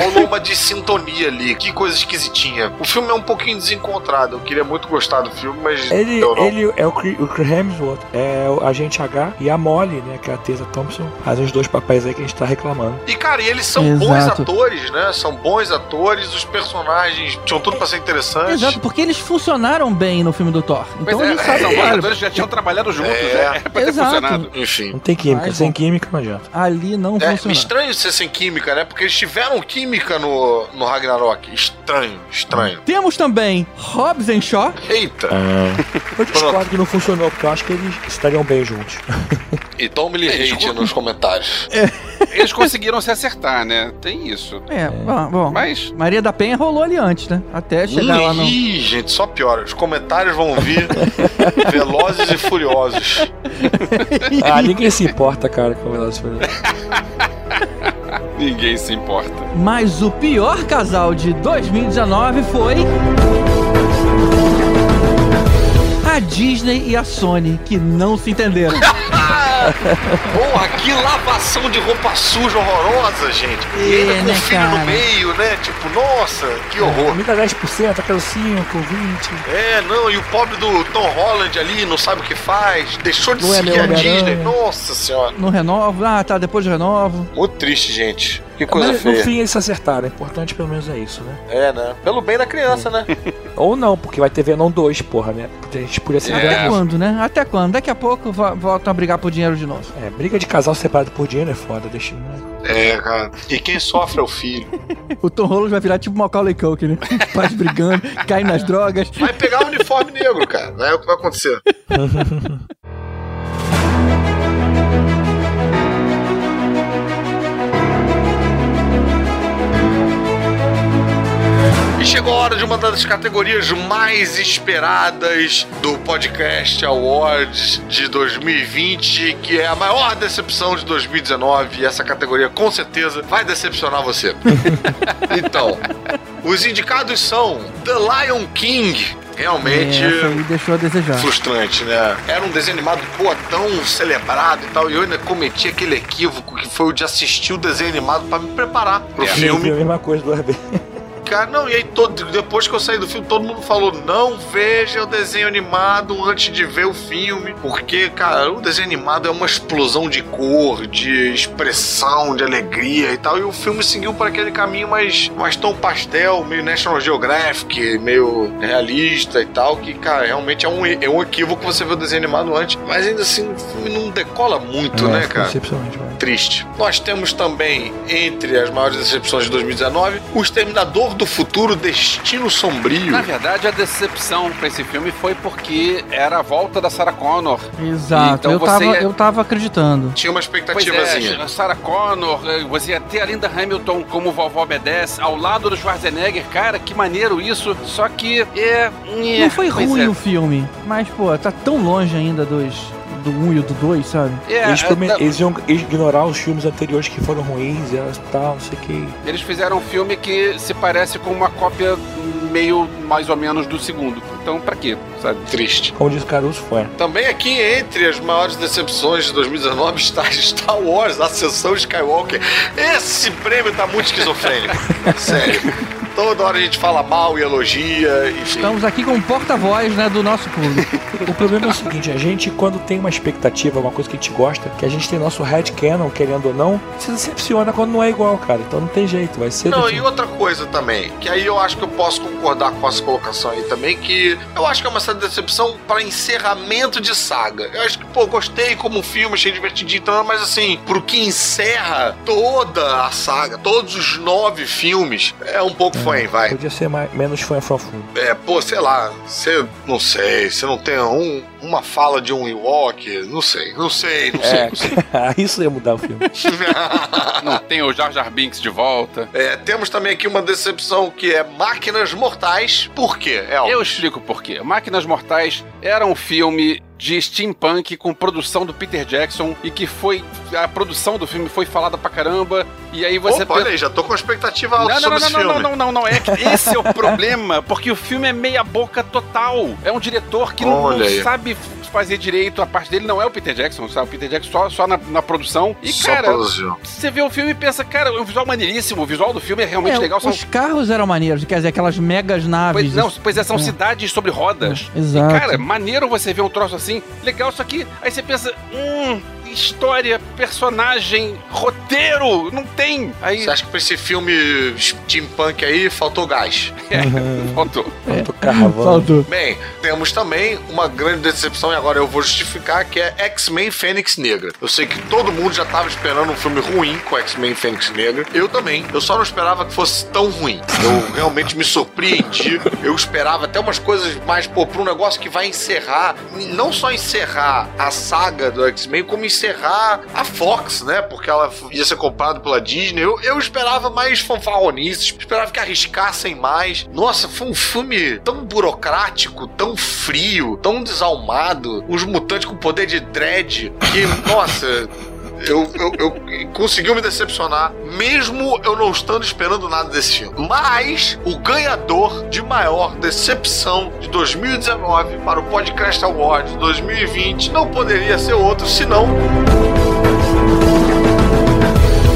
Speaker 4: Rolou uma dissintonia ali. Que coisa esquisitinha. O filme é um pouquinho desencontrado. Eu queria muito gostar do filme, mas
Speaker 6: Ele,
Speaker 4: eu não.
Speaker 6: ele é o Chris, o Chris Hemsworth, é o agente H, e a Molly, né, que é a Tessa Thompson, fazem os dois papéis aí que a gente tá reclamando.
Speaker 4: E, cara, e eles são
Speaker 2: Exato.
Speaker 4: bons atores, né? São bons atores, os personagens tinham tudo pra ser interessante.
Speaker 2: Exato, porque eles funcionaram bem no filme do Thor. Então
Speaker 5: Pois
Speaker 2: eles
Speaker 5: é,
Speaker 2: sabem.
Speaker 5: são bons
Speaker 2: cara,
Speaker 5: atores já tinham trabalhado juntos,
Speaker 4: É.
Speaker 5: né? Era pra ter
Speaker 2: Exato.
Speaker 5: funcionado.
Speaker 4: Enfim.
Speaker 6: Não tem química,
Speaker 2: Mas,
Speaker 6: sem química não adianta.
Speaker 2: ali não
Speaker 4: É
Speaker 2: funcionou.
Speaker 4: estranho ser sem química, né? Porque eles tiveram química no, no Ragnarok. Estranho, estranho.
Speaker 2: Temos também Hobbs and Shaw.
Speaker 4: Eita.
Speaker 6: Eu discordo que não funcionou, porque eu acho que eles estariam bem juntos.
Speaker 4: E tome-lhe
Speaker 5: Eles
Speaker 4: hate nos comentários.
Speaker 5: Eles conseguiram se acertar, né? Tem isso.
Speaker 2: É, bom, bom.
Speaker 5: Mas
Speaker 2: Maria da Penha rolou ali antes, né? Até chegar lá no.
Speaker 4: Ih, gente, só piora. Os comentários vão vir velozes e furiosos.
Speaker 6: ah, ninguém se importa, cara, com Velozes e Furiosos.
Speaker 5: ninguém se importa.
Speaker 2: Mas o pior casal de 2019 foi. A Disney e a Sony, que não se entenderam.
Speaker 4: Porra, que lavação de roupa suja horrorosa, gente. E
Speaker 2: É,
Speaker 4: ainda com
Speaker 2: né,
Speaker 4: o filho
Speaker 2: cara?
Speaker 4: no meio, né? Tipo, nossa, que horror.
Speaker 6: Me dá 10%, aquele 5, 20.
Speaker 4: É, não, e o pobre do Tom Holland ali não sabe o que faz, deixou de
Speaker 6: Não é
Speaker 4: seguir a. Disney. Nossa senhora.
Speaker 2: Não renovo. Ah, tá, depois eu renovo.
Speaker 4: Muito triste, gente. Que coisa
Speaker 6: Mas no
Speaker 4: feia.
Speaker 6: fim eles se acertaram, o importante pelo menos é isso, né?
Speaker 4: É, né? Pelo bem da criança, né?
Speaker 6: Ou não, porque vai ter Venom 2, porra, né? A gente podia ser
Speaker 2: Até
Speaker 6: é.
Speaker 2: quando, né? Até quando? Daqui a pouco vo- voltam a brigar por dinheiro de novo.
Speaker 6: É, briga de casal separado por dinheiro é foda, deixa. Né?
Speaker 4: É, cara. E quem sofre é o filho.
Speaker 2: O Tom Holland vai virar tipo Macaulay Culkin, né? Os pais brigando, caem nas drogas.
Speaker 4: Vai pegar o uniforme negro, cara. É o que vai acontecer. Chegou agora de uma das categorias mais esperadas do Podcast Awards de 2020, que é a maior decepção de 2019. E essa categoria com certeza vai decepcionar você. então, os indicados são The Lion King. Realmente.
Speaker 2: Essa aí deixou a desejar.
Speaker 4: Frustrante, né? Era um desenho animado, pô, tão celebrado e tal, e eu ainda cometi aquele equívoco que foi o de assistir o desenho animado pra me preparar pro
Speaker 6: É,
Speaker 4: filme.
Speaker 6: a mesma coisa do RB.
Speaker 4: Cara, não, e aí todo, depois que eu saí do filme, todo mundo falou: não veja o desenho animado antes de ver o filme. Porque, cara, o desenho animado é uma explosão de cor, de expressão, de alegria e tal. E o filme seguiu por aquele caminho mais, mais tom pastel, meio National Geographic, meio realista e tal. Que, cara, realmente é um, é um equívoco você ver o desenho animado antes. Mas ainda assim, o filme não decola muito,
Speaker 6: É,
Speaker 4: né, cara? Triste. Nós temos também, entre as maiores decepções de 2019, O Exterminador do Futuro Destino Sombrio.
Speaker 5: Na verdade, a decepção pra esse filme foi porque era a volta da Sarah Connor.
Speaker 2: Exato,
Speaker 5: Então
Speaker 2: eu,
Speaker 5: você
Speaker 2: tava,
Speaker 5: ia-
Speaker 2: eu tava acreditando.
Speaker 4: Tinha uma
Speaker 5: Pois
Speaker 4: expectativazinha.
Speaker 5: é, a Sarah Connor, eh, você ia ter a Linda Hamilton como vovó B10 ao lado do Schwarzenegger. Cara, que maneiro isso. Só que é. é,
Speaker 2: Não foi
Speaker 5: pois
Speaker 2: ruim
Speaker 5: é.
Speaker 2: o filme, mas, pô, tá tão longe ainda dos, do 1 e do 2, sabe?
Speaker 5: É,
Speaker 6: Eles,
Speaker 5: é,
Speaker 6: prome-
Speaker 5: não,
Speaker 6: eles iam ignorar os filmes anteriores que foram ruins e tal, não sei o que.
Speaker 5: eles fizeram um filme que se parece com uma cópia meio mais ou menos do segundo. Então, pra quê? Sabe?
Speaker 4: Triste.
Speaker 6: Como diz o Caruso, foi.
Speaker 4: Também aqui entre as maiores decepções de 2019 está Star Wars, Ascensão Skywalker. Esse prêmio tá muito esquizofrênico. Sério. Toda hora a gente fala mal e elogia, enfim.
Speaker 2: Estamos aqui com um porta-voz, né, do nosso público.
Speaker 6: O problema é o seguinte, a gente quando tem uma expectativa, uma coisa que a gente gosta, que a gente tem nosso headcanon, querendo ou não, se decepciona quando não é igual, cara. Então não tem jeito, vai ser...
Speaker 4: Não, e outra coisa também, que aí eu acho que eu posso concordar com essa colocação aí também, que eu acho que é uma certa decepção para encerramento de saga. Eu acho que, pô, gostei como filme, achei divertidinho, e tal, mas assim, pro que encerra toda a saga, todos os nove filmes, é um pouco fã, vai.
Speaker 6: Podia ser mais, menos fã fofudo.
Speaker 4: É, pô, sei lá, você, não sei, você não tem um, uma fala de um Ewok, não sei, não sei, não sei,
Speaker 6: É,
Speaker 4: não sei.
Speaker 6: isso ia mudar o filme.
Speaker 5: Não tem o Jar Jar Binks de volta.
Speaker 4: É, temos também aqui uma decepção que é Máquinas Mortais. Por quê? É.
Speaker 5: Eu explico por quê. Máquinas Mortais era um filme de steampunk com produção do Peter Jackson e que foi a produção do filme foi falada pra caramba e aí você
Speaker 4: Opa, olha aí, já tô com expectativa alta
Speaker 5: não, não,
Speaker 4: sobre
Speaker 5: não,
Speaker 4: esse
Speaker 5: não,
Speaker 4: filme.
Speaker 5: não, não, não, não, é que esse é o problema, porque o filme é meia boca total. É um diretor que não,
Speaker 4: Olha
Speaker 5: não
Speaker 4: aí.
Speaker 5: sabe fazer direito, a parte dele não é o Peter Jackson, sabe? O Peter Jackson só, só na, na produção. E,
Speaker 4: Só
Speaker 5: cara,
Speaker 4: produziu.
Speaker 5: você vê o filme e pensa, cara, o visual maneiríssimo, o visual do filme é realmente
Speaker 2: É,
Speaker 5: legal. São
Speaker 2: os carros eram maneiros, quer dizer, aquelas megas naves.
Speaker 5: Pois, não, pois é, são cidades sobre rodas.
Speaker 2: É, exato.
Speaker 5: E, cara, maneiro você ver um troço assim, legal, só que aí você pensa, hum, história, personagem, roteiro, não tem. Aí
Speaker 4: Você acha que pra esse filme steampunk aí faltou gás?
Speaker 5: é, faltou.
Speaker 6: Tô carvão.
Speaker 2: Faltou.
Speaker 4: Bem, temos também uma grande decepção, e agora eu vou justificar, que é X-Men Fênix Negra. Eu sei que todo mundo já tava esperando um filme ruim com X-Men Fênix Negra. Eu também. Eu só não esperava que fosse tão ruim. Eu realmente me surpreendi. Eu esperava até umas coisas mais, pô, pra um negócio que vai encerrar, não só encerrar a saga do X-Men, como encerrar a Fox, né? Porque ela ia ser comprada pela Disney. Eu, eu esperava mais fanfarronices, esperava que arriscassem mais. Nossa, foi um filme tão burocrático, tão frio, tão desalmado. Uns mutantes com poder de dread que, nossa. Eu, eu, eu conseguiu me decepcionar, mesmo eu não estando esperando nada desse filme. Mas o ganhador de maior decepção de 2019 para o Podcast Awards 2020 não poderia ser outro senão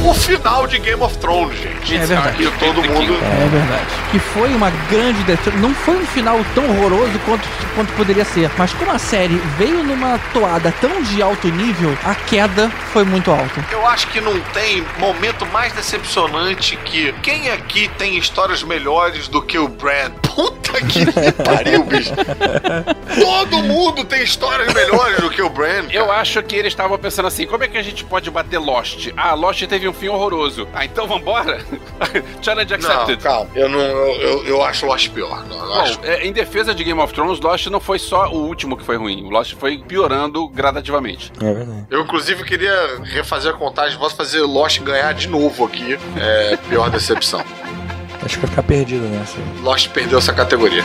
Speaker 4: o final de Game of Thrones, gente.
Speaker 2: É verdade.
Speaker 4: Que todo mundo
Speaker 2: É verdade. Que foi uma grande. Não foi um final tão horroroso quanto, quanto poderia ser. Mas como a série veio numa toada tão de alto nível, a queda foi muito alta.
Speaker 4: Eu acho que não tem momento mais decepcionante que quem aqui tem histórias melhores do que o Brand? Puta que pariu, bicho. Todo mundo tem histórias melhores do que o Brand.
Speaker 5: Eu acho que eles estavam pensando assim: como é que a gente pode bater Lost? Ah, Lost teve um fim horroroso. Ah, então vambora? Challenge
Speaker 4: Não,
Speaker 5: accepted.
Speaker 4: calma. Eu, não, eu, eu, eu acho Lost pior. Não, eu
Speaker 5: Bom,
Speaker 4: acho...
Speaker 5: é, em defesa de Game of Thrones, Lost não foi só o último que foi ruim. O Lost foi piorando gradativamente.
Speaker 6: É verdade.
Speaker 4: Eu, inclusive, queria refazer a contagem. Posso fazer Lost ganhar de novo aqui. É, pior decepção.
Speaker 6: Acho que vai ficar perdido nessa.
Speaker 4: Lost perdeu essa categoria.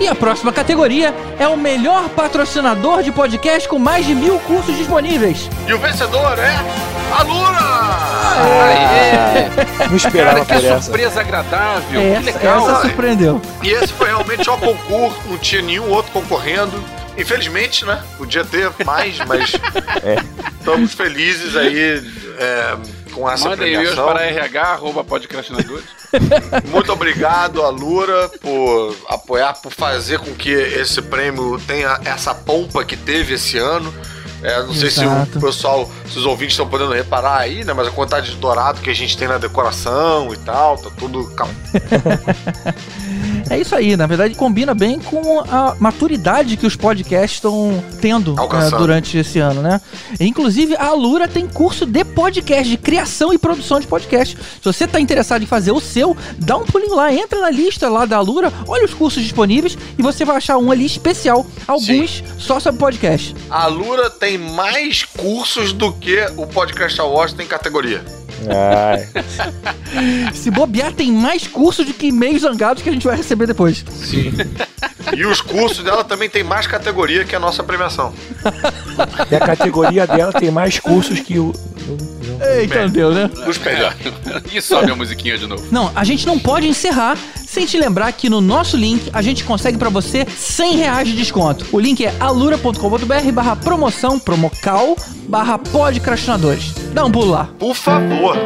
Speaker 2: E a próxima categoria é o melhor patrocinador de podcast com mais de mil cursos disponíveis.
Speaker 4: E o vencedor é. A Lura!
Speaker 5: Aê!
Speaker 6: Não esperava
Speaker 5: Cara,
Speaker 6: por
Speaker 5: que
Speaker 6: essa.
Speaker 5: surpresa agradável. que
Speaker 2: Essa,
Speaker 5: legal.
Speaker 2: essa surpreendeu.
Speaker 4: E esse foi realmente o concurso, não tinha nenhum outro concorrendo. Infelizmente, né? Podia ter mais, mas estamos felizes aí é, com essa
Speaker 5: Mandem e-mails
Speaker 4: premiação.
Speaker 5: para RH, arroba.
Speaker 4: Muito obrigado a Lura por apoiar, por fazer com que esse prêmio tenha essa pompa que teve esse ano. É, não sei se
Speaker 2: Exato.
Speaker 4: o pessoal, se os ouvintes estão podendo reparar aí, né? Mas a quantidade de dourado que a gente tem na decoração e tal, tá tudo.
Speaker 2: É isso aí, na verdade combina bem com a maturidade que os podcasts estão tendo eh, durante esse ano, né? Inclusive, a Alura tem curso de podcast, de criação e produção de podcast. Se você está interessado em fazer o seu, dá um pulinho lá, entra na lista lá da Alura, olha os cursos disponíveis e você vai achar um ali especial, alguns só sobre podcast.
Speaker 4: A Lura tem mais cursos do que o Podcast Awards tem categoria.
Speaker 6: Ai,
Speaker 2: Se bobear, tem mais cursos do que e-mails zangados que a gente vai receber depois.
Speaker 4: E os cursos dela também tem mais categoria que a nossa premiação.
Speaker 6: e a categoria dela tem mais cursos que o. não- não-
Speaker 2: Eita, deu, né?
Speaker 4: Os melhores.
Speaker 5: E sobe a musiquinha de novo.
Speaker 2: Não, a gente não pode encerrar sem te lembrar que no nosso link a gente consegue pra você 100 reais de desconto. O link é alura.com.br barra promoção, promocal, barra podcrastinadores. Dá um pulo lá.
Speaker 4: Por favor.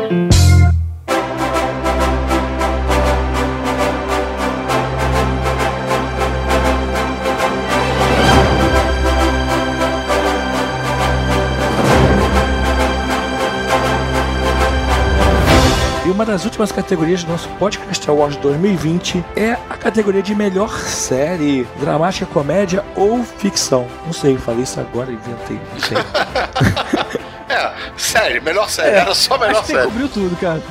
Speaker 6: Uma das últimas categorias do nosso Podcast Awards 2020 é a categoria de melhor série, dramática, comédia ou ficção. Não sei, falei isso agora, inventei. Não sei.
Speaker 4: É, sério, melhor série. Era só melhor
Speaker 2: Acho que você
Speaker 4: série.
Speaker 2: cobriu tudo, cara.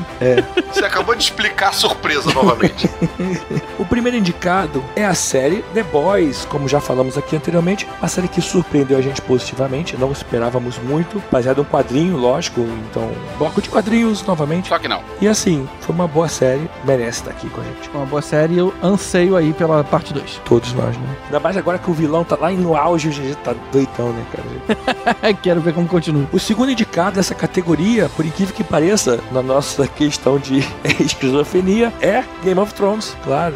Speaker 4: Você acabou de explicar a surpresa novamente.
Speaker 6: O primeiro indicado é a série The Boys, como já falamos aqui anteriormente, uma série que surpreendeu a gente positivamente, não esperávamos muito, baseado em um quadrinho, lógico, então, bloco de quadrinhos novamente.
Speaker 5: Só que não.
Speaker 6: E assim, foi uma boa série, merece estar aqui com a gente.
Speaker 2: Uma boa série, eu anseio aí pela parte 2.
Speaker 6: Todos nós, né? Ainda mais agora que o vilão tá lá no auge, o GG tá doidão, né, cara?
Speaker 2: Quero ver como continua.
Speaker 6: O segundo indicado dessa categoria, por incrível que pareça, na nossa questão de esquizofrenia, é Game of Thrones, claro.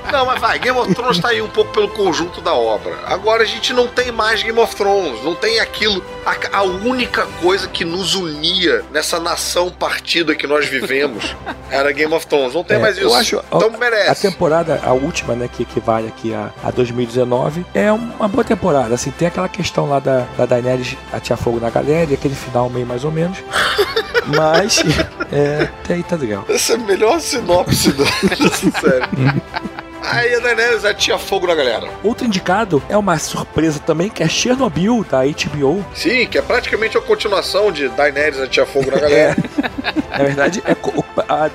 Speaker 4: Não, mas vai, Game of Thrones tá aí um pouco pelo conjunto da obra. Agora a gente não tem mais Game of Thrones, não tem aquilo. A, a única coisa que nos unia nessa nação partida que nós vivemos era Game of Thrones. Não tem
Speaker 6: É,
Speaker 4: mais isso.
Speaker 6: eu acho-
Speaker 4: então
Speaker 6: A
Speaker 4: merece.
Speaker 6: temporada, a última, né, que equivale aqui a, a 2019, é uma boa temporada. Assim, tem aquela questão lá da, da Daenerys atirar fogo na galera e aquele final meio mais ou menos. Mas, é, até aí tá legal.
Speaker 4: Essa é a melhor sinopse dessa série. Aí a Daenerys atia fogo na galera.
Speaker 6: Outro indicado é uma surpresa também, que é Chernobyl, da HBO.
Speaker 4: Sim, que é praticamente a continuação de Daenerys atia fogo na galera.
Speaker 6: Na verdade, é, a, a,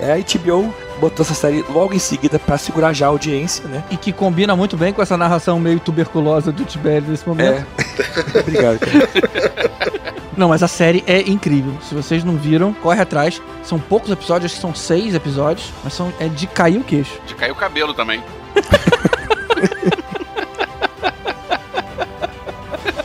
Speaker 6: é a HBO botou essa série logo em seguida pra segurar já a audiência, né?
Speaker 2: E que combina muito bem com essa narração meio tuberculosa do Tibério nesse momento.
Speaker 6: É. Obrigado, cara.
Speaker 2: Não, mas a série é incrível. Se vocês não viram, corre atrás. São poucos episódios, acho que são seis episódios, mas são é de cair o queixo.
Speaker 5: De cair o cabelo também.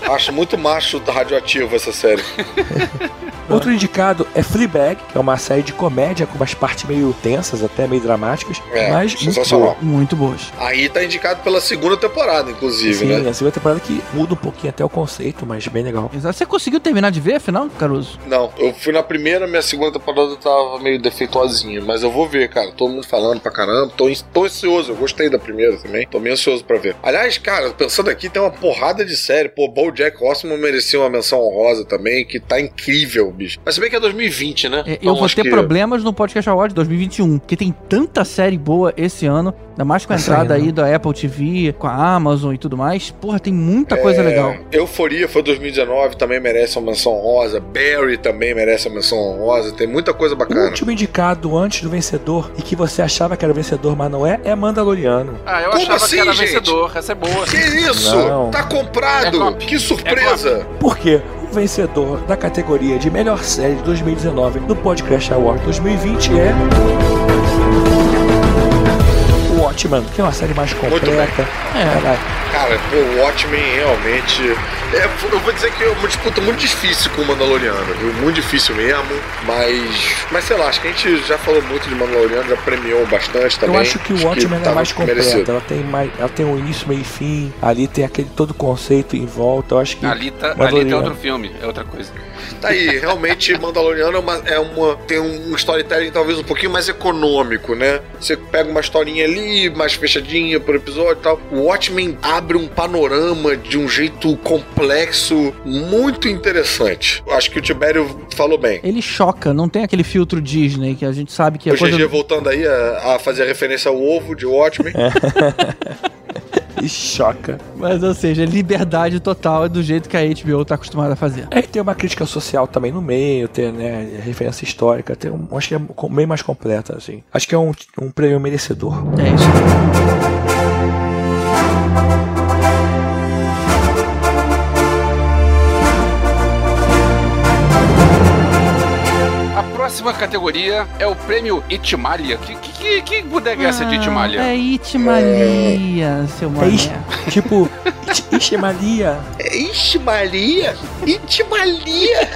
Speaker 4: Acho muito macho radioativo essa série.
Speaker 6: Outro indicado é Fleabag, que é uma série de comédia com umas partes meio tensas, até meio dramáticas,
Speaker 4: É,
Speaker 6: mas muito boa.
Speaker 2: Muito boas.
Speaker 4: Aí tá indicado pela segunda temporada, inclusive,
Speaker 6: Sim,
Speaker 4: né?
Speaker 6: a segunda temporada que muda um pouquinho até o conceito, mas bem legal.
Speaker 2: Exato. Você conseguiu terminar de ver, afinal, Caruso?
Speaker 4: Não, eu fui na primeira, minha segunda temporada tava meio defeituosinha, mas eu vou ver, cara. Todo mundo falando pra caramba. Tô, tô ansioso, eu gostei da primeira também. Tô meio ansioso pra ver. Aliás, cara, pensando aqui, tem uma porrada de série. Pô, Jack Horseman merecia uma menção honrosa também, que tá incrível, bicho. Mas se bem que é 2020, né?
Speaker 2: É,
Speaker 4: Então,
Speaker 2: eu vou ter
Speaker 4: que-
Speaker 2: problemas no Podcast Award 2021, porque tem tanta série boa esse ano, ainda mais com a entrada
Speaker 6: saindo.
Speaker 2: aí da Apple TV, com a Amazon e tudo mais. Porra, tem muita coisa
Speaker 4: É,
Speaker 2: legal.
Speaker 4: Euforia foi 2019, também merece uma menção honrosa. Barry também merece uma menção honrosa. Tem muita coisa
Speaker 6: O
Speaker 4: bacana.
Speaker 6: último indicado antes do vencedor e que você achava que era o vencedor, mas não é, é Mandaloriano.
Speaker 5: Ah, eu
Speaker 4: Como
Speaker 5: achava
Speaker 4: assim,
Speaker 5: que era
Speaker 4: gente?
Speaker 5: vencedor. Essa é boa.
Speaker 4: Que isso?
Speaker 6: Não.
Speaker 4: Tá comprado!
Speaker 5: É
Speaker 4: que surpresa!
Speaker 6: Por quê? O vencedor da categoria de melhor série de 2019 do Podcast Award 2020 é. O Watchmen, que é uma série mais completa. Ela-
Speaker 4: Cara, pô, o Watchmen realmente. É, eu vou dizer que é uma disputa muito difícil com o Mandaloriano, viu? Muito difícil mesmo. Mas. Mas sei lá, acho que a gente já falou muito de Mandaloriano, já premiou bastante também.
Speaker 6: Eu acho que o Watchmen é mais completa.
Speaker 4: merecido.
Speaker 6: Ela tem, mais, ela tem um início, meio e fim. Ali tem aquele todo conceito em volta. Eu acho que.
Speaker 5: Alita, Alita é
Speaker 6: Mandaloriano-
Speaker 5: outro filme, é outra coisa.
Speaker 4: Tá aí, realmente Mandaloriano é uma, é uma- tem um storytelling talvez um pouquinho mais econômico, né? Você pega uma historinha ali, mais fechadinha por episódio e tal. O Watchmen abre um panorama de um jeito complexo, muito interessante. Acho que o Tibério falou bem.
Speaker 2: Ele choca, não tem aquele filtro Disney que a gente sabe que é
Speaker 4: o
Speaker 2: coisa.
Speaker 4: GG voltando aí a, a fazer referência ao ovo de Watchmen.
Speaker 6: E choca.
Speaker 2: Mas, ou seja, liberdade total é do jeito que a HBO tá acostumada a fazer.
Speaker 6: É, tem uma crítica social também no meio, tem, né, referência histórica, tem um, acho que é bem mais completa, assim. Acho que é um, um prêmio merecedor.
Speaker 2: É isso.
Speaker 5: Próxima categoria é o prêmio Itimalia. Que, que, que, que bodega é essa de Itimalia?
Speaker 2: É Itmalia, seu
Speaker 6: É
Speaker 2: mané.
Speaker 6: tipo, Ixi- Ixi Maria.
Speaker 4: Ixi, Maria! Ixi, Maria!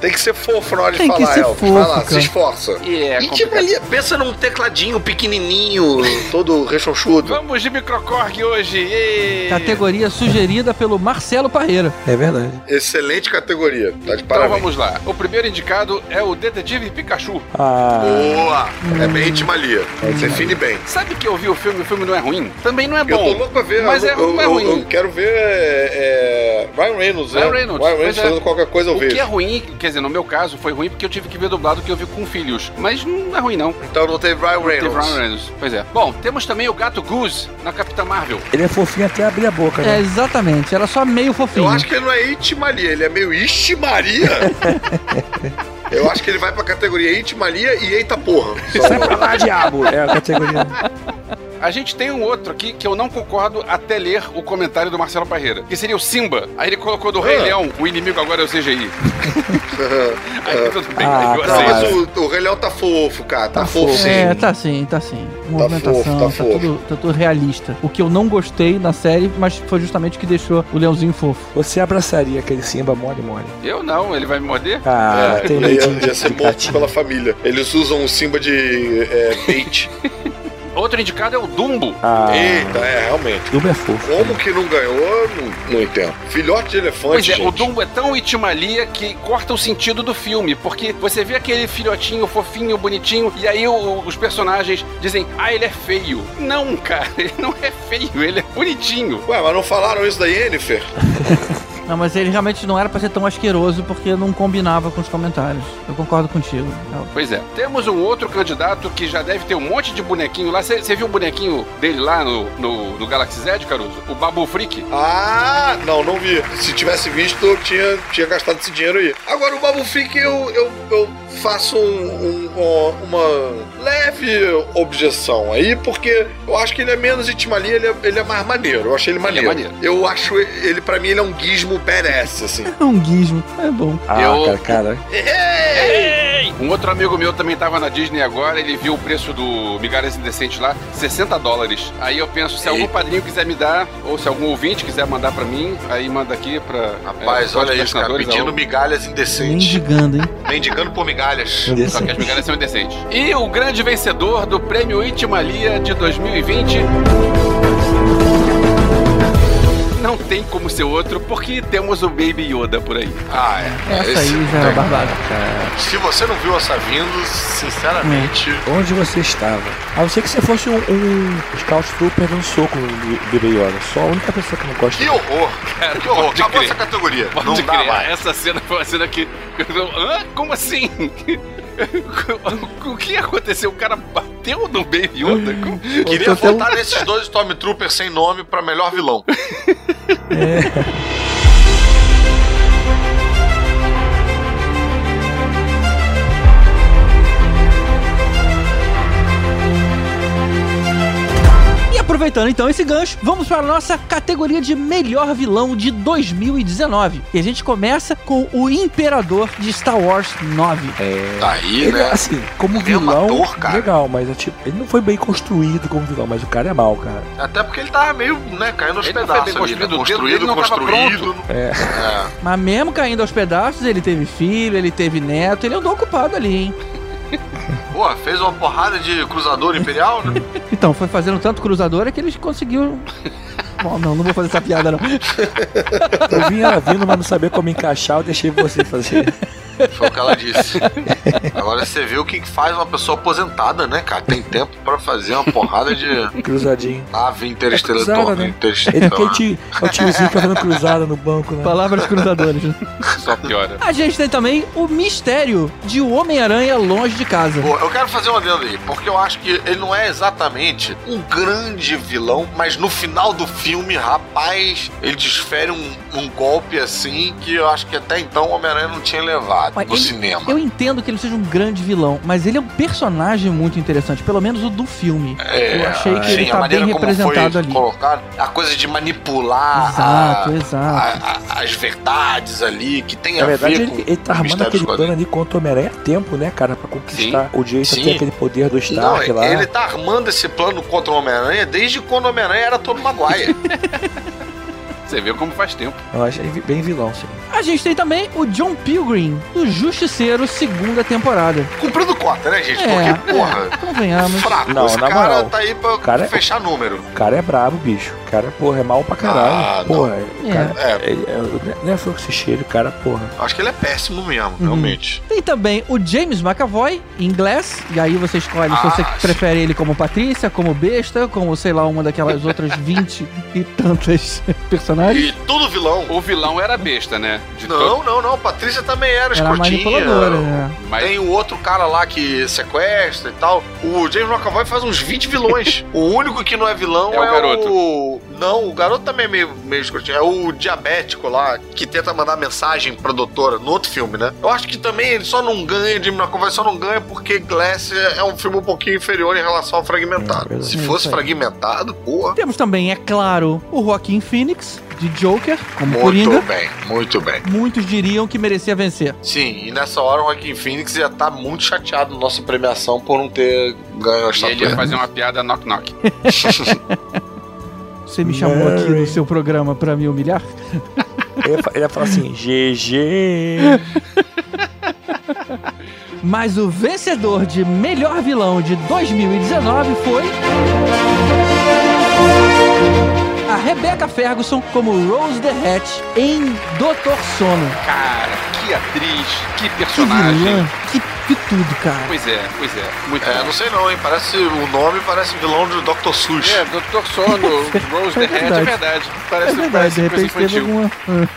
Speaker 4: Tem que ser fofo na hora de
Speaker 2: Tem que
Speaker 4: falar,
Speaker 2: fofo,
Speaker 4: Vai lá, se
Speaker 2: cara.
Speaker 4: esforça.
Speaker 5: E é.
Speaker 4: Maria! Pensa num tecladinho pequenininho, todo rechonchudo.
Speaker 5: Vamos de Microcorg hoje! Ê!
Speaker 2: Categoria sugerida pelo Marcelo Parreira.
Speaker 6: É verdade.
Speaker 4: Excelente categoria. Tá de
Speaker 5: Então
Speaker 4: parabéns.
Speaker 5: vamos lá. O primeiro indicado é o Detetive Pikachu.
Speaker 6: Ah,
Speaker 4: Boa! É bem Itimalia. Você define bem.
Speaker 5: Sabe que eu vi o filme e o filme não é ruim? Também não é
Speaker 4: Eu
Speaker 5: bom.
Speaker 4: tô louco pra ver.
Speaker 5: Mas
Speaker 4: eu,
Speaker 5: é,
Speaker 4: eu,
Speaker 5: não é
Speaker 4: eu-
Speaker 5: ruim.
Speaker 4: eu quero ver é, é, Ryan Reynolds, né?
Speaker 5: Ryan Reynolds,
Speaker 4: Ryan Reynolds
Speaker 5: é.
Speaker 4: fazendo qualquer coisa eu
Speaker 5: O
Speaker 4: vejo.
Speaker 5: que é ruim, quer dizer, no meu caso, foi ruim porque eu tive que ver dublado que eu vi com filhos. Mas não é ruim, não.
Speaker 4: Então não teve Ryan
Speaker 5: Teve
Speaker 4: Reynolds.
Speaker 5: Ryan Reynolds. Pois é. Bom, temos também o Gato Goose na Capitã Marvel.
Speaker 6: ele é fofinho até abrir a boca,
Speaker 2: É,
Speaker 6: né?
Speaker 2: exatamente. Era só meio fofinho.
Speaker 4: Eu acho que ele não é Itimalia, ele é meio Ixi-Maria. eu acho que ele vai pra categoria Itimalia e Eita Porra.
Speaker 6: Sai pra lá, diabo! É a categoria.
Speaker 5: A gente tem um outro aqui que eu não concordo até ler o comentário do Marcelo Parreira, que seria o Simba. Aí ele colocou do Rei
Speaker 4: Ah.
Speaker 5: Leão, o inimigo agora é o CGI. Aí tudo bem,
Speaker 6: Ah,
Speaker 5: aí eu
Speaker 6: tá,
Speaker 4: mas o, o Rei Leão tá fofo, cara. Tá,
Speaker 6: Tá
Speaker 4: fofo,
Speaker 6: fofo.
Speaker 4: sim.
Speaker 2: É, tá sim, tá sim. Movimentação,
Speaker 4: fofo,
Speaker 2: tá,
Speaker 4: tá fofo.
Speaker 2: tudo, tá tudo realista. O que eu não gostei na série, mas foi justamente o que deixou o leãozinho fofo.
Speaker 6: Você abraçaria aquele Simba mole mole.
Speaker 5: Eu não, ele vai me morder?
Speaker 6: Ah,
Speaker 4: É,
Speaker 6: tem
Speaker 4: ia, ia ser morto pela família. Eles usam o Simba de é, bait.
Speaker 5: Outro indicado é o Dumbo.
Speaker 6: Ah,
Speaker 4: Eita, é, realmente.
Speaker 6: Dumbo é fofo.
Speaker 4: Como que não ganhou, não, não entendo. Filhote de elefante,
Speaker 5: Pois é,
Speaker 4: gente.
Speaker 5: o Dumbo é tão itimalia que corta o sentido do filme, porque você vê aquele filhotinho fofinho, bonitinho, e aí o- os personagens dizem, ah, ele é feio. Não, cara, ele não é feio, ele é bonitinho.
Speaker 4: Ué, mas não falaram isso da Yennefer?
Speaker 2: Não, mas ele realmente não era pra ser tão asqueroso porque não combinava com os comentários. Eu concordo contigo. Eu-
Speaker 5: Pois é. Temos um outro candidato que já deve ter um monte de bonequinho lá. Você viu o bonequinho dele lá no, no, no Galaxy Z, Caruso? O Babu Freak?
Speaker 4: Ah, não, não vi. Se tivesse visto, eu tinha, tinha gastado esse dinheiro aí. Agora, o Babu Freak, eu, eu, eu faço um- um- uma leve objeção aí, porque eu acho que ele é menos itimalia, ele é, ele é mais maneiro. Eu achei ele maneiro.
Speaker 5: maneiro.
Speaker 4: Eu acho ele, pra mim, ele é um gizmo badass, assim.
Speaker 2: É um gizmo, é bom.
Speaker 6: Ah,
Speaker 5: Eu-
Speaker 6: cara, cara.
Speaker 5: Um outro amigo meu também tava na Disney agora, ele viu o preço do Migalhas Indecentes lá, 60 dólares. Aí eu penso, se algum
Speaker 4: Eita.
Speaker 5: padrinho quiser me dar, ou se algum ouvinte quiser mandar pra mim, aí manda aqui pra...
Speaker 4: Rapaz,
Speaker 5: é,
Speaker 4: olha isso, cara. Pedindo migalhas indecentes.
Speaker 2: Mendigando, hein?
Speaker 4: Mendigando por migalhas.
Speaker 5: Só que as migalhas são indecentes. E o grande vencedor do prêmio Itimalia de 2020. Não tem como ser outro, porque temos o Baby Yoda por aí.
Speaker 4: Ah, é.
Speaker 2: Essa
Speaker 4: Esse
Speaker 2: aí já era
Speaker 4: tem.
Speaker 2: barbada.
Speaker 4: Se você não viu essa vindo, sinceramente.
Speaker 6: Onde você estava? A não ser que você fosse um, um Scout Trooper dando soco no Bebê Yoda. Só a única pessoa que não gosta.
Speaker 4: Que horror!
Speaker 5: Cara,
Speaker 4: Que horror! Acabou
Speaker 5: crer.
Speaker 4: essa categoria.
Speaker 5: Pode
Speaker 4: não dá
Speaker 5: crer,
Speaker 4: mais.
Speaker 5: essa cena foi uma cena que. Hã? Como assim? O que aconteceu? O cara bateu no Baby Yoda?
Speaker 4: Queria votar nesses dois Stormtroopers sem nome pra melhor vilão.
Speaker 2: E aproveitando então esse gancho, vamos para a nossa categoria de melhor vilão de 2019. E a gente começa com o Imperador de Star Wars 9.
Speaker 6: É.
Speaker 4: Aí,
Speaker 6: Ele,
Speaker 4: né?
Speaker 6: assim, como
Speaker 4: Ele é um
Speaker 6: vilão,
Speaker 4: ator, cara.
Speaker 6: legal, mas é tipo, ele não foi bem construído como vilão, mas o cara é mal, cara.
Speaker 4: Até porque ele tava meio, né, caindo aos
Speaker 5: Ele não foi
Speaker 4: pedaços
Speaker 5: bem
Speaker 4: ali, né?
Speaker 5: construído, o dedo
Speaker 4: Construído,
Speaker 5: dele não tava
Speaker 4: construído.
Speaker 6: É.
Speaker 4: É.
Speaker 2: Mas mesmo caindo aos pedaços, ele teve filho, ele teve neto, ele andou ocupado ali, hein?
Speaker 4: Pô, fez uma porrada de cruzador imperial, né?
Speaker 2: Então, foi fazendo tanto cruzador é que eles conseguiu. Bom, não, não vou fazer essa piada, não.
Speaker 6: Eu vinha vindo, mas não sabia como encaixar, eu deixei você fazer.
Speaker 4: Foi o que ela disse. Agora você vê o que faz uma pessoa aposentada, né, cara? Tem tempo pra fazer uma porrada de
Speaker 6: Cruzadinho.
Speaker 4: nave interestelar.
Speaker 6: cruzada,
Speaker 4: torre
Speaker 6: né? Ele é o tiozinho que tá fazendo cruzada no banco, né?
Speaker 2: Palavras cruzadores. né?
Speaker 5: Só piora.
Speaker 2: A gente tem também o mistério de o Homem-Aranha longe de casa.
Speaker 4: Pô, eu quero fazer um adendo aí, porque eu acho que ele não é exatamente um grande vilão, mas no final do filme, rapaz, ele desfere um, um golpe assim que eu acho que até então o Homem-Aranha não tinha levado
Speaker 2: Mas
Speaker 4: no
Speaker 2: ele-
Speaker 4: cinema.
Speaker 2: Eu entendo que ele seja um grande vilão, mas ele é um personagem muito interessante, pelo menos o do filme. eu achei que ele
Speaker 4: sim, a
Speaker 2: tá bem representado ali.
Speaker 4: colocado, a coisa de manipular
Speaker 2: Exato,
Speaker 4: a-
Speaker 2: exato.
Speaker 4: a- a- as verdades ali, que tem
Speaker 6: Na
Speaker 4: a
Speaker 6: verdade,
Speaker 4: ver
Speaker 6: ele,
Speaker 4: com
Speaker 6: ele tá armando aquele plano ali contra o Homem-Aranha a tempo, né, cara? Pra conquistar o direito a
Speaker 4: Sim.
Speaker 6: ter aquele poder do
Speaker 4: Não,
Speaker 6: Stark lá.
Speaker 4: ele tá armando esse plano contra o Homem-Aranha desde quando o Homem-Aranha era todo Maguire.
Speaker 5: Você vê como faz tempo.
Speaker 6: Eu acho ele bem vilão, sim.
Speaker 2: A gente tem também o John Pilgrim, do Justiceiro, segunda temporada.
Speaker 4: Cumprindo cota, né, gente?
Speaker 2: É,
Speaker 4: Porque, porra,
Speaker 2: é, convenhamos.
Speaker 4: fraco.
Speaker 6: Não,
Speaker 4: Esse
Speaker 6: na
Speaker 4: cara
Speaker 6: moral.
Speaker 4: tá aí pra
Speaker 6: Cara é-
Speaker 4: fechar número.
Speaker 6: O cara é brabo, bicho. O cara, porra, é mal pra caralho.
Speaker 4: Ah, não.
Speaker 6: porra, o
Speaker 2: É.
Speaker 6: cara.
Speaker 4: É.
Speaker 6: É, não é fluxo cheio, o cara, porra.
Speaker 4: Acho que ele é péssimo mesmo,
Speaker 2: Uhum.
Speaker 4: realmente.
Speaker 2: Tem também o James McAvoy, em Glass, e aí você escolhe se
Speaker 4: Ah,
Speaker 2: você
Speaker 4: sim.
Speaker 2: prefere ele como Patrícia, como besta, como, sei lá, uma daquelas outras 20 e tantas personagens.
Speaker 4: E tudo vilão.
Speaker 5: O vilão era besta, né? De
Speaker 4: Não,
Speaker 5: todo-
Speaker 4: não, não. Patrícia também era
Speaker 2: Era
Speaker 4: escrotinha.
Speaker 2: manipuladora, né?
Speaker 5: Mas
Speaker 4: Tem o outro cara lá que sequestra e tal. O James McAvoy faz uns 20 vilões. o único que não é vilão
Speaker 5: É
Speaker 4: é,
Speaker 5: o garoto.
Speaker 4: o... Não, o garoto também é meio, meio escrotinho. É o diabético lá, que tenta mandar mensagem pra doutora no outro filme, né? Eu acho que também ele só não ganha, James McAvoy só não ganha porque Glass é um filme um pouquinho inferior em relação ao Fragmentado.
Speaker 6: É.
Speaker 4: Se
Speaker 2: É
Speaker 4: fosse. Fragmentado, porra.
Speaker 2: Temos também, é claro, o Joaquin Phoenix, de Joker, como
Speaker 4: Muito
Speaker 2: Coringa.
Speaker 4: bem, muito bem.
Speaker 2: Muitos diriam que merecia vencer.
Speaker 4: Sim, e nessa hora o Joaquin Phoenix ia estar muito chateado na nossa premiação por não ter ganho a
Speaker 5: e ele ia
Speaker 4: estatueta.
Speaker 5: fazer uma piada knock-knock.
Speaker 2: Você me chamou aqui no seu programa pra me humilhar?
Speaker 6: Ele ia, falar assim, GG.
Speaker 2: Mas o vencedor de melhor vilão de 2019 foi. A Rebecca Ferguson como Rose the Hat em Doutor Sono.
Speaker 5: Cara, que atriz, que
Speaker 2: Que
Speaker 5: personagem.
Speaker 2: vilã, que, que tudo, cara.
Speaker 5: Pois é, pois é. Muito
Speaker 4: É,
Speaker 5: bom.
Speaker 4: não sei não, hein? Parece o nome parece vilão do Dr. Sush.
Speaker 5: É, Dr. Sono, Rose
Speaker 2: É
Speaker 5: the Hat, é
Speaker 2: verdade.
Speaker 5: verdade.
Speaker 2: É
Speaker 5: Parece,
Speaker 2: verdade,
Speaker 5: parece
Speaker 2: de
Speaker 5: coisa
Speaker 2: repente
Speaker 5: infantil.
Speaker 2: alguma.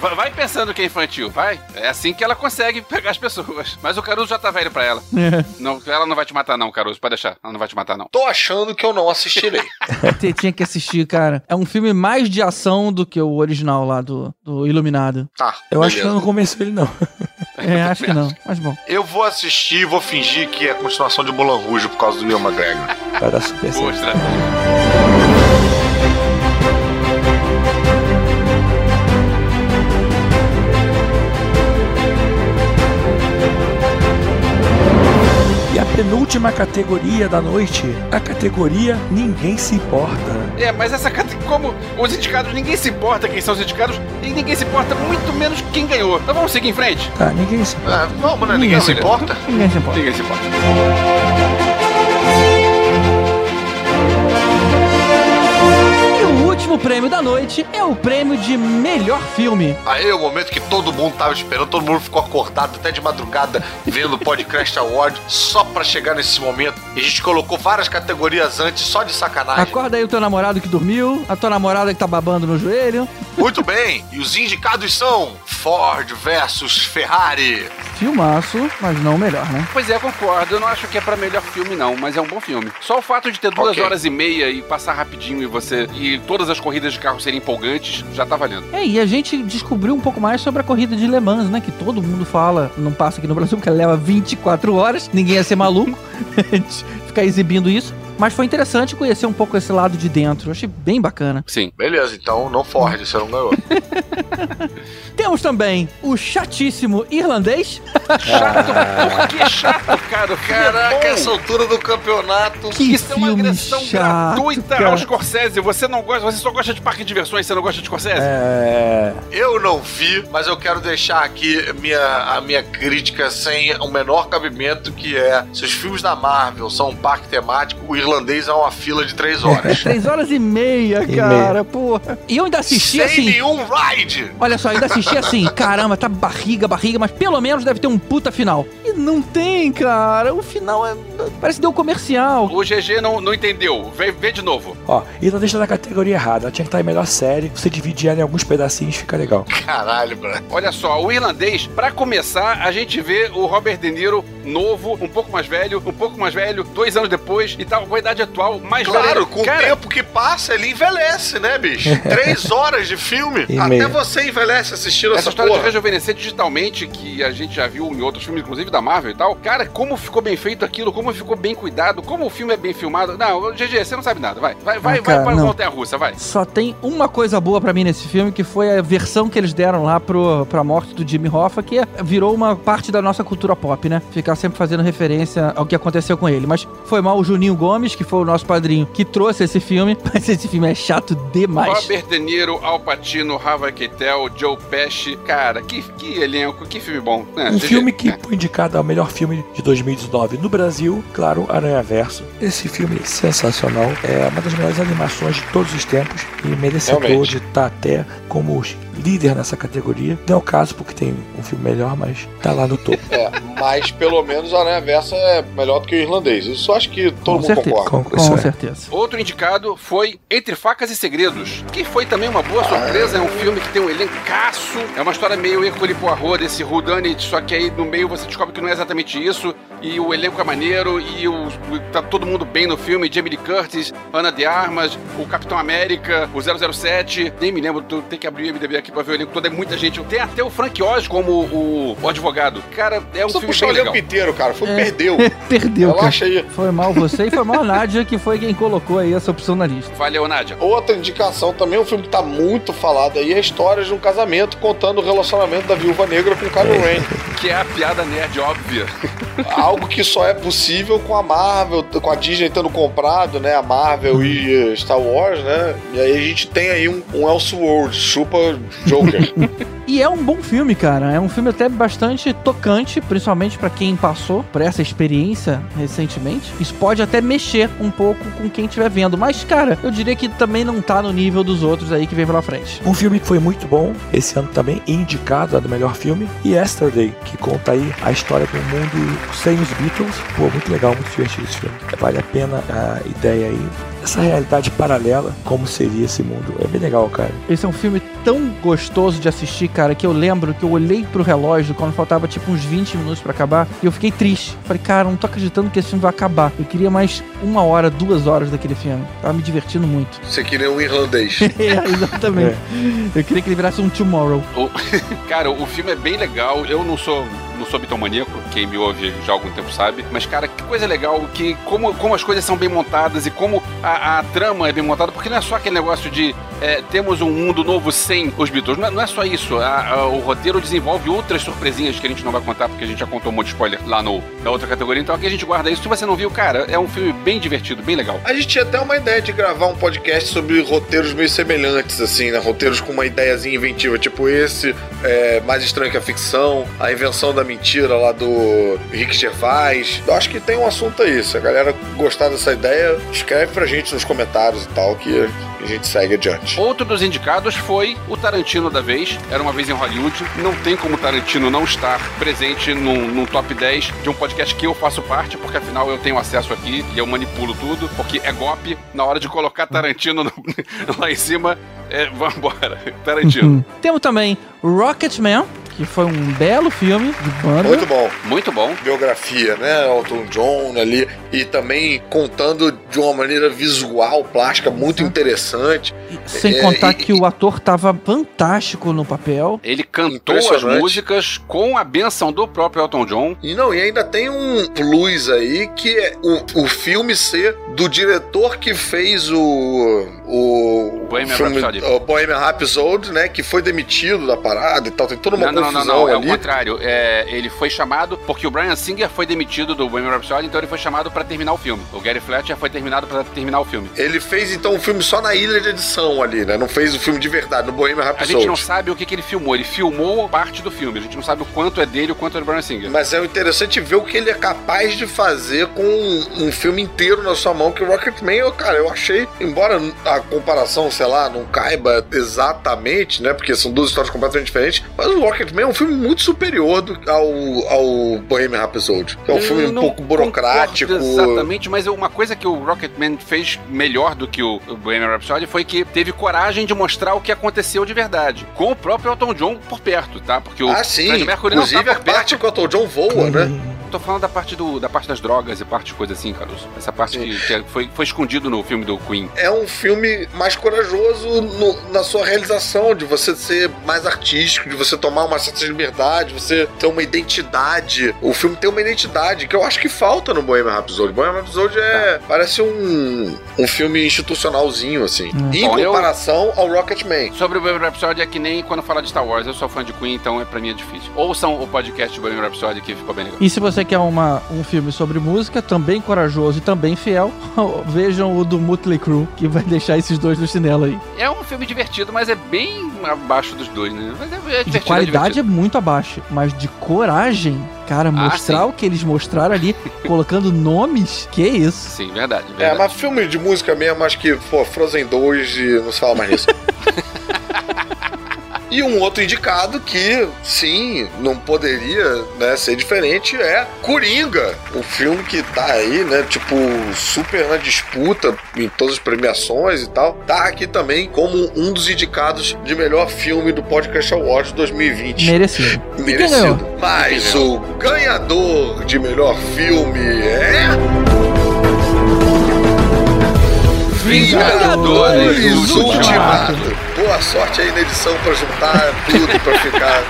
Speaker 5: Vai- pensando que é infantil, vai. É assim que ela consegue pegar as pessoas. Mas o Caruso já tá velho pra ela.
Speaker 2: É.
Speaker 5: Não, ela não vai te matar, não, Caruso. Pode deixar. Ela não vai te matar, não.
Speaker 4: Tô achando que eu não assistirei.
Speaker 2: Você tinha que assistir, cara. É um filme mais de ação do que o original lá do, do Iluminado.
Speaker 4: Tá.
Speaker 6: Eu acho que eu
Speaker 4: beleza.
Speaker 6: não convenço ele, não.
Speaker 2: É, acho que não. Mas bom.
Speaker 4: Eu vou assistir e vou fingir que é a continuação de Mulan Rouge por causa do Ian McGregor.
Speaker 6: Vai dar super
Speaker 5: Boa
Speaker 6: certo. Penúltima categoria da noite, a categoria Ninguém Se Importa.
Speaker 5: É, mas essa cate- como os indicados, ninguém se importa quem são os indicados e ninguém se importa muito menos quem ganhou. Então vamos seguir em frente?
Speaker 6: Tá, ninguém se importa.
Speaker 4: É, vamos, né? Ninguém se importa.
Speaker 2: Ninguém se importa.
Speaker 5: Ninguém se importa.
Speaker 2: E o último prêmio da noite é o prêmio de melhor filme.
Speaker 4: Aí é o momento que todo mundo tava esperando, todo mundo ficou acordado até de madrugada vendo o Podcast Award só pra chegar nesse momento. E a gente colocou várias categorias antes só de sacanagem.
Speaker 2: Acorda aí o teu namorado que dormiu, a tua namorada que tá babando no joelho.
Speaker 4: Muito bem, e os indicados são Ford versus Ferrari.
Speaker 2: Filmaço, mas não o melhor, né?
Speaker 5: Pois é, concordo. Eu não acho que é pra melhor filme, não, mas é um bom filme. Só o fato de ter duas
Speaker 4: Ok.
Speaker 5: horas e meia e passar rapidinho e você. e todas as corridas de carro serem empolgantes, já tá valendo.
Speaker 2: É, e a gente descobriu um pouco mais sobre a corrida de Le Mans, né? Que todo mundo fala, não passa aqui no Brasil, porque ela leva 24 horas, ninguém ia ser maluco ficar exibindo isso. Mas foi interessante conhecer um pouco esse lado de dentro. Eu achei bem bacana.
Speaker 5: Sim.
Speaker 4: Beleza, então não Ford, você não ganhou.
Speaker 2: Temos também o chatíssimo irlandês.
Speaker 5: Chato, por que chato, cara? É
Speaker 4: Caraca, essa altura do campeonato.
Speaker 2: Que
Speaker 5: Isso é uma
Speaker 2: filme
Speaker 5: agressão
Speaker 2: chato,
Speaker 5: gratuita
Speaker 2: cara.
Speaker 5: ao Scorsese. Você não gosta, você só gosta de parque de diversões, você não gosta de Scorsese?
Speaker 6: É.
Speaker 4: Eu não vi, mas eu quero deixar aqui minha, a minha crítica sem o menor cabimento, que é se os filmes da Marvel são um parque temático, o irlandês é uma fila de três horas.
Speaker 2: Três horas e meia,
Speaker 6: E
Speaker 2: cara, porra. E eu ainda assisti
Speaker 4: sem
Speaker 2: assim.
Speaker 4: nenhum ride!
Speaker 2: Olha só, eu ainda assisti assim, caramba, tá barriga, barriga, mas pelo menos deve ter um puta final. E não tem, cara. O final é. Parece que deu comercial.
Speaker 5: O GG não, não entendeu. Vê, vê de novo.
Speaker 6: Ó, irlandês tá na categoria errada. Ela tinha que estar em melhor série. Você dividir ela em alguns pedacinhos, fica legal.
Speaker 4: Caralho, bro.
Speaker 5: Olha só, o irlandês, pra começar, a gente vê o Robert De Niro novo, um pouco mais velho, um pouco mais velho, dois anos depois e tal, com a idade atual, mais velho.
Speaker 4: Claro, com
Speaker 5: Cara,
Speaker 4: o tempo que passa, ele envelhece, né, bicho? Três horas de filme.
Speaker 6: E
Speaker 4: Até
Speaker 6: meia.
Speaker 4: você envelhece assistindo
Speaker 5: Essa
Speaker 4: essa,
Speaker 5: história de
Speaker 4: porra.
Speaker 5: rejuvenescer digitalmente, que a gente já viu em outros filmes, inclusive da Marvel e tal. Cara, como ficou bem feito aquilo, como ficou bem cuidado, como o filme é bem filmado. Não, GG, você não sabe nada. Vai, vai, vai,
Speaker 2: Ah, cara,
Speaker 5: vai para
Speaker 2: não.
Speaker 5: Montanha Russa, vai.
Speaker 2: Só tem uma coisa boa pra mim nesse filme, que foi a versão que eles deram lá pro, pra morte do Jimmy Hoffa, que virou uma parte da nossa cultura pop, né? Ficar sempre fazendo referência ao que aconteceu com ele. Mas foi mal o Juninho Gomes, que foi o nosso padrinho, que trouxe esse filme. Mas esse filme é chato demais.
Speaker 5: Robert De Niro, Al Pacino, Harvey Keitel, Joe Pesci. Cara, que, que elenco, que filme bom. É,
Speaker 6: Um filme que foi indicado ao melhor filme de 2019 no Brasil, claro, Aranha Verso. Esse filme é sensacional, é uma das melhores animações de todos os tempos e merecedor
Speaker 4: Realmente.
Speaker 6: de estar até como líder nessa categoria. Não é o caso porque tem um filme melhor, mas tá lá no topo.
Speaker 4: É, mas pelo menos a Aranha Versa é melhor do que o irlandês. Isso eu acho que todo
Speaker 2: Com
Speaker 4: mundo
Speaker 2: certeza.
Speaker 6: Com-
Speaker 2: Com
Speaker 6: é.
Speaker 2: certeza.
Speaker 5: Outro indicado foi Entre Facas e Segredos, que foi também uma boa surpresa. É um filme que tem um elencaço. É uma história meio Hercule Poirot, desse whodunit, só que aí no meio você descobre que não é exatamente isso. E o elenco é maneiro, e o, tá todo mundo bem no filme. Jamie Lee Curtis, Ana de Armas, o Capitão América, o 007. Nem me lembro, tu tem que abrir o MDB aqui pra ver o elenco todo. É muita gente. Tem até o Frank Oz como o, o advogado. Cara, é um
Speaker 4: Só
Speaker 5: filme
Speaker 4: puxar
Speaker 5: bem
Speaker 4: o
Speaker 5: legal.
Speaker 4: elenco inteiro, cara. Foi,
Speaker 2: É.
Speaker 4: perdeu.
Speaker 2: Perdeu, cara.
Speaker 4: Relaxa aí.
Speaker 2: Foi mal você e foi mal a Nádia, que foi quem colocou aí essa opção na lista.
Speaker 5: Valeu, Nádia.
Speaker 4: Outra indicação também, um filme que tá muito falado aí, é a história de um casamento contando o relacionamento da viúva negra com o Kylo Ren.
Speaker 5: Que é a piada nerd óbvia.
Speaker 4: Algo que só é possível com a Marvel, com a Disney tendo comprado, né, a Marvel e eh, Star Wars, né? E aí a gente tem aí um, um Elseworld, Super Joker.
Speaker 2: E é um bom filme, cara. É um filme até bastante tocante, principalmente pra quem passou por essa experiência recentemente. Isso pode até mexer um pouco com quem estiver vendo. Mas, cara, eu diria que também não tá no nível dos outros aí que vem pela frente.
Speaker 6: Um filme que foi muito bom esse ano também, indicado a do melhor filme, e Yesterday, que conta aí a história do mundo sem os Beatles. Pô, muito legal, muito divertido esse filme. Vale a pena a ideia aí. Essa realidade paralela, como seria esse mundo. É bem legal, cara.
Speaker 2: Esse é um filme tão gostoso de assistir, cara, que eu lembro que eu olhei pro relógio quando faltava tipo uns 20 minutos pra acabar e eu fiquei triste. Falei, cara, não tô acreditando que esse filme vai acabar. Eu queria mais uma hora, duas horas daquele filme. Tava me divertindo muito.
Speaker 4: Você queria um irlandês.
Speaker 2: é, exatamente. Eu queria que ele virasse um Tomorrow.
Speaker 5: O- cara, o filme é bem legal. Eu não sou não sou bitomaníaco, quem me ouve já há algum tempo sabe. Mas, cara, que coisa legal, que como, como as coisas são bem montadas e como a, a trama é bem montada, porque não é só aquele negócio de é, temos um mundo novo sem os Beatles. Não é, não é só isso. A- a- o roteiro desenvolve outras surpresinhas que a gente não vai contar, porque a gente já contou um monte de spoiler lá no, na outra categoria. Então aqui a gente guarda isso. Se você não viu, cara, é um filme bem divertido, bem legal.
Speaker 4: A gente tinha até uma ideia de gravar um podcast sobre roteiros meio semelhantes, assim, né? Roteiros com uma ideiazinha inventiva, tipo esse, é, Mais Estranho que a Ficção, A Invenção da Mentira lá do Rick Gervais. Eu acho que tem um assunto aí. Se a galera gostar dessa ideia, escreve pra gente nos comentários e tal, que a gente segue adiante.
Speaker 5: Outro dos indicados foi o Tarantino da vez. Era uma vez em Hollywood. Não tem como o Tarantino não estar presente num, num top 10 de um podcast que eu faço parte, porque afinal eu tenho acesso aqui e eu manipulo tudo, porque é golpe. Na hora de colocar Tarantino no- lá em cima, é, vambora. Tarantino.
Speaker 2: Temos também Rocketman, que foi um belo filme de banda.
Speaker 4: Muito bom.
Speaker 5: Muito bom.
Speaker 4: Biografia, né? Elton John ali. E também contando de uma maneira visual, plástica, muito interessante.
Speaker 2: Sem
Speaker 4: É,
Speaker 2: contar
Speaker 4: e-
Speaker 2: que o ator tava fantástico no papel.
Speaker 5: Ele cantou as músicas com a benção do próprio Elton John.
Speaker 4: E não, e ainda tem um plus aí que é o, o filme ser do diretor que fez o. O
Speaker 5: Bohemian
Speaker 4: filme,
Speaker 5: Rhapsody.
Speaker 4: o Bohemian Rhapsody, né? Que foi demitido da parada e tal. Tem toda uma
Speaker 5: Não, não, não,
Speaker 4: confusão
Speaker 5: não, é o
Speaker 4: ali.
Speaker 5: contrário. É, ele foi chamado porque o Brian Singer foi demitido do Bohemian Rhapsody, então ele foi chamado pra terminar o filme. O Gary Fletcher foi terminado pra terminar o filme.
Speaker 4: Ele fez então o filme só na ilha de edição ali, né? Não fez o filme de verdade, no Bohemian
Speaker 5: A
Speaker 4: Rhapsody.
Speaker 5: gente não sabe o que, que ele filmou. Ele filmou parte do filme. A gente não sabe o quanto é dele e o quanto é do Brian Singer.
Speaker 4: Mas é interessante ver o que ele é capaz de fazer com um, um filme inteiro na sua mão, que o Rocketman, eu, cara, eu achei, embora a comparação, sei lá, não caiba exatamente, né? Porque são duas histórias completamente diferentes, mas o Rocketman é um filme muito superior do- ao, ao Bohemian Rhapsody. É um
Speaker 5: Eu
Speaker 4: filme um
Speaker 5: não
Speaker 4: pouco burocrático.
Speaker 5: Exatamente, mas uma coisa que o Rocketman fez melhor do que o Bohemian Rhapsody foi que teve coragem de mostrar o que aconteceu de verdade. Com o próprio Elton John por perto, tá? Porque o
Speaker 4: Ah, sim.
Speaker 5: Fred Mercury não
Speaker 4: Inclusive
Speaker 5: tá
Speaker 4: a
Speaker 5: por perto.
Speaker 4: parte que o Elton John voa, né?
Speaker 5: Tô falando da parte, do, da parte das drogas e parte de coisa assim, Caruso. Essa parte que, que foi, foi escondido no filme do Queen.
Speaker 4: é um filme mais corajoso no- na sua realização, de você ser mais artístico, de você tomar uma certa liberdade, você ter uma identidade. O filme tem uma identidade que eu acho que falta no Bohemian Rhapsody. Bohemian Rhapsody é, parece um, um filme institucionalzinho, assim. Em
Speaker 5: Bom, eu-
Speaker 4: comparação ao Rocketman.
Speaker 5: Sobre o Bohemian Rhapsody é que nem quando fala de Star Wars. Eu sou fã de Queen, então é, pra mim é difícil. Ouçam o podcast do Bohemian Rhapsody que ficou bem legal.
Speaker 2: E se você quer uma, um filme sobre música, também corajoso e também fiel, vejam o do Motley Crue, que vai deixar esses dois no chinelo aí.
Speaker 5: É um filme divertido, mas é bem abaixo dos dois, né? Mas é, é divertido.
Speaker 2: De
Speaker 5: é
Speaker 2: qualidade é,
Speaker 5: divertido.
Speaker 2: muito abaixo, mas de coragem, cara, mostrar
Speaker 5: sim.
Speaker 2: o que eles mostraram ali, colocando nomes, que isso.
Speaker 5: Sim, verdade.
Speaker 4: É,
Speaker 5: verdade.
Speaker 4: mas filme de música mesmo, acho que, pô, Frozen 2 e não se fala mais nisso. E um outro indicado que, sim, não poderia né, ser diferente é Coringa. O filme que tá aí, né, tipo, super na disputa em todas as premiações e tal. Tá aqui também como um dos indicados de melhor filme do Podcast Awards 2020.
Speaker 2: Merecido. E
Speaker 4: Merecido. Mas o ganhador de melhor filme é.
Speaker 2: Vingadores
Speaker 4: Vingadores
Speaker 2: Ultimato.
Speaker 4: Boa sorte aí na edição pra juntar tudo pra ficar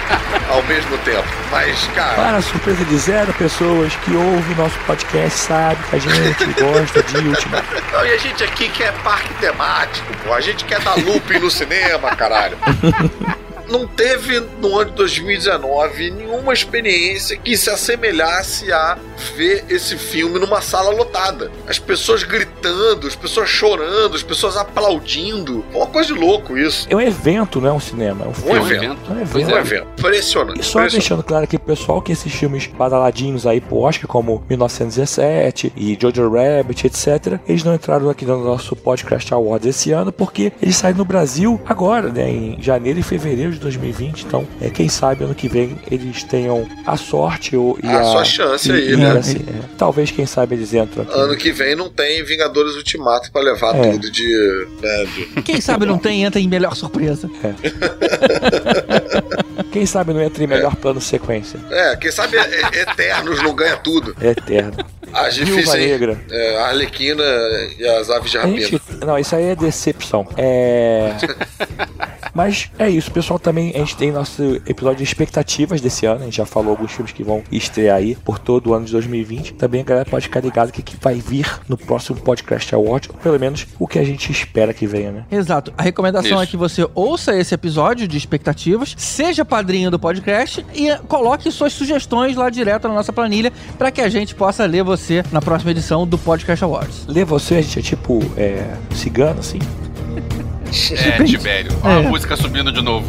Speaker 4: ao mesmo tempo. Mas, cara,
Speaker 6: Para a surpresa de zero pessoas que ouvem o nosso podcast, sabe que a gente gosta de Ultimato.
Speaker 4: não, e a gente aqui quer parque temático, pô. A gente quer dar looping no cinema, caralho. Não teve no ano de 2019 nenhuma experiência que se assemelhasse a ver esse filme numa sala lotada. As pessoas gritando, as pessoas chorando, as pessoas aplaudindo. Foi uma coisa de louco isso.
Speaker 6: É um evento, não é um cinema. É um
Speaker 4: Um
Speaker 6: filme.
Speaker 4: evento.
Speaker 6: É um
Speaker 5: Pois
Speaker 6: evento.
Speaker 4: Um evento. Impressionante.
Speaker 6: E só
Speaker 4: impressionante.
Speaker 6: deixando claro aqui pessoal que esses filmes badaladinhos aí pro Oscar, como 1917 e Jojo Rabbit, etc., eles não entraram aqui no nosso Podcast Awards esse ano porque eles saem no Brasil agora, né, em janeiro e fevereiro de 2020. Então, é, quem sabe ano que vem eles tenham a sorte ou, e
Speaker 4: A
Speaker 6: a,
Speaker 4: sua chance
Speaker 6: e-
Speaker 4: aí,
Speaker 6: e,
Speaker 4: né?
Speaker 6: assim, é, talvez, quem sabe, eles entram aqui.
Speaker 4: Ano que vem não tem Vingadores Ultimato pra levar
Speaker 6: É.
Speaker 4: tudo de, né, de-
Speaker 2: Quem sabe não tem, entra em melhor surpresa.
Speaker 6: Quem sabe não entra em melhor plano sequência.
Speaker 4: É, quem sabe é- é- Eternos não ganha tudo.
Speaker 6: É eterno.
Speaker 4: As
Speaker 6: Viúva
Speaker 4: difíceis.
Speaker 6: Negra.
Speaker 4: É, a Arlequina e as aves de rapina.
Speaker 6: gente, não, isso aí é decepção. É. Mas é isso, pessoal. Também a gente tem nosso episódio de expectativas desse ano. A gente já falou alguns filmes que vão estrear aí por todo o ano de 2020. Também a galera pode ficar ligado que, que vai vir no próximo Podcast Award, ou pelo menos o que a gente espera que venha, né?
Speaker 2: Exato. A recomendação
Speaker 5: Isso.
Speaker 2: é que você ouça esse episódio de expectativas, seja padrinho do podcast e coloque suas sugestões lá direto na nossa planilha para que a gente possa ler você na próxima edição do Podcast Awards.
Speaker 6: Ler você, a gente é tipo é, cigano, assim.
Speaker 5: É, Tibério. Ó, a
Speaker 2: É.
Speaker 5: música subindo de novo.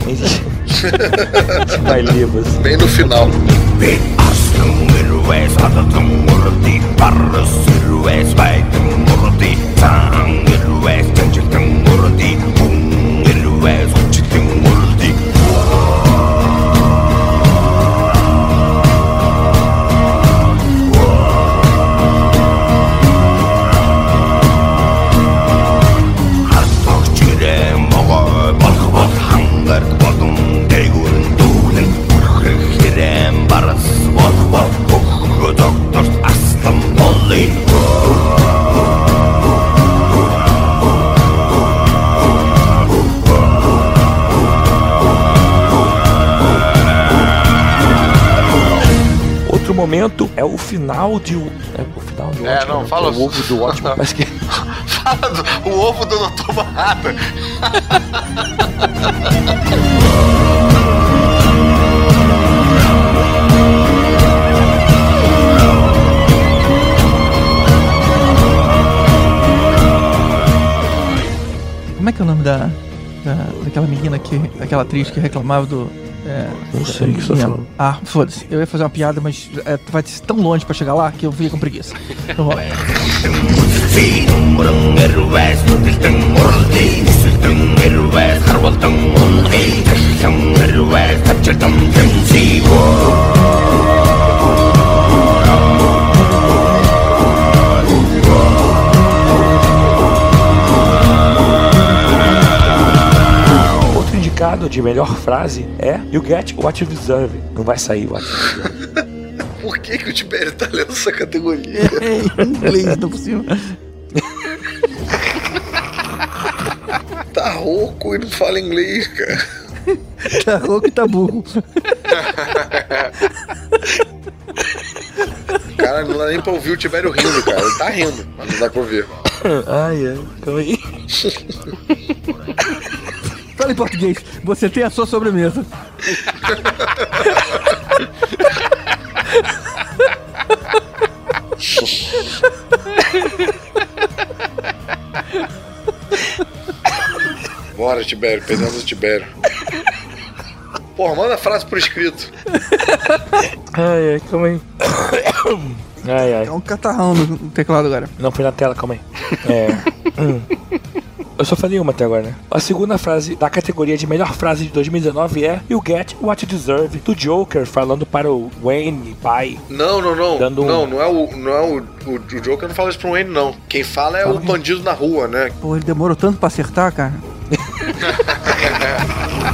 Speaker 6: Vai ler você.
Speaker 4: Bem no final.
Speaker 6: Momento é o final de. o- É o final do
Speaker 4: É,
Speaker 6: Watchmen,
Speaker 4: não, fala-
Speaker 6: O ovo do Watchmen. Mas que.
Speaker 4: Fala do o ovo do Dr. Manhattan.
Speaker 2: Como é que é o nome da, da- daquela menina que. daquela atriz que reclamava do. É,
Speaker 6: Não sei o que você tá falando.
Speaker 2: Ah, foda-se. Eu ia fazer uma piada, mas é, vai ser tão longe pra chegar lá que eu fiquei com preguiça. Então, vamos lá.
Speaker 6: indicado de melhor frase é You get what you deserve. Não vai sair what you deserve.
Speaker 4: Por que, que o Tibério tá lendo essa categoria?
Speaker 2: É, em inglês, não por cima.
Speaker 4: Tá rouco e não fala inglês, cara.
Speaker 2: Tá rouco e tá burro.
Speaker 4: Cara, não dá nem pra ouvir o Tibério rindo, cara. Ele tá rindo, mas não dá pra ouvir.
Speaker 6: Ai, ai, calma aí.
Speaker 2: Fala em português. Você tem a sua sobremesa.
Speaker 4: Bora, Tibério, perdemos o Tibério. Porra, manda a frase por escrito.
Speaker 6: Ai, ai, calma aí. Ai, ai.
Speaker 2: É um catarrão no teclado agora.
Speaker 6: Não, foi na tela, calma aí. É. hum. Eu só falei uma até agora, né? A segunda frase da categoria de melhor frase de 2019 é You get what you deserve, do Joker falando para o Wayne, pai.
Speaker 4: Não, não, não.
Speaker 6: Dando um-
Speaker 4: Não, não é o. Não é o, o, o Joker não fala isso pro Wayne, não. Quem fala é o bandido na rua, né?
Speaker 2: Pô, ele demorou tanto pra acertar, cara.